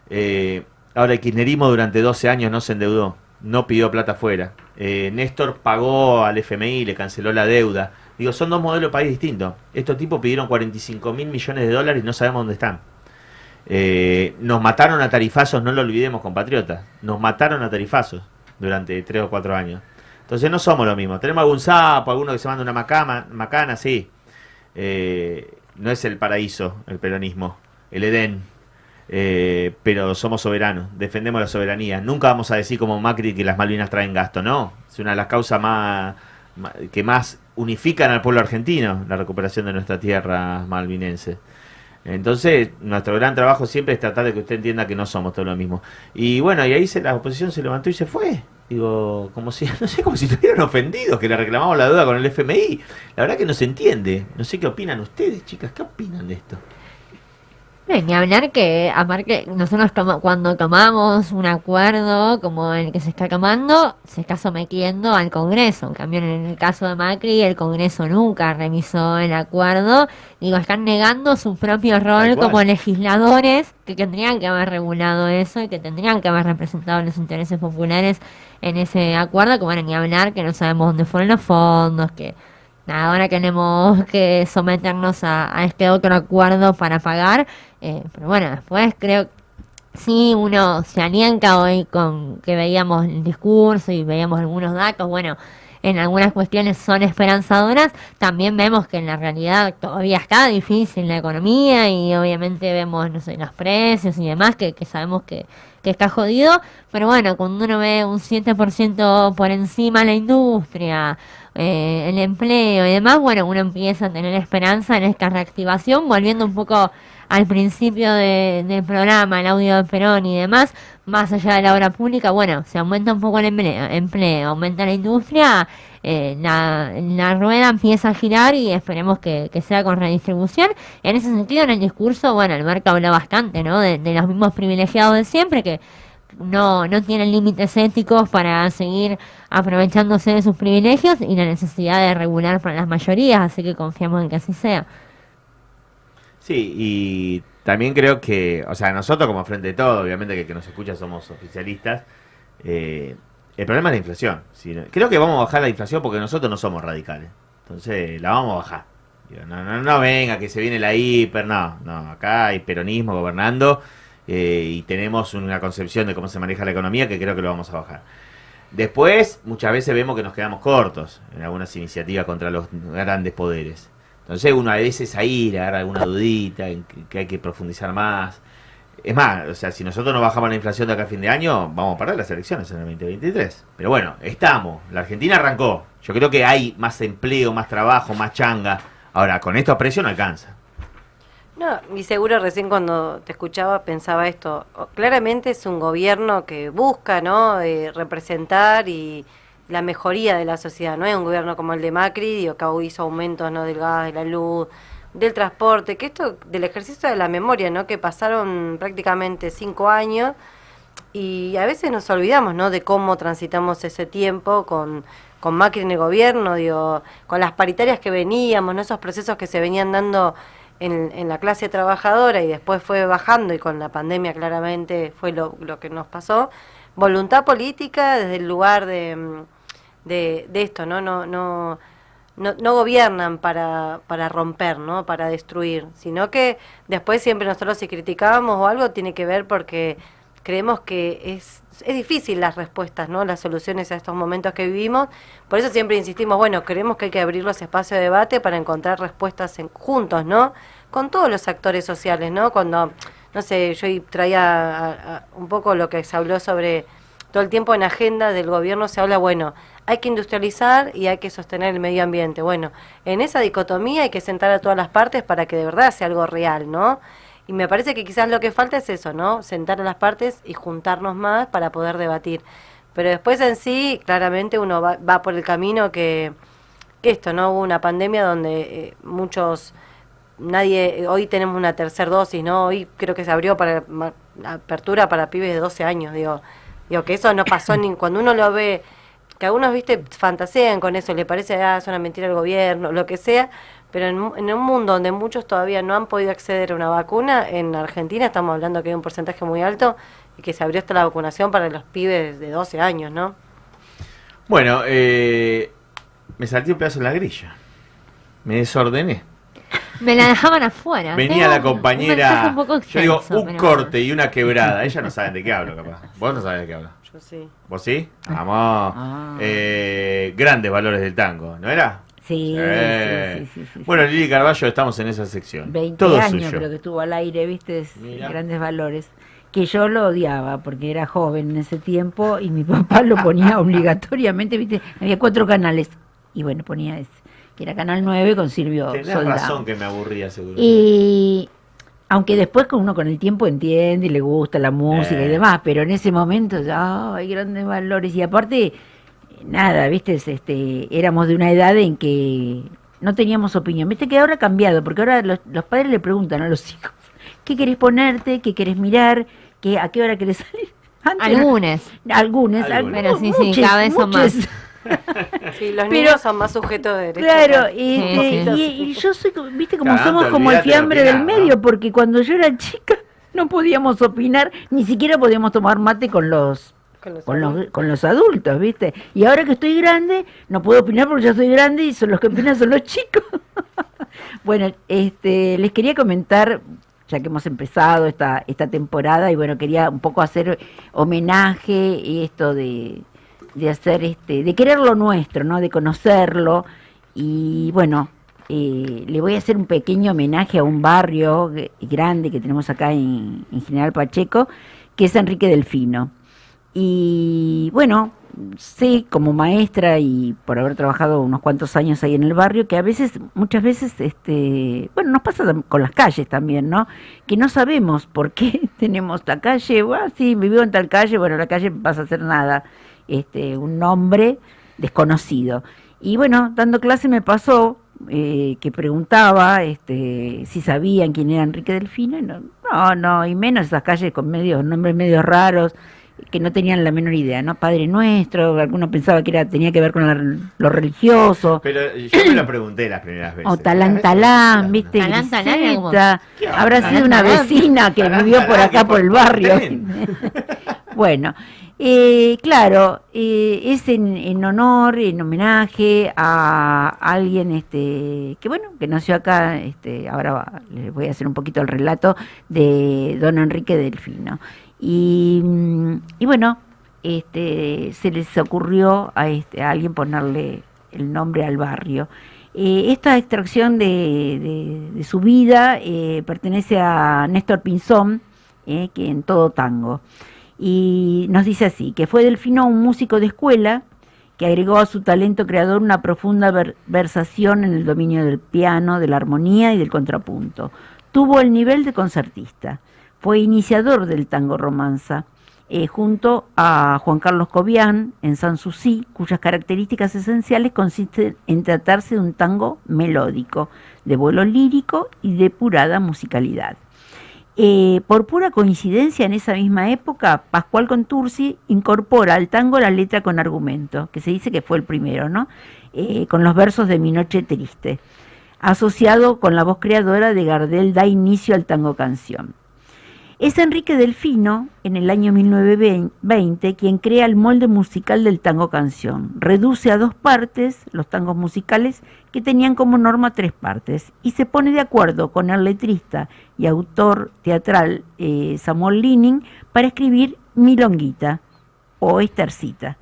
Eh, ahora, el kirchnerismo durante 12 años no se endeudó, no pidió plata afuera. Eh, Néstor pagó al FMI, le canceló la deuda. Digo, son dos modelos de país distintos. Estos tipos pidieron 45 mil millones de dólares y no sabemos dónde están. Eh, nos mataron a tarifazos, no lo olvidemos, compatriotas. Nos mataron a tarifazos durante 3 o 4 años. Entonces no somos lo mismo. Tenemos algún sapo, alguno que se manda una macama, macana, sí. Eh, no es el paraíso, el peronismo, el Edén. Eh, pero somos soberanos, defendemos la soberanía. Nunca vamos a decir como Macri que las Malvinas traen gasto, no. Es una de las causas más, ma- que más unifican al pueblo argentino, la recuperación de nuestra tierra malvinense. Entonces, nuestro gran trabajo siempre es tratar de que usted entienda que no somos todo lo mismo. Y bueno, y ahí se, la oposición se levantó y se fue. Digo, como si, no sé, como si estuvieran ofendidos que le reclamamos la deuda con el FMI. La verdad que no se entiende. No sé qué opinan ustedes, chicas, ¿qué opinan de esto? No, ni hablar que, aparte, nosotros cuando tomamos un acuerdo como el que se está tomando, se está sometiendo al Congreso. En cambio, en el caso de Macri, el Congreso nunca revisó el acuerdo. Digo, están negando su propio rol como legisladores que tendrían que haber regulado eso y que tendrían que haber representado los intereses populares en ese acuerdo. Que bueno, ni hablar que no sabemos dónde fueron los fondos, que ahora tenemos que someternos a, a este otro acuerdo para pagar. eh, pero bueno, después creo sí uno se alienta hoy con que veíamos el discurso y veíamos algunos datos. Bueno, en algunas cuestiones son esperanzadoras. También vemos que en la realidad todavía está difícil la economía y obviamente vemos, no sé, los precios y demás que, que sabemos que, que está jodido. Pero bueno, cuando uno ve un 7% por encima la industria, eh, el empleo y demás, bueno, uno empieza a tener esperanza en esta reactivación, volviendo un poco al principio de- del programa, el audio de Perón y demás, más allá de la obra pública, bueno, se aumenta un poco el empleo, empleo aumenta la industria, eh, la, la rueda empieza a girar y esperemos que, que sea con redistribución. En ese sentido, en el discurso, bueno, el Marco habla bastante, ¿no? De, de los mismos privilegiados de siempre, que no, no tienen límites éticos para seguir aprovechándose de sus privilegios y la necesidad de regular para las mayorías, así que confiamos en que así sea. Sí, y también creo que, o sea, nosotros como Frente de Todo, obviamente que que nos escucha somos oficialistas, eh, el problema es la inflación. Si creo que vamos a bajar la inflación porque nosotros no somos radicales. Entonces la vamos a bajar. Digo, no, no, no venga, que se viene la hiper, no, no, acá hay peronismo gobernando eh, y tenemos una concepción de cómo se maneja la economía que creo que lo vamos a bajar. Después, muchas veces vemos que nos quedamos cortos en algunas iniciativas contra los grandes poderes. Entonces uno a veces ahí le agarra alguna dudita en que, hay que profundizar más. Es más, o sea, si nosotros no bajamos la inflación de acá a fin de año, vamos a perder las elecciones en el 2023. Pero bueno, estamos. La Argentina arrancó. Yo creo que hay más empleo, más trabajo, más changa. Ahora, con estos precios no alcanza. No, y seguro recién cuando te escuchaba pensaba esto. Claramente es un gobierno que busca, ¿no? Eh, representar y la mejoría de la sociedad. No es un gobierno como el de Macri, que hizo aumentos, ¿no? Del gas, de la luz, del transporte, que esto del ejercicio de la memoria, ¿no? Que pasaron prácticamente cinco años y a veces nos olvidamos, ¿no? De cómo transitamos ese tiempo con, con Macri en el gobierno, digo, con las paritarias que veníamos, ¿no? Esos procesos que se venían dando en, en la clase trabajadora y después fue bajando y con la pandemia claramente fue lo, lo que nos pasó. Voluntad política desde el lugar de, mm, de, de esto, ¿no? No, no, no, no gobiernan para, para romper, ¿no? Para destruir, sino que después siempre nosotros si criticábamos o algo tiene que ver porque creemos que es, es difícil las respuestas, ¿no? Las soluciones a estos momentos que vivimos. Por eso siempre insistimos, bueno, creemos que hay que abrir los espacios de debate para encontrar respuestas en, juntos, ¿no? Con todos los actores sociales, ¿no? Cuando, no sé, yo traía a- un poco lo que se habló sobre todo el tiempo en agenda del gobierno se habla, bueno, hay que industrializar y hay que sostener el medio ambiente. Bueno, en esa dicotomía hay que sentar a todas las partes para que de verdad sea algo real, ¿no? Y me parece que quizás lo que falta es eso, ¿no? Sentar a las partes y juntarnos más para poder debatir. Pero después en sí, claramente uno va, va por el camino que, que esto, ¿no? Hubo una pandemia donde eh, muchos, nadie, hoy tenemos una tercera dosis, ¿no? Hoy creo que se abrió para apertura para pibes de 12 años, digo, digo que eso no pasó ni cuando uno lo ve, que algunos, viste, fantasean con eso, le parece, ah, es una mentira el gobierno, lo que sea, pero en, mu- en un mundo donde muchos todavía no han podido acceder a una vacuna, en Argentina estamos hablando que hay un porcentaje muy alto y que se abrió hasta la vacunación para los pibes de 12 años, ¿no? Bueno, eh, me salté un pedazo en la grilla. Me desordené. Me la dejaban afuera. Venía la compañera. un poco yo digo, un pero corte y una quebrada. Ella no sabe de qué hablo, capaz. Vos no sabés de qué hablo. Yo sí. ¿Vos sí? Vamos. Eh, grandes valores del tango, ¿no era? Sí, Eh. sí, sí, sí, sí, Bueno, Lili Carballo, estamos en esa sección. 20 Todo años suyo. creo que estuvo al aire, viste, Es grandes valores. Que yo lo odiaba porque era joven en ese tiempo y mi papá lo ponía obligatoriamente, viste, había cuatro canales y bueno, ponía ese, que era Canal 9 con Silvio Tenés Soldán. razón que me aburría, seguro. Y aunque después con uno con el tiempo entiende y le gusta la música y Eh. demás, pero en ese momento ya hay grandes valores y aparte nada, viste, Es, este éramos de una edad en que no teníamos opinión. Viste que ahora ha cambiado, porque ahora los, los padres le preguntan a los hijos, ¿qué querés ponerte? ¿Qué querés mirar? ¿Qué, ¿A qué hora querés salir? Antes no- Algunos. Algunos, Pero sí, sí, cada vez son muchos. más. Sí, los Pero- niños son más sujetos de derechos. Claro, este, y, y yo soy, viste, como somos como el fiambre del medio, porque cuando yo era chica no podíamos opinar, ni siquiera podíamos tomar mate con los Con los con los, con los adultos, ¿viste? Y ahora que estoy grande, no puedo opinar porque ya soy grande y son los que opinan son los chicos. bueno, este, les quería comentar, ya que hemos empezado esta, esta temporada, y bueno, quería un poco hacer homenaje y esto de, de hacer este, de querer lo nuestro, ¿no? De conocerlo. Y bueno, eh, le voy a hacer un pequeño homenaje a un barrio grande que tenemos acá en, en General Pacheco, que es Enrique Delfino. Y bueno, sé como maestra y por haber trabajado unos cuantos años ahí en el barrio, que a veces, muchas veces, este, bueno, nos pasa con las calles también, ¿no? Que no sabemos por qué tenemos la calle, bueno, sí, vivió en tal calle, bueno, la calle pasa a ser nada, este, un nombre desconocido. Y bueno, dando clase me pasó eh, que preguntaba este, si sabían quién era Enrique Delfino, y no, no, no, y menos esas calles con medios, nombres medios raros, que no tenían la menor idea, ¿no? Padre Nuestro, alguno pensaba que era tenía que ver con la- lo religioso, Pero yo me lo pregunté las primeras veces. o Talán Talán, ¿viste? Talán Talán Griseta. ¿Qué Habrá Talán sido una Talán? vecina que Talán vivió por Talán, acá por el barrio. Bueno, eh, claro, eh, es en, en honor, en homenaje a alguien este que bueno, que nació acá, este, ahora va- les voy a hacer un poquito el relato de don Enrique Delfino. Y, bueno, este, se les ocurrió a, este, alguien ponerle el nombre al barrio. Eh, esta extracción de, su vida eh, pertenece a Néstor Pinzón, eh, que en todo tango. Y nos dice así, que fue Delfino un músico de escuela que agregó a su talento creador una profunda ver- versación en el dominio del piano, de la armonía y del contrapunto. Tuvo el nivel de concertista. Fue iniciador del tango romanza, eh, junto a Juan Carlos Cobian en Sanssouci, cuyas características esenciales consisten en tratarse de un tango melódico, de vuelo lírico y depurada musicalidad. Eh, por pura coincidencia, en esa misma época, Pascual Contursi incorpora al tango la letra con argumento, que se dice que fue el primero, ¿no? Eh, con los versos de Mi Noche Triste, asociado con la voz creadora de Gardel, da inicio al tango canción. Es Enrique Delfino, en el año 1920, quien crea el molde musical del tango canción. Reduce a dos partes los tangos musicales que tenían como norma tres partes y se pone de acuerdo con el letrista y autor teatral eh, Samuel Lining para escribir Milonguita o Estercita.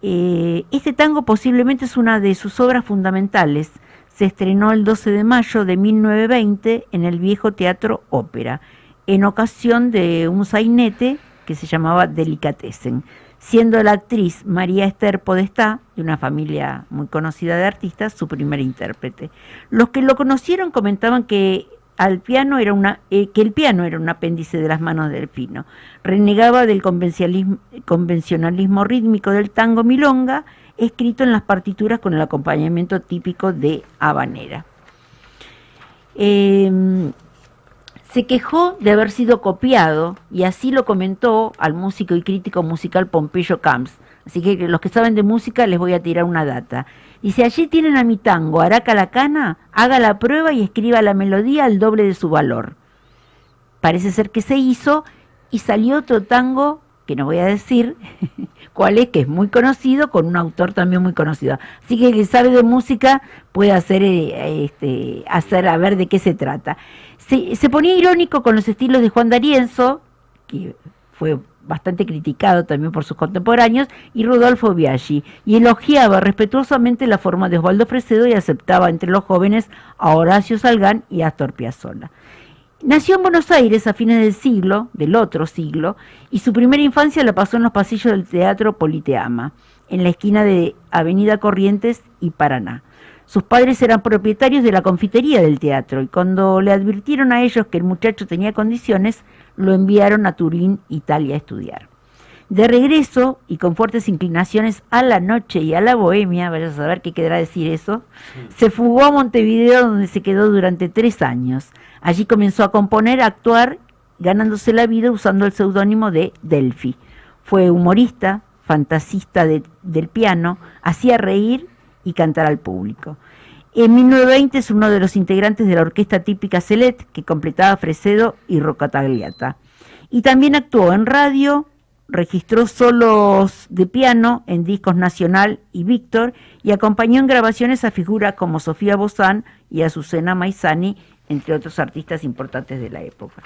Eh, este tango posiblemente es una de sus obras fundamentales. Se estrenó el 12 de mayo de 1920 en el viejo Teatro Ópera, en ocasión de un sainete que se llamaba Delicatessen, siendo la actriz María Esther Podestá, de una familia muy conocida de artistas, su primera intérprete. Los que lo conocieron comentaban que eh, el piano era un apéndice de las manos del Delfino. Renegaba del convencionalismo, rítmico del tango milonga, escrito en las partituras con el acompañamiento típico de habanera. Eh, se quejó de haber sido copiado y así lo comentó al músico y crítico musical Pompeyo Camps. Así que los que saben de música les voy a tirar una data. Dice, allí tienen a mi tango, Araca la cana, haga la prueba y escriba la melodía al doble de su valor. Parece ser que se hizo y salió otro tango, que no voy a decir cuál es, que es muy conocido, con un autor también muy conocido. Así que el que sabe de música puede hacer, eh, este, hacer a ver de qué se trata. Se, ponía irónico con los estilos de Juan D'Arienzo, que fue bastante criticado también por sus contemporáneos, y Rodolfo Biaggi, y elogiaba respetuosamente la forma de Osvaldo Fresedo y aceptaba entre los jóvenes a Horacio Salgán y Astor Piazzolla. Nació en Buenos Aires a fines del siglo, del otro siglo, y su primera infancia la pasó en los pasillos del Teatro Politeama, en la esquina de Avenida Corrientes y Paraná. Sus padres eran propietarios de la confitería del teatro y cuando le advirtieron a ellos que el muchacho tenía condiciones, lo enviaron a Turín, Italia, a estudiar. De regreso y con fuertes inclinaciones a la noche y a la bohemia, vaya a saber qué quedará decir eso, se fugó a Montevideo donde se quedó durante tres años. Allí comenzó a componer, a actuar, ganándose la vida usando el seudónimo de Delphi. Fue humorista, fantasista de- del piano, hacía reír y cantar al público. En 1920 es uno de los integrantes de la orquesta típica Celet que completaba Fresedo y Rocatagliata. Y también actuó en radio, registró solos de piano en discos Nacional y Víctor y acompañó en grabaciones a figuras como Sofía Bozán y Azucena Maizani, entre otros artistas importantes de la época.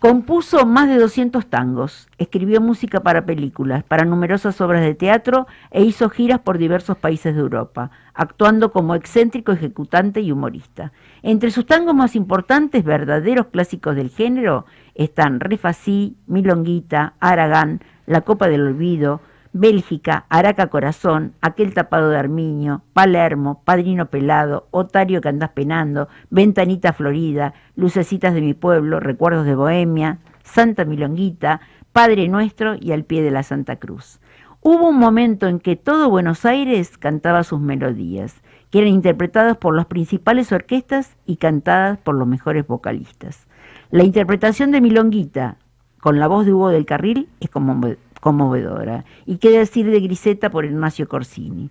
Compuso más de 200 tangos, escribió música para películas, para numerosas obras de teatro e hizo giras por diversos países de Europa, actuando como excéntrico ejecutante y humorista. Entre sus tangos más importantes, verdaderos clásicos del género, están Refasí, Milonguita, Aragán, La Copa del Olvido, Bélgica, Araca Corazón, Aquel Tapado de Armiño, Palermo, Padrino Pelado, Otario que andás penando, Ventanita Florida, Lucecitas de mi pueblo, Recuerdos de Bohemia, Santa Milonguita, Padre Nuestro y Al pie de la Santa Cruz. Hubo un momento en que todo Buenos Aires cantaba sus melodías, que eran interpretadas por las principales orquestas y cantadas por los mejores vocalistas. La interpretación de Milonguita con la voz de Hugo del Carril es conmove- conmovedora. Y qué decir de Griseta por Ignacio Corsini.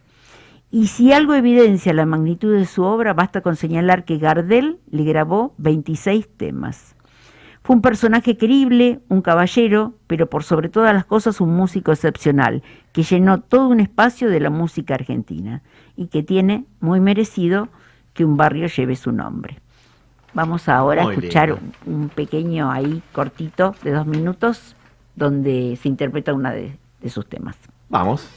Y si algo evidencia la magnitud de su obra, basta con señalar que Gardel le grabó 26 temas. Fue un personaje querible, un caballero, pero por sobre todas las cosas un músico excepcional, que llenó todo un espacio de la música argentina y que tiene muy merecido que un barrio lleve su nombre. Vamos ahora Muy a escuchar un pequeño ahí cortito de dos minutos donde se interpreta una de, de sus temas. Vamos.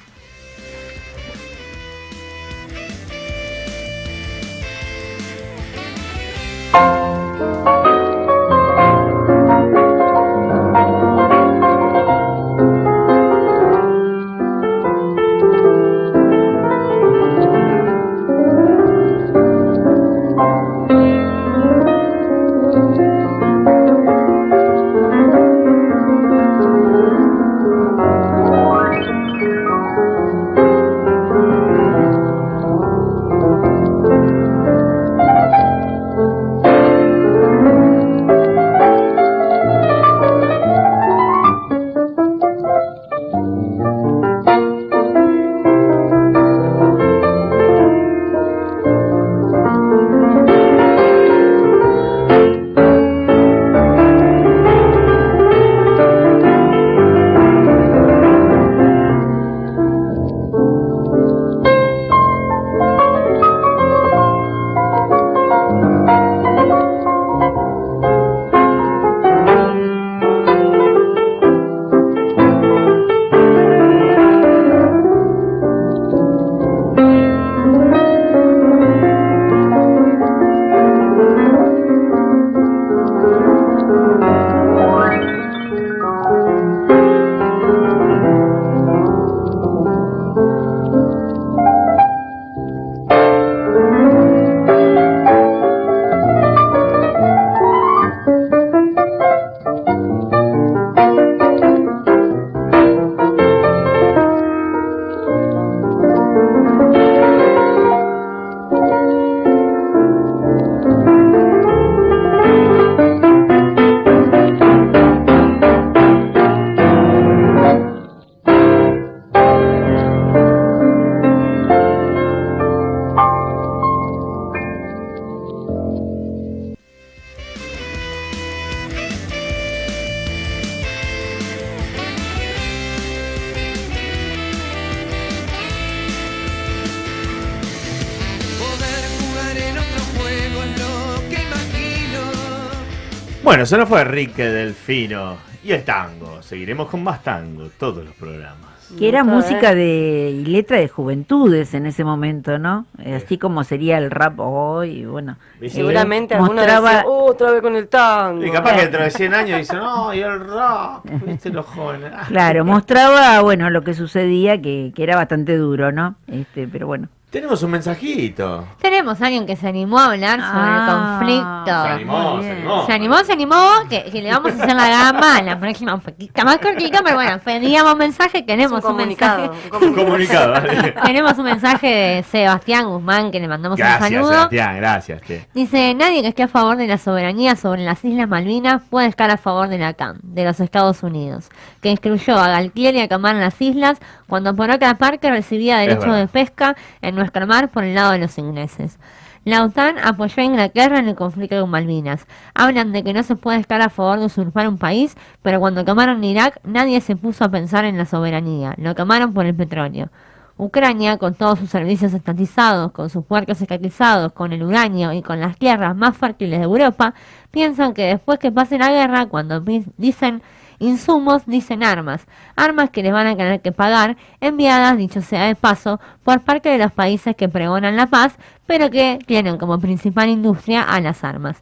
No fue Enrique Delfino. Y el tango. Seguiremos con más tango todos los programas. Que era Otra música de y letra de juventudes en ese momento, ¿no? Eh, Así como sería el rap hoy, y bueno. Y eh, seguramente alguno mostraba decía, "Oh, otra vez con el tango. Y capaz que dentro de 100 años dicen, no, y el rock, viste los jóvenes. Claro, mostraba, bueno, lo que sucedía, que, que era bastante duro, ¿no? Este, pero bueno. Tenemos un mensajito. Tenemos a alguien que se animó a hablar sobre Ah, el conflicto. Se animó, se animó. Se animó, se animó, que, que le vamos a hacer la gama en la próxima, un poquito más cortita, pero bueno, pedíamos mensaje, queremos Es un un, comunicado, mensaje. Un comunicado. Tenemos un mensaje de Sebastián Guzmán, que le mandamos un Gracias, saludo. Sebastián, gracias. Dice, nadie que esté a favor de la soberanía sobre las Islas Malvinas puede estar a favor de la CAM, de los Estados Unidos, que excluyó a Galtier y a Camar en las islas, cuando por otra parte recibía derecho de pesca en nuestro mar por el lado de los ingleses. La OTAN apoyó a Inglaterra en el conflicto con Malvinas. Hablan de que no se puede estar a favor de usurpar un país, pero cuando quemaron Irak nadie se puso a pensar en la soberanía, lo quemaron por el petróleo. Ucrania, con todos sus servicios estatizados, con sus puertos escatizados, con el uranio y con las tierras más fértiles de Europa, piensan que después que pase la guerra, cuando dicen insumos, dicen armas. Armas que les van a tener que pagar, enviadas, dicho sea de paso, por parte de los países que pregonan la paz, pero que tienen como principal industria a las armas.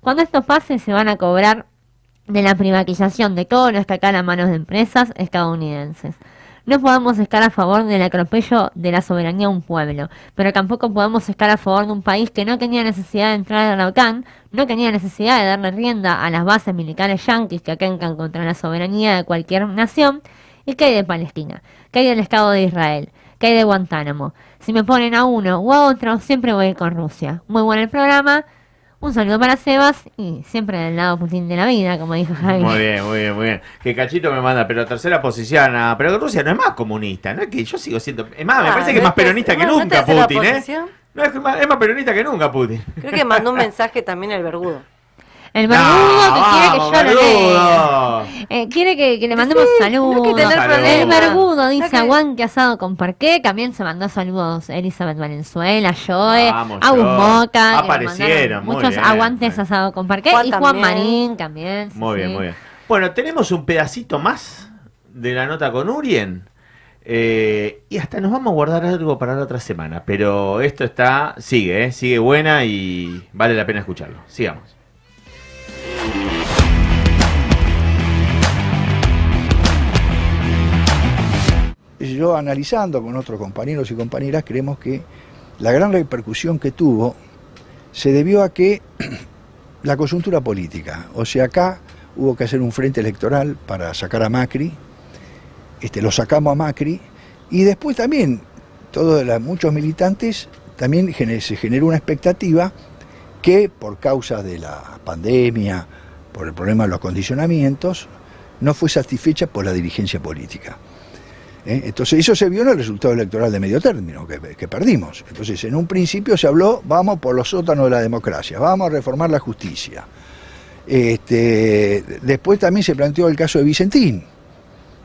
Cuando esto pase, se van a cobrar de la privatización de todo lo estatal a manos de empresas estadounidenses. No podemos estar a favor del atropello de la soberanía de un pueblo, pero tampoco podemos estar a favor de un país que no tenía necesidad de entrar a la OTAN, no tenía necesidad de darle rienda a las bases militares yanquis que atentan contra la soberanía de cualquier nación, y que hay de Palestina, que hay del Estado de Israel, que hay de Guantánamo. Si me ponen a uno o a otro, siempre voy a ir con Rusia. Muy bueno el programa. Un saludo para Sebas y siempre del lado Putin de la vida, como dijo Javi. Muy bien, muy bien, muy bien. Que Cachito me manda, pero tercera posición. ah, pero Rusia no es más comunista, ¿no? Es que yo sigo siendo. Es más, me Ah, parece que es ¿no más es- peronista que no- nunca Putin, ¿eh? No, es, más, es más peronista que nunca Putin. Creo que mandó un mensaje también el vergudo. El vergudo que quiere que yo lo lea. Eh, quiere que, que le mandemos saludos. no hay que tener Saludos. El vergudo dice aguante asado con parqué. También se mandó saludos Elizabeth Valenzuela, Joe, Agus. Moca. Aparecieron, Muchos bien, aguantes asado con parqué. Juan y Juan también. Marín también. sí, Muy bien, sí. muy bien. Bueno, tenemos un pedacito más de la nota con Urien. eh, y hasta nos vamos a guardar algo para la otra semana. Pero esto está. Sigue, ¿eh? Sigue buena y vale la pena escucharlo. Sigamos. Yo analizando con otros compañeros y compañeras creemos que la gran repercusión que tuvo se debió a que la coyuntura política, o sea, acá hubo que hacer un frente electoral para sacar a Macri, este, lo sacamos a Macri, y después también todos la- muchos militantes también se generó una expectativa que por causa de la pandemia, por el problema de los condicionamientos, no fue satisfecha por la dirigencia política. ¿eh? Entonces eso se vio en el resultado electoral de medio término, que, perdimos. Entonces en un principio se habló, vamos por los sótanos de la democracia, vamos a reformar la justicia. Este, después también se planteó el caso de Vicentín,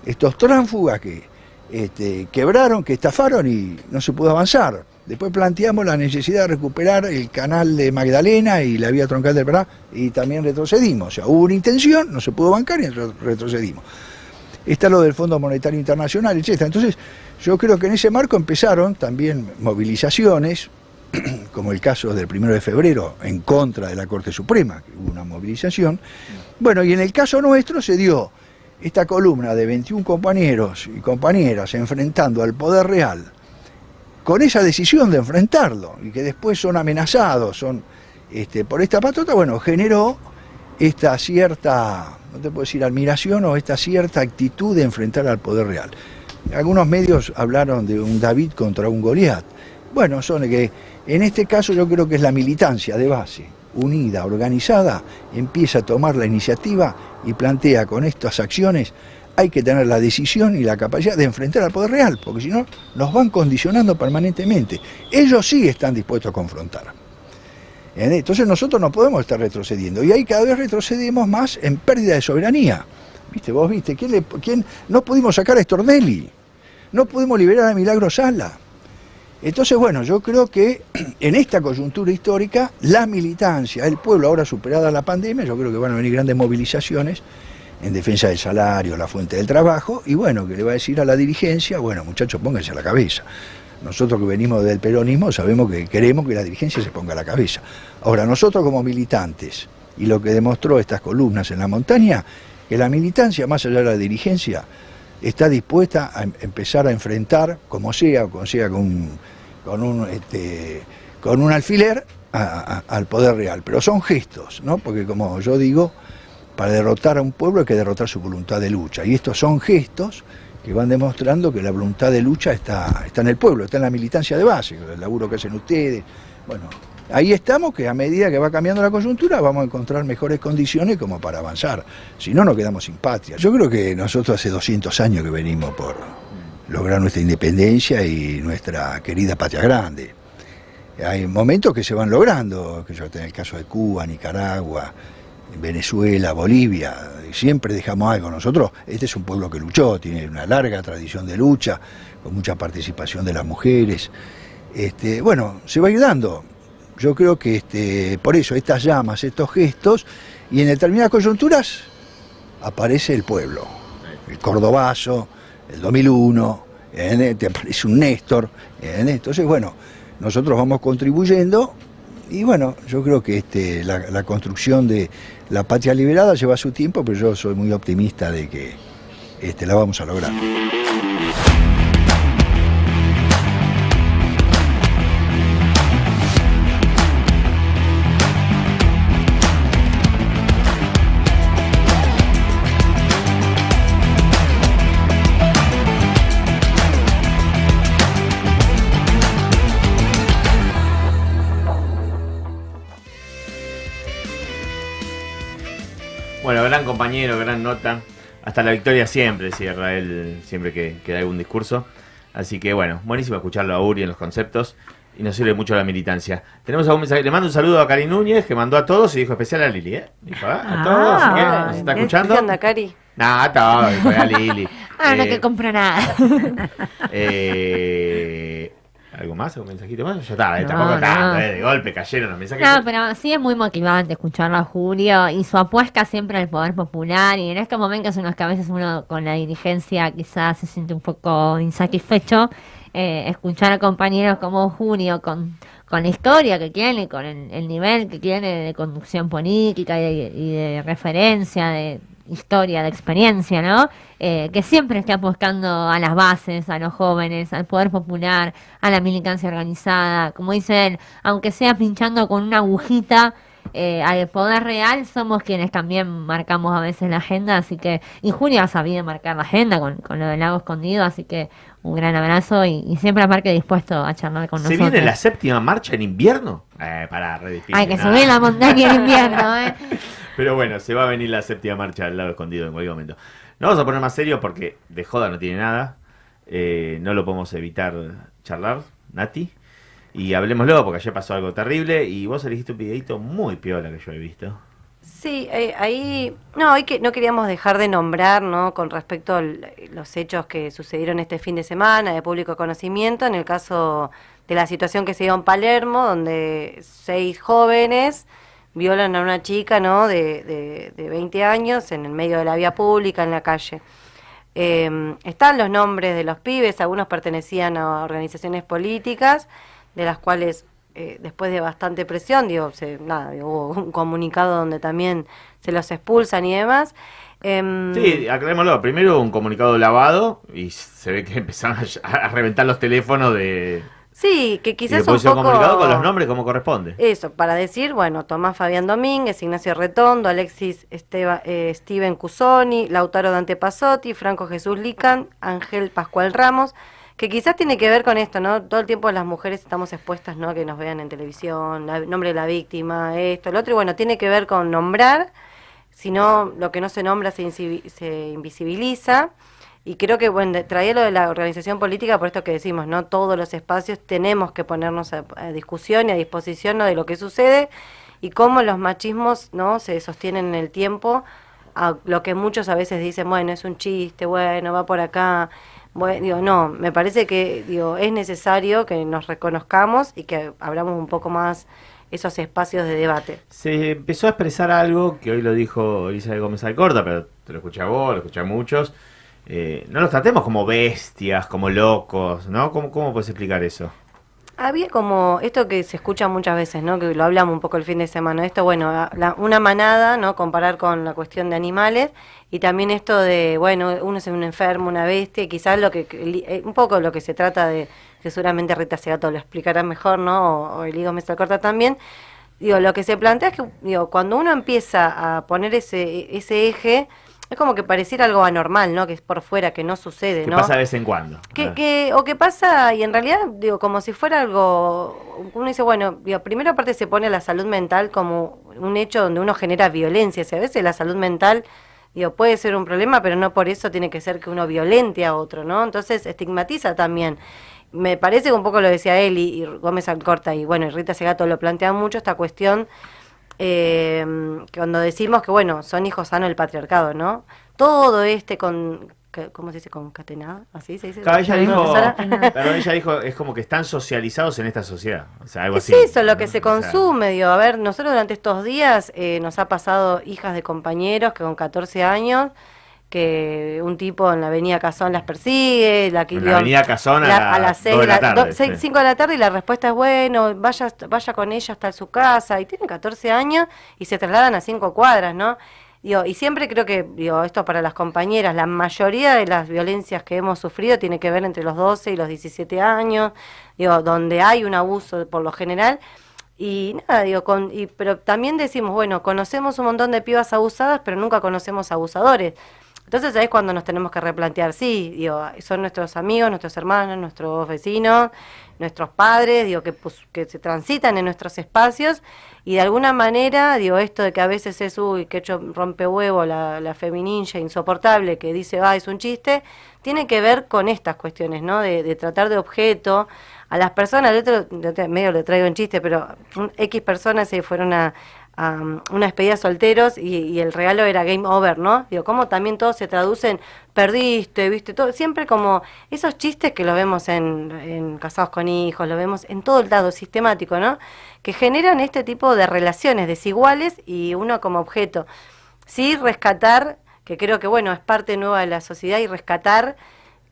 estos tránsfugas que este, quebraron, que estafaron y no se pudo avanzar. Después planteamos la necesidad de recuperar el canal de Magdalena y la vía troncal del Pará y también retrocedimos. O sea, hubo una intención, no se pudo bancar y retro- retrocedimos. Está lo del Fondo Monetario Internacional, etc. Entonces, yo creo que en ese marco empezaron también movilizaciones, como el caso del primero de febrero en contra de la Corte Suprema, que hubo una movilización. Bueno, y en el caso nuestro se dio esta columna de 21 compañeros y compañeras enfrentando al poder real con esa decisión de enfrentarlo y que después son amenazados, son este, por esta patota, bueno, generó esta cierta, no te puedo decir admiración o esta cierta actitud de enfrentar al poder real. Algunos medios hablaron de un David contra un Goliat. Bueno, son que en este caso yo creo que es la militancia de base, unida, organizada, empieza a tomar la iniciativa y plantea con estas acciones hay que tener la decisión y la capacidad de enfrentar al poder real, porque si no nos van condicionando permanentemente. Ellos sí están dispuestos a confrontar. ¿Eh? Entonces nosotros no podemos estar retrocediendo y ahí cada vez retrocedemos más en pérdida de soberanía. ¿Viste? Vos viste, ¿quién, no pudimos sacar a Stornelli, no pudimos liberar a Milagro Sala. Entonces, bueno, yo creo que en esta coyuntura histórica, la militancia, el pueblo, ahora superada la pandemia, yo creo que van a venir grandes movilizaciones en defensa del salario, la fuente del trabajo, y bueno, que le va a decir a la dirigencia, bueno, muchachos, pónganse a la cabeza. Nosotros que venimos del peronismo sabemos que queremos que la dirigencia se ponga a la cabeza. Ahora, nosotros como militantes, y lo que demostró estas columnas en la montaña, que la militancia, más allá de la dirigencia, está dispuesta a em- empezar a enfrentar, como sea, o como sea con con un, este, con un alfiler, al poder real. Pero son gestos, ¿no? Porque como yo digo, para derrotar a un pueblo hay que derrotar su voluntad de lucha. Y estos son gestos que van demostrando que la voluntad de lucha está, está en el pueblo, está en la militancia de base, el laburo que hacen ustedes. Bueno, ahí estamos, que a medida que va cambiando la coyuntura vamos a encontrar mejores condiciones como para avanzar. Si no, nos quedamos sin patria. Yo creo que nosotros hace 200 años que venimos por lograr nuestra independencia y nuestra querida patria grande. Hay momentos que se van logrando, que yo en el caso de Cuba, Nicaragua, Venezuela, Bolivia, siempre dejamos algo. Nosotros, este es un pueblo que luchó, tiene una larga tradición de lucha, con mucha participación de las mujeres. Este, bueno, se va ayudando. Yo creo que este, por eso estas llamas, estos gestos, y en determinadas coyunturas aparece el pueblo, el cordobazo, el 2001, ¿eh? te aparece un Néstor. Entonces, bueno, nosotros vamos contribuyendo y bueno, yo creo que este, la, construcción de la patria liberada lleva su tiempo, pero yo soy muy optimista de que este, la vamos a lograr. Compañero, gran nota. Hasta la victoria siempre, cierra él, siempre que, que da algún discurso. Así que bueno, buenísimo escucharlo a Uri en los conceptos y nos sirve mucho la militancia. Tenemos algún mensaje, le mando un saludo a Karin Núñez que mandó a todos y dijo especial a Lili, ¿eh? Dijo, ah, a todos, ¿qué? ¿Nos está escuchando? ¿Qué onda, Cari? Nah, a todos, dijo a Lili. Ah, no Eh, que compra nada. eh, ¿Algo más? ¿Algún mensajito más? Ya está, eh, No, tampoco no. tanto, eh, de golpe cayeron los mensajes. No, pero sí es muy motivante escucharlo a Julio y su apuesta siempre al poder popular y en estos momentos en los que a veces uno con la dirigencia quizás se siente un poco insatisfecho, eh, escuchar a compañeros como Julio con, con la historia que tiene, con el, el nivel que tiene de conducción política y de, y de referencia, de historia, de experiencia, ¿no? Eh, que siempre está apostando a las bases, a los jóvenes, al poder popular, a la militancia organizada. Como dice él, aunque sea pinchando con una agujita eh, al poder real, somos quienes también marcamos a veces la agenda. Así que, y Julia ha sabido marcar la agenda con, con lo del lago escondido, así que un gran abrazo y, y siempre aparte dispuesto a charlar con ¿Se nosotros. viene la séptima marcha en invierno? Eh, para redifícil. Hay que nada. subir la montaña en invierno, ¿eh? Pero bueno, se va a venir la séptima marcha al lado escondido en cualquier momento. No vamos a poner más serio porque de joda no tiene nada. Eh, no lo podemos evitar charlar, Nati. Y hablemoslo porque ayer pasó algo terrible y vos elegiste un videito muy piola que yo he visto. Sí, eh, ahí no, hoy que no queríamos dejar de nombrar, ¿no? Con respecto a los hechos que sucedieron este fin de semana de público conocimiento, en el caso de la situación que se dio en Palermo, donde seis jóvenes violan a una chica, ¿no? De, de, de 20 años en el medio de la vía pública, en la calle. Eh, están los nombres de los pibes, algunos pertenecían a organizaciones políticas, de las cuales eh, después de bastante presión, digo, se, nada, hubo un comunicado donde también se los expulsan y demás. Em, Sí, aclarémoslo. Primero un comunicado lavado y se ve que empezaron a reventar los teléfonos de... sí, que y quizás después un comunicado poco... con los nombres como corresponde. Eso, para decir, bueno, Tomás Fabián Domínguez, Ignacio Retondo, Alexis Esteba, eh, Steven Cusoni, Lautaro Dante Pasotti, Franco Jesús Lican, Ángel Pascual Ramos, que quizás tiene que ver con esto, ¿no? Todo el tiempo las mujeres estamos expuestas, ¿no? Que nos vean en televisión, el nombre de la víctima, esto, lo otro, y bueno, tiene que ver con nombrar, si no, lo que no se nombra se, se invisibiliza. Y creo que, bueno, traía lo de la organización política por esto que decimos, ¿no? Todos los espacios tenemos que ponernos a, a discusión y a disposición ¿no? de lo que sucede y cómo los machismos, ¿no? Se sostienen en el tiempo a lo que muchos a veces dicen, bueno, es un chiste, bueno, va por acá. Bueno, digo, no, me parece que digo, es necesario que nos reconozcamos y que abramos un poco más esos espacios de debate. Se empezó a expresar algo que hoy lo dijo Elizabeth Gómez Alcorta, pero te lo escuché a vos, lo escuché a muchos. Eh, no los tratemos como bestias, como locos, ¿no? ¿Cómo, cómo puedes explicar eso? Había como esto que se escucha muchas veces, ¿no? Que lo hablamos un poco el fin de semana. Esto, bueno, la- una manada, ¿no? Comparar con la cuestión de animales y también esto de, bueno, uno es un enfermo, una bestia, quizás lo que, eh, un poco lo que se trata de, que seguramente Rita Segato lo explicará mejor, ¿no? O, o Eligo Mesa Corta también. Digo, lo que se plantea es que, digo, cuando uno empieza a poner ese, ese eje, es como que pareciera algo anormal, ¿no? Que es por fuera, que no sucede, Que ¿no? pasa de vez en cuando. Que, Ah. que, o que pasa, y en realidad, digo, como si fuera algo, uno dice, bueno, digo, primero aparte se pone la salud mental como un hecho donde uno genera violencia, o sea, a veces la salud mental, digo, puede ser un problema, pero no por eso tiene que ser que uno violente a otro, ¿no? Entonces estigmatiza también. Me parece que un poco lo decía él y, y Gómez Alcorta, y bueno, y Rita Segato lo plantea mucho, esta cuestión eh, cuando decimos que, bueno, son hijos sanos del patriarcado, ¿no? Todo este con, ¿cómo se dice? Concatenado, así se dice. Claro, ella dijo, pero ella dijo, es como que están socializados en esta sociedad. O sea, algo Es así. eso lo que se consume, digo, a ver, nosotros durante estos días eh, nos ha pasado hijas de compañeros que con 14 años, que un tipo en la avenida Cazón las persigue, la En la avenida Cazón a la- las las seis dos de la tarde, do- seis- sí. cinco de la tarde y la respuesta es bueno, vaya, vaya con ella hasta su casa, y tienen 14 años y se trasladan a cinco cuadras, ¿no? Digo, y siempre creo que, digo, esto para las compañeras, la mayoría de las violencias que hemos sufrido tiene que ver entre los 12 y los 17 años, digo, donde hay un abuso por lo general. Y nada, digo, con, y, pero también decimos, bueno, conocemos un montón de pibas abusadas, pero nunca conocemos abusadores. Entonces ahí es cuando nos tenemos que replantear, sí, digo, son nuestros amigos, nuestros hermanos, nuestros vecinos, nuestros padres, digo, que, pues, que se transitan en nuestros espacios y de alguna manera, digo, esto de que a veces es, uy, que hecho rompehuevo la, la femininja insoportable que dice, ah, es un chiste, tiene que ver con estas cuestiones, ¿no? De, de tratar de objeto a las personas, el otro, medio lo traigo en chiste, pero X personas se fueron a, um, una despedida de solteros y, y el regalo era game over, ¿no? Digo, cómo también todos se traducen, perdiste, viste, todo, siempre como esos chistes que lo vemos en, en Casados con Hijos, lo vemos en todo el lado sistemático, ¿no? Que generan este tipo de relaciones desiguales y uno como objeto. Sí, rescatar, que creo que, bueno, es parte nueva de la sociedad y rescatar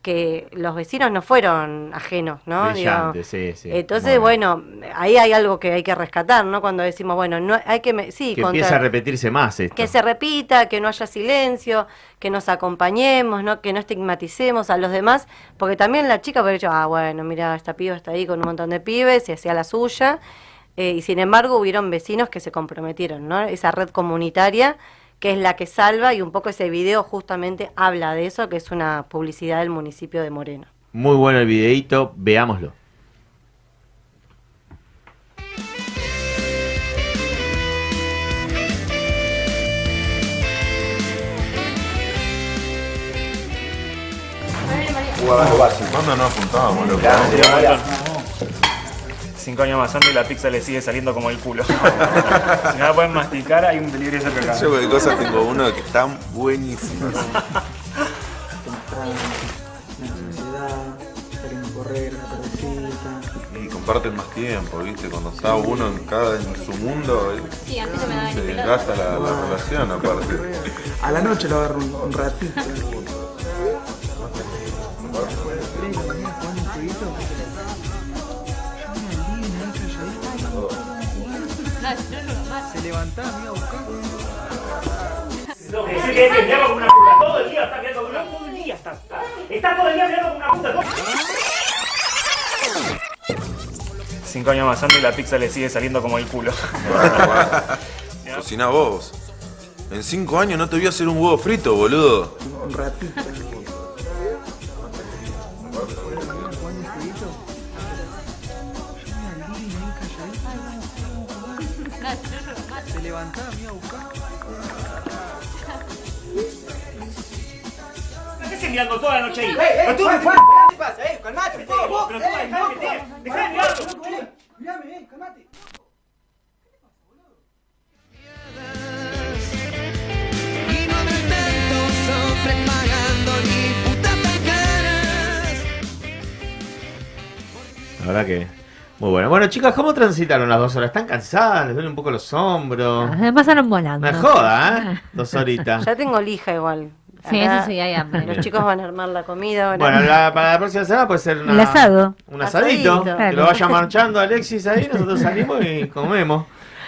que los vecinos no fueron ajenos, ¿no? Digo, sí, sí. entonces, bueno, ahí hay algo que hay que rescatar, ¿no? Cuando decimos, bueno, no hay que, me- sí, Que contra- empieza a repetirse más esto. que se repita, que no haya silencio, que nos acompañemos, ¿no? que no estigmaticemos a los demás, porque también la chica puede decir, ah, bueno, mira, esta piba está ahí con un montón de pibes y hacía la suya, eh, y sin embargo hubieron vecinos que se comprometieron, ¿no? Esa red comunitaria que es la que salva y un poco ese video justamente habla de eso, que es una publicidad del municipio de Moreno. Muy bueno el videíto, veámoslo. ¿Cuándo nos juntábamos, loco? Cinco años avanzando y la pizza le sigue saliendo como el culo. si no la pueden masticar, hay un delivery cerca acá. Yo de cosas tengo uno que están buenísimos. Y comparten más tiempo, ¿viste? Cuando está uno en cada en su mundo, eh, Sí, antes no me daban se desgasta la, la relación aparte. A la noche lo agarro un, un ratito. Se levantaba, me iba a buscar. No, que decir que es que miraba como una puta. Todo el día está mirando como una puta. Todo el día está. Está todo el día mirando como una puta. Cinco años avanzando y la pizza le sigue saliendo como el culo. Cocina vos. En cinco años no te voy a hacer un huevo frito, boludo. Un ratito. Mirando toda la noche ahí? Pero tú- Juan, ¿qué te pasa? Eh, calmate, Pero tú loco, meter, de mirarlo. eh, Mírame, eh, calmate. La verdad que muy bueno. Bueno, chicas, ¿cómo transitaron las dos horas? ¿Están cansadas? ¿Les duelen un poco los hombros? Me pasaron volando. Una joda, ¿eh? Dos horitas. Ya tengo lija igual. Sí, Acá eso sí, hay hambre. Los chicos van a armar la comida ahora. Bueno, la- para la próxima semana puede ser una- asado. un asadito. Asadito. Que lo vaya marchando Alexis ahí, nosotros salimos y comemos.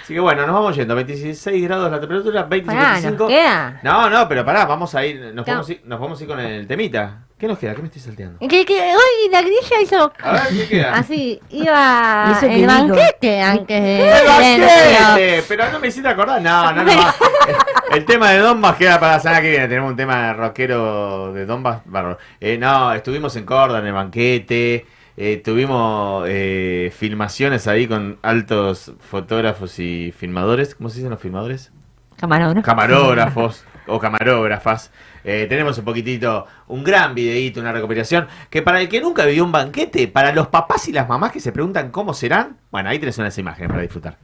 Así que bueno, nos vamos yendo. 26 grados la temperatura, 20 Pará, ¿nos 55. queda? No, no, pero pará, vamos a ir. Nos Claro. podemos ir, nos podemos ir con el temita. ¿Qué nos queda? ¿Qué me estoy salteando? Que, que hoy la grilla hizo. A ver, ¿qué queda? Así, iba ¿Y eso qué el banquete antes de. ¡El banquete! Pero no me hiciste acordar. No, no, no. El tema de Donbass queda para la semana que viene. Tenemos un tema rockero de Donbass. bárbaro. Eh, no, estuvimos en Córdoba en el banquete. Eh, tuvimos eh, filmaciones ahí con altos fotógrafos y filmadores. ¿Cómo se dicen los filmadores? Camarógrafo. Camarógrafos o camarógrafas. Eh, tenemos un poquitito, un gran videíto, una recopilación. Que para el que nunca vivió un banquete, para los papás y las mamás que se preguntan cómo serán, bueno, ahí tenés unas imágenes para disfrutar.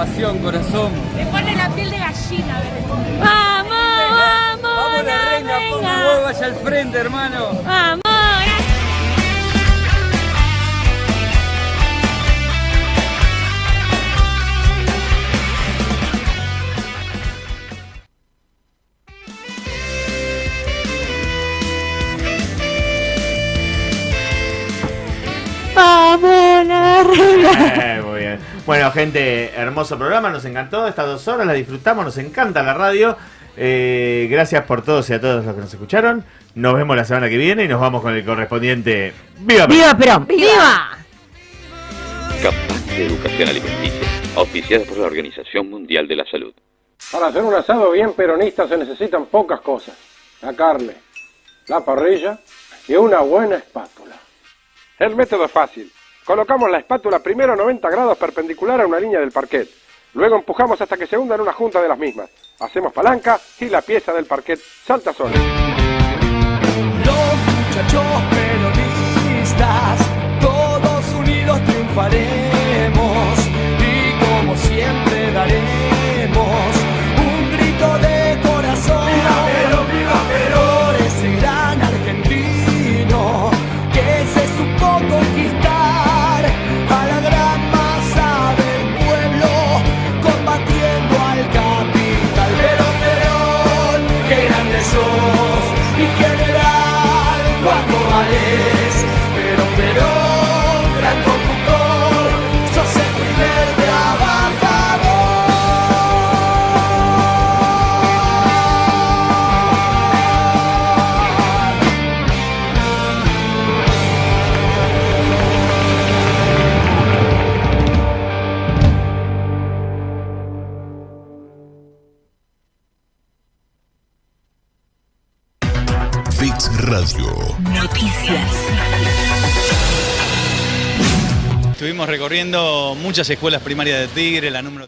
Alegría, hermoso programa, nos encantó. Estas dos horas las disfrutamos, nos encanta la radio. Eh, gracias por todos y a todos los que nos escucharon. Nos vemos la semana que viene y nos vamos con el correspondiente. ¡Viva Perón! ¡Viva Perón! ¡Viva! Campaña de educación alimenticia, auspiciada por la Organización Mundial de la Salud. Para hacer un asado bien peronista se necesitan pocas cosas. La carne, la parrilla y una buena espátula. El método es fácil. Colocamos la espátula primero a 90 grados perpendicular a una línea del parquet. Luego empujamos hasta que se hunda en una junta de las mismas. Hacemos palanca y la pieza del parquet salta sola. Los muchachos peronistas, todos unidos triunfaremos Estuvimos recorriendo muchas escuelas primarias de Tigre, la número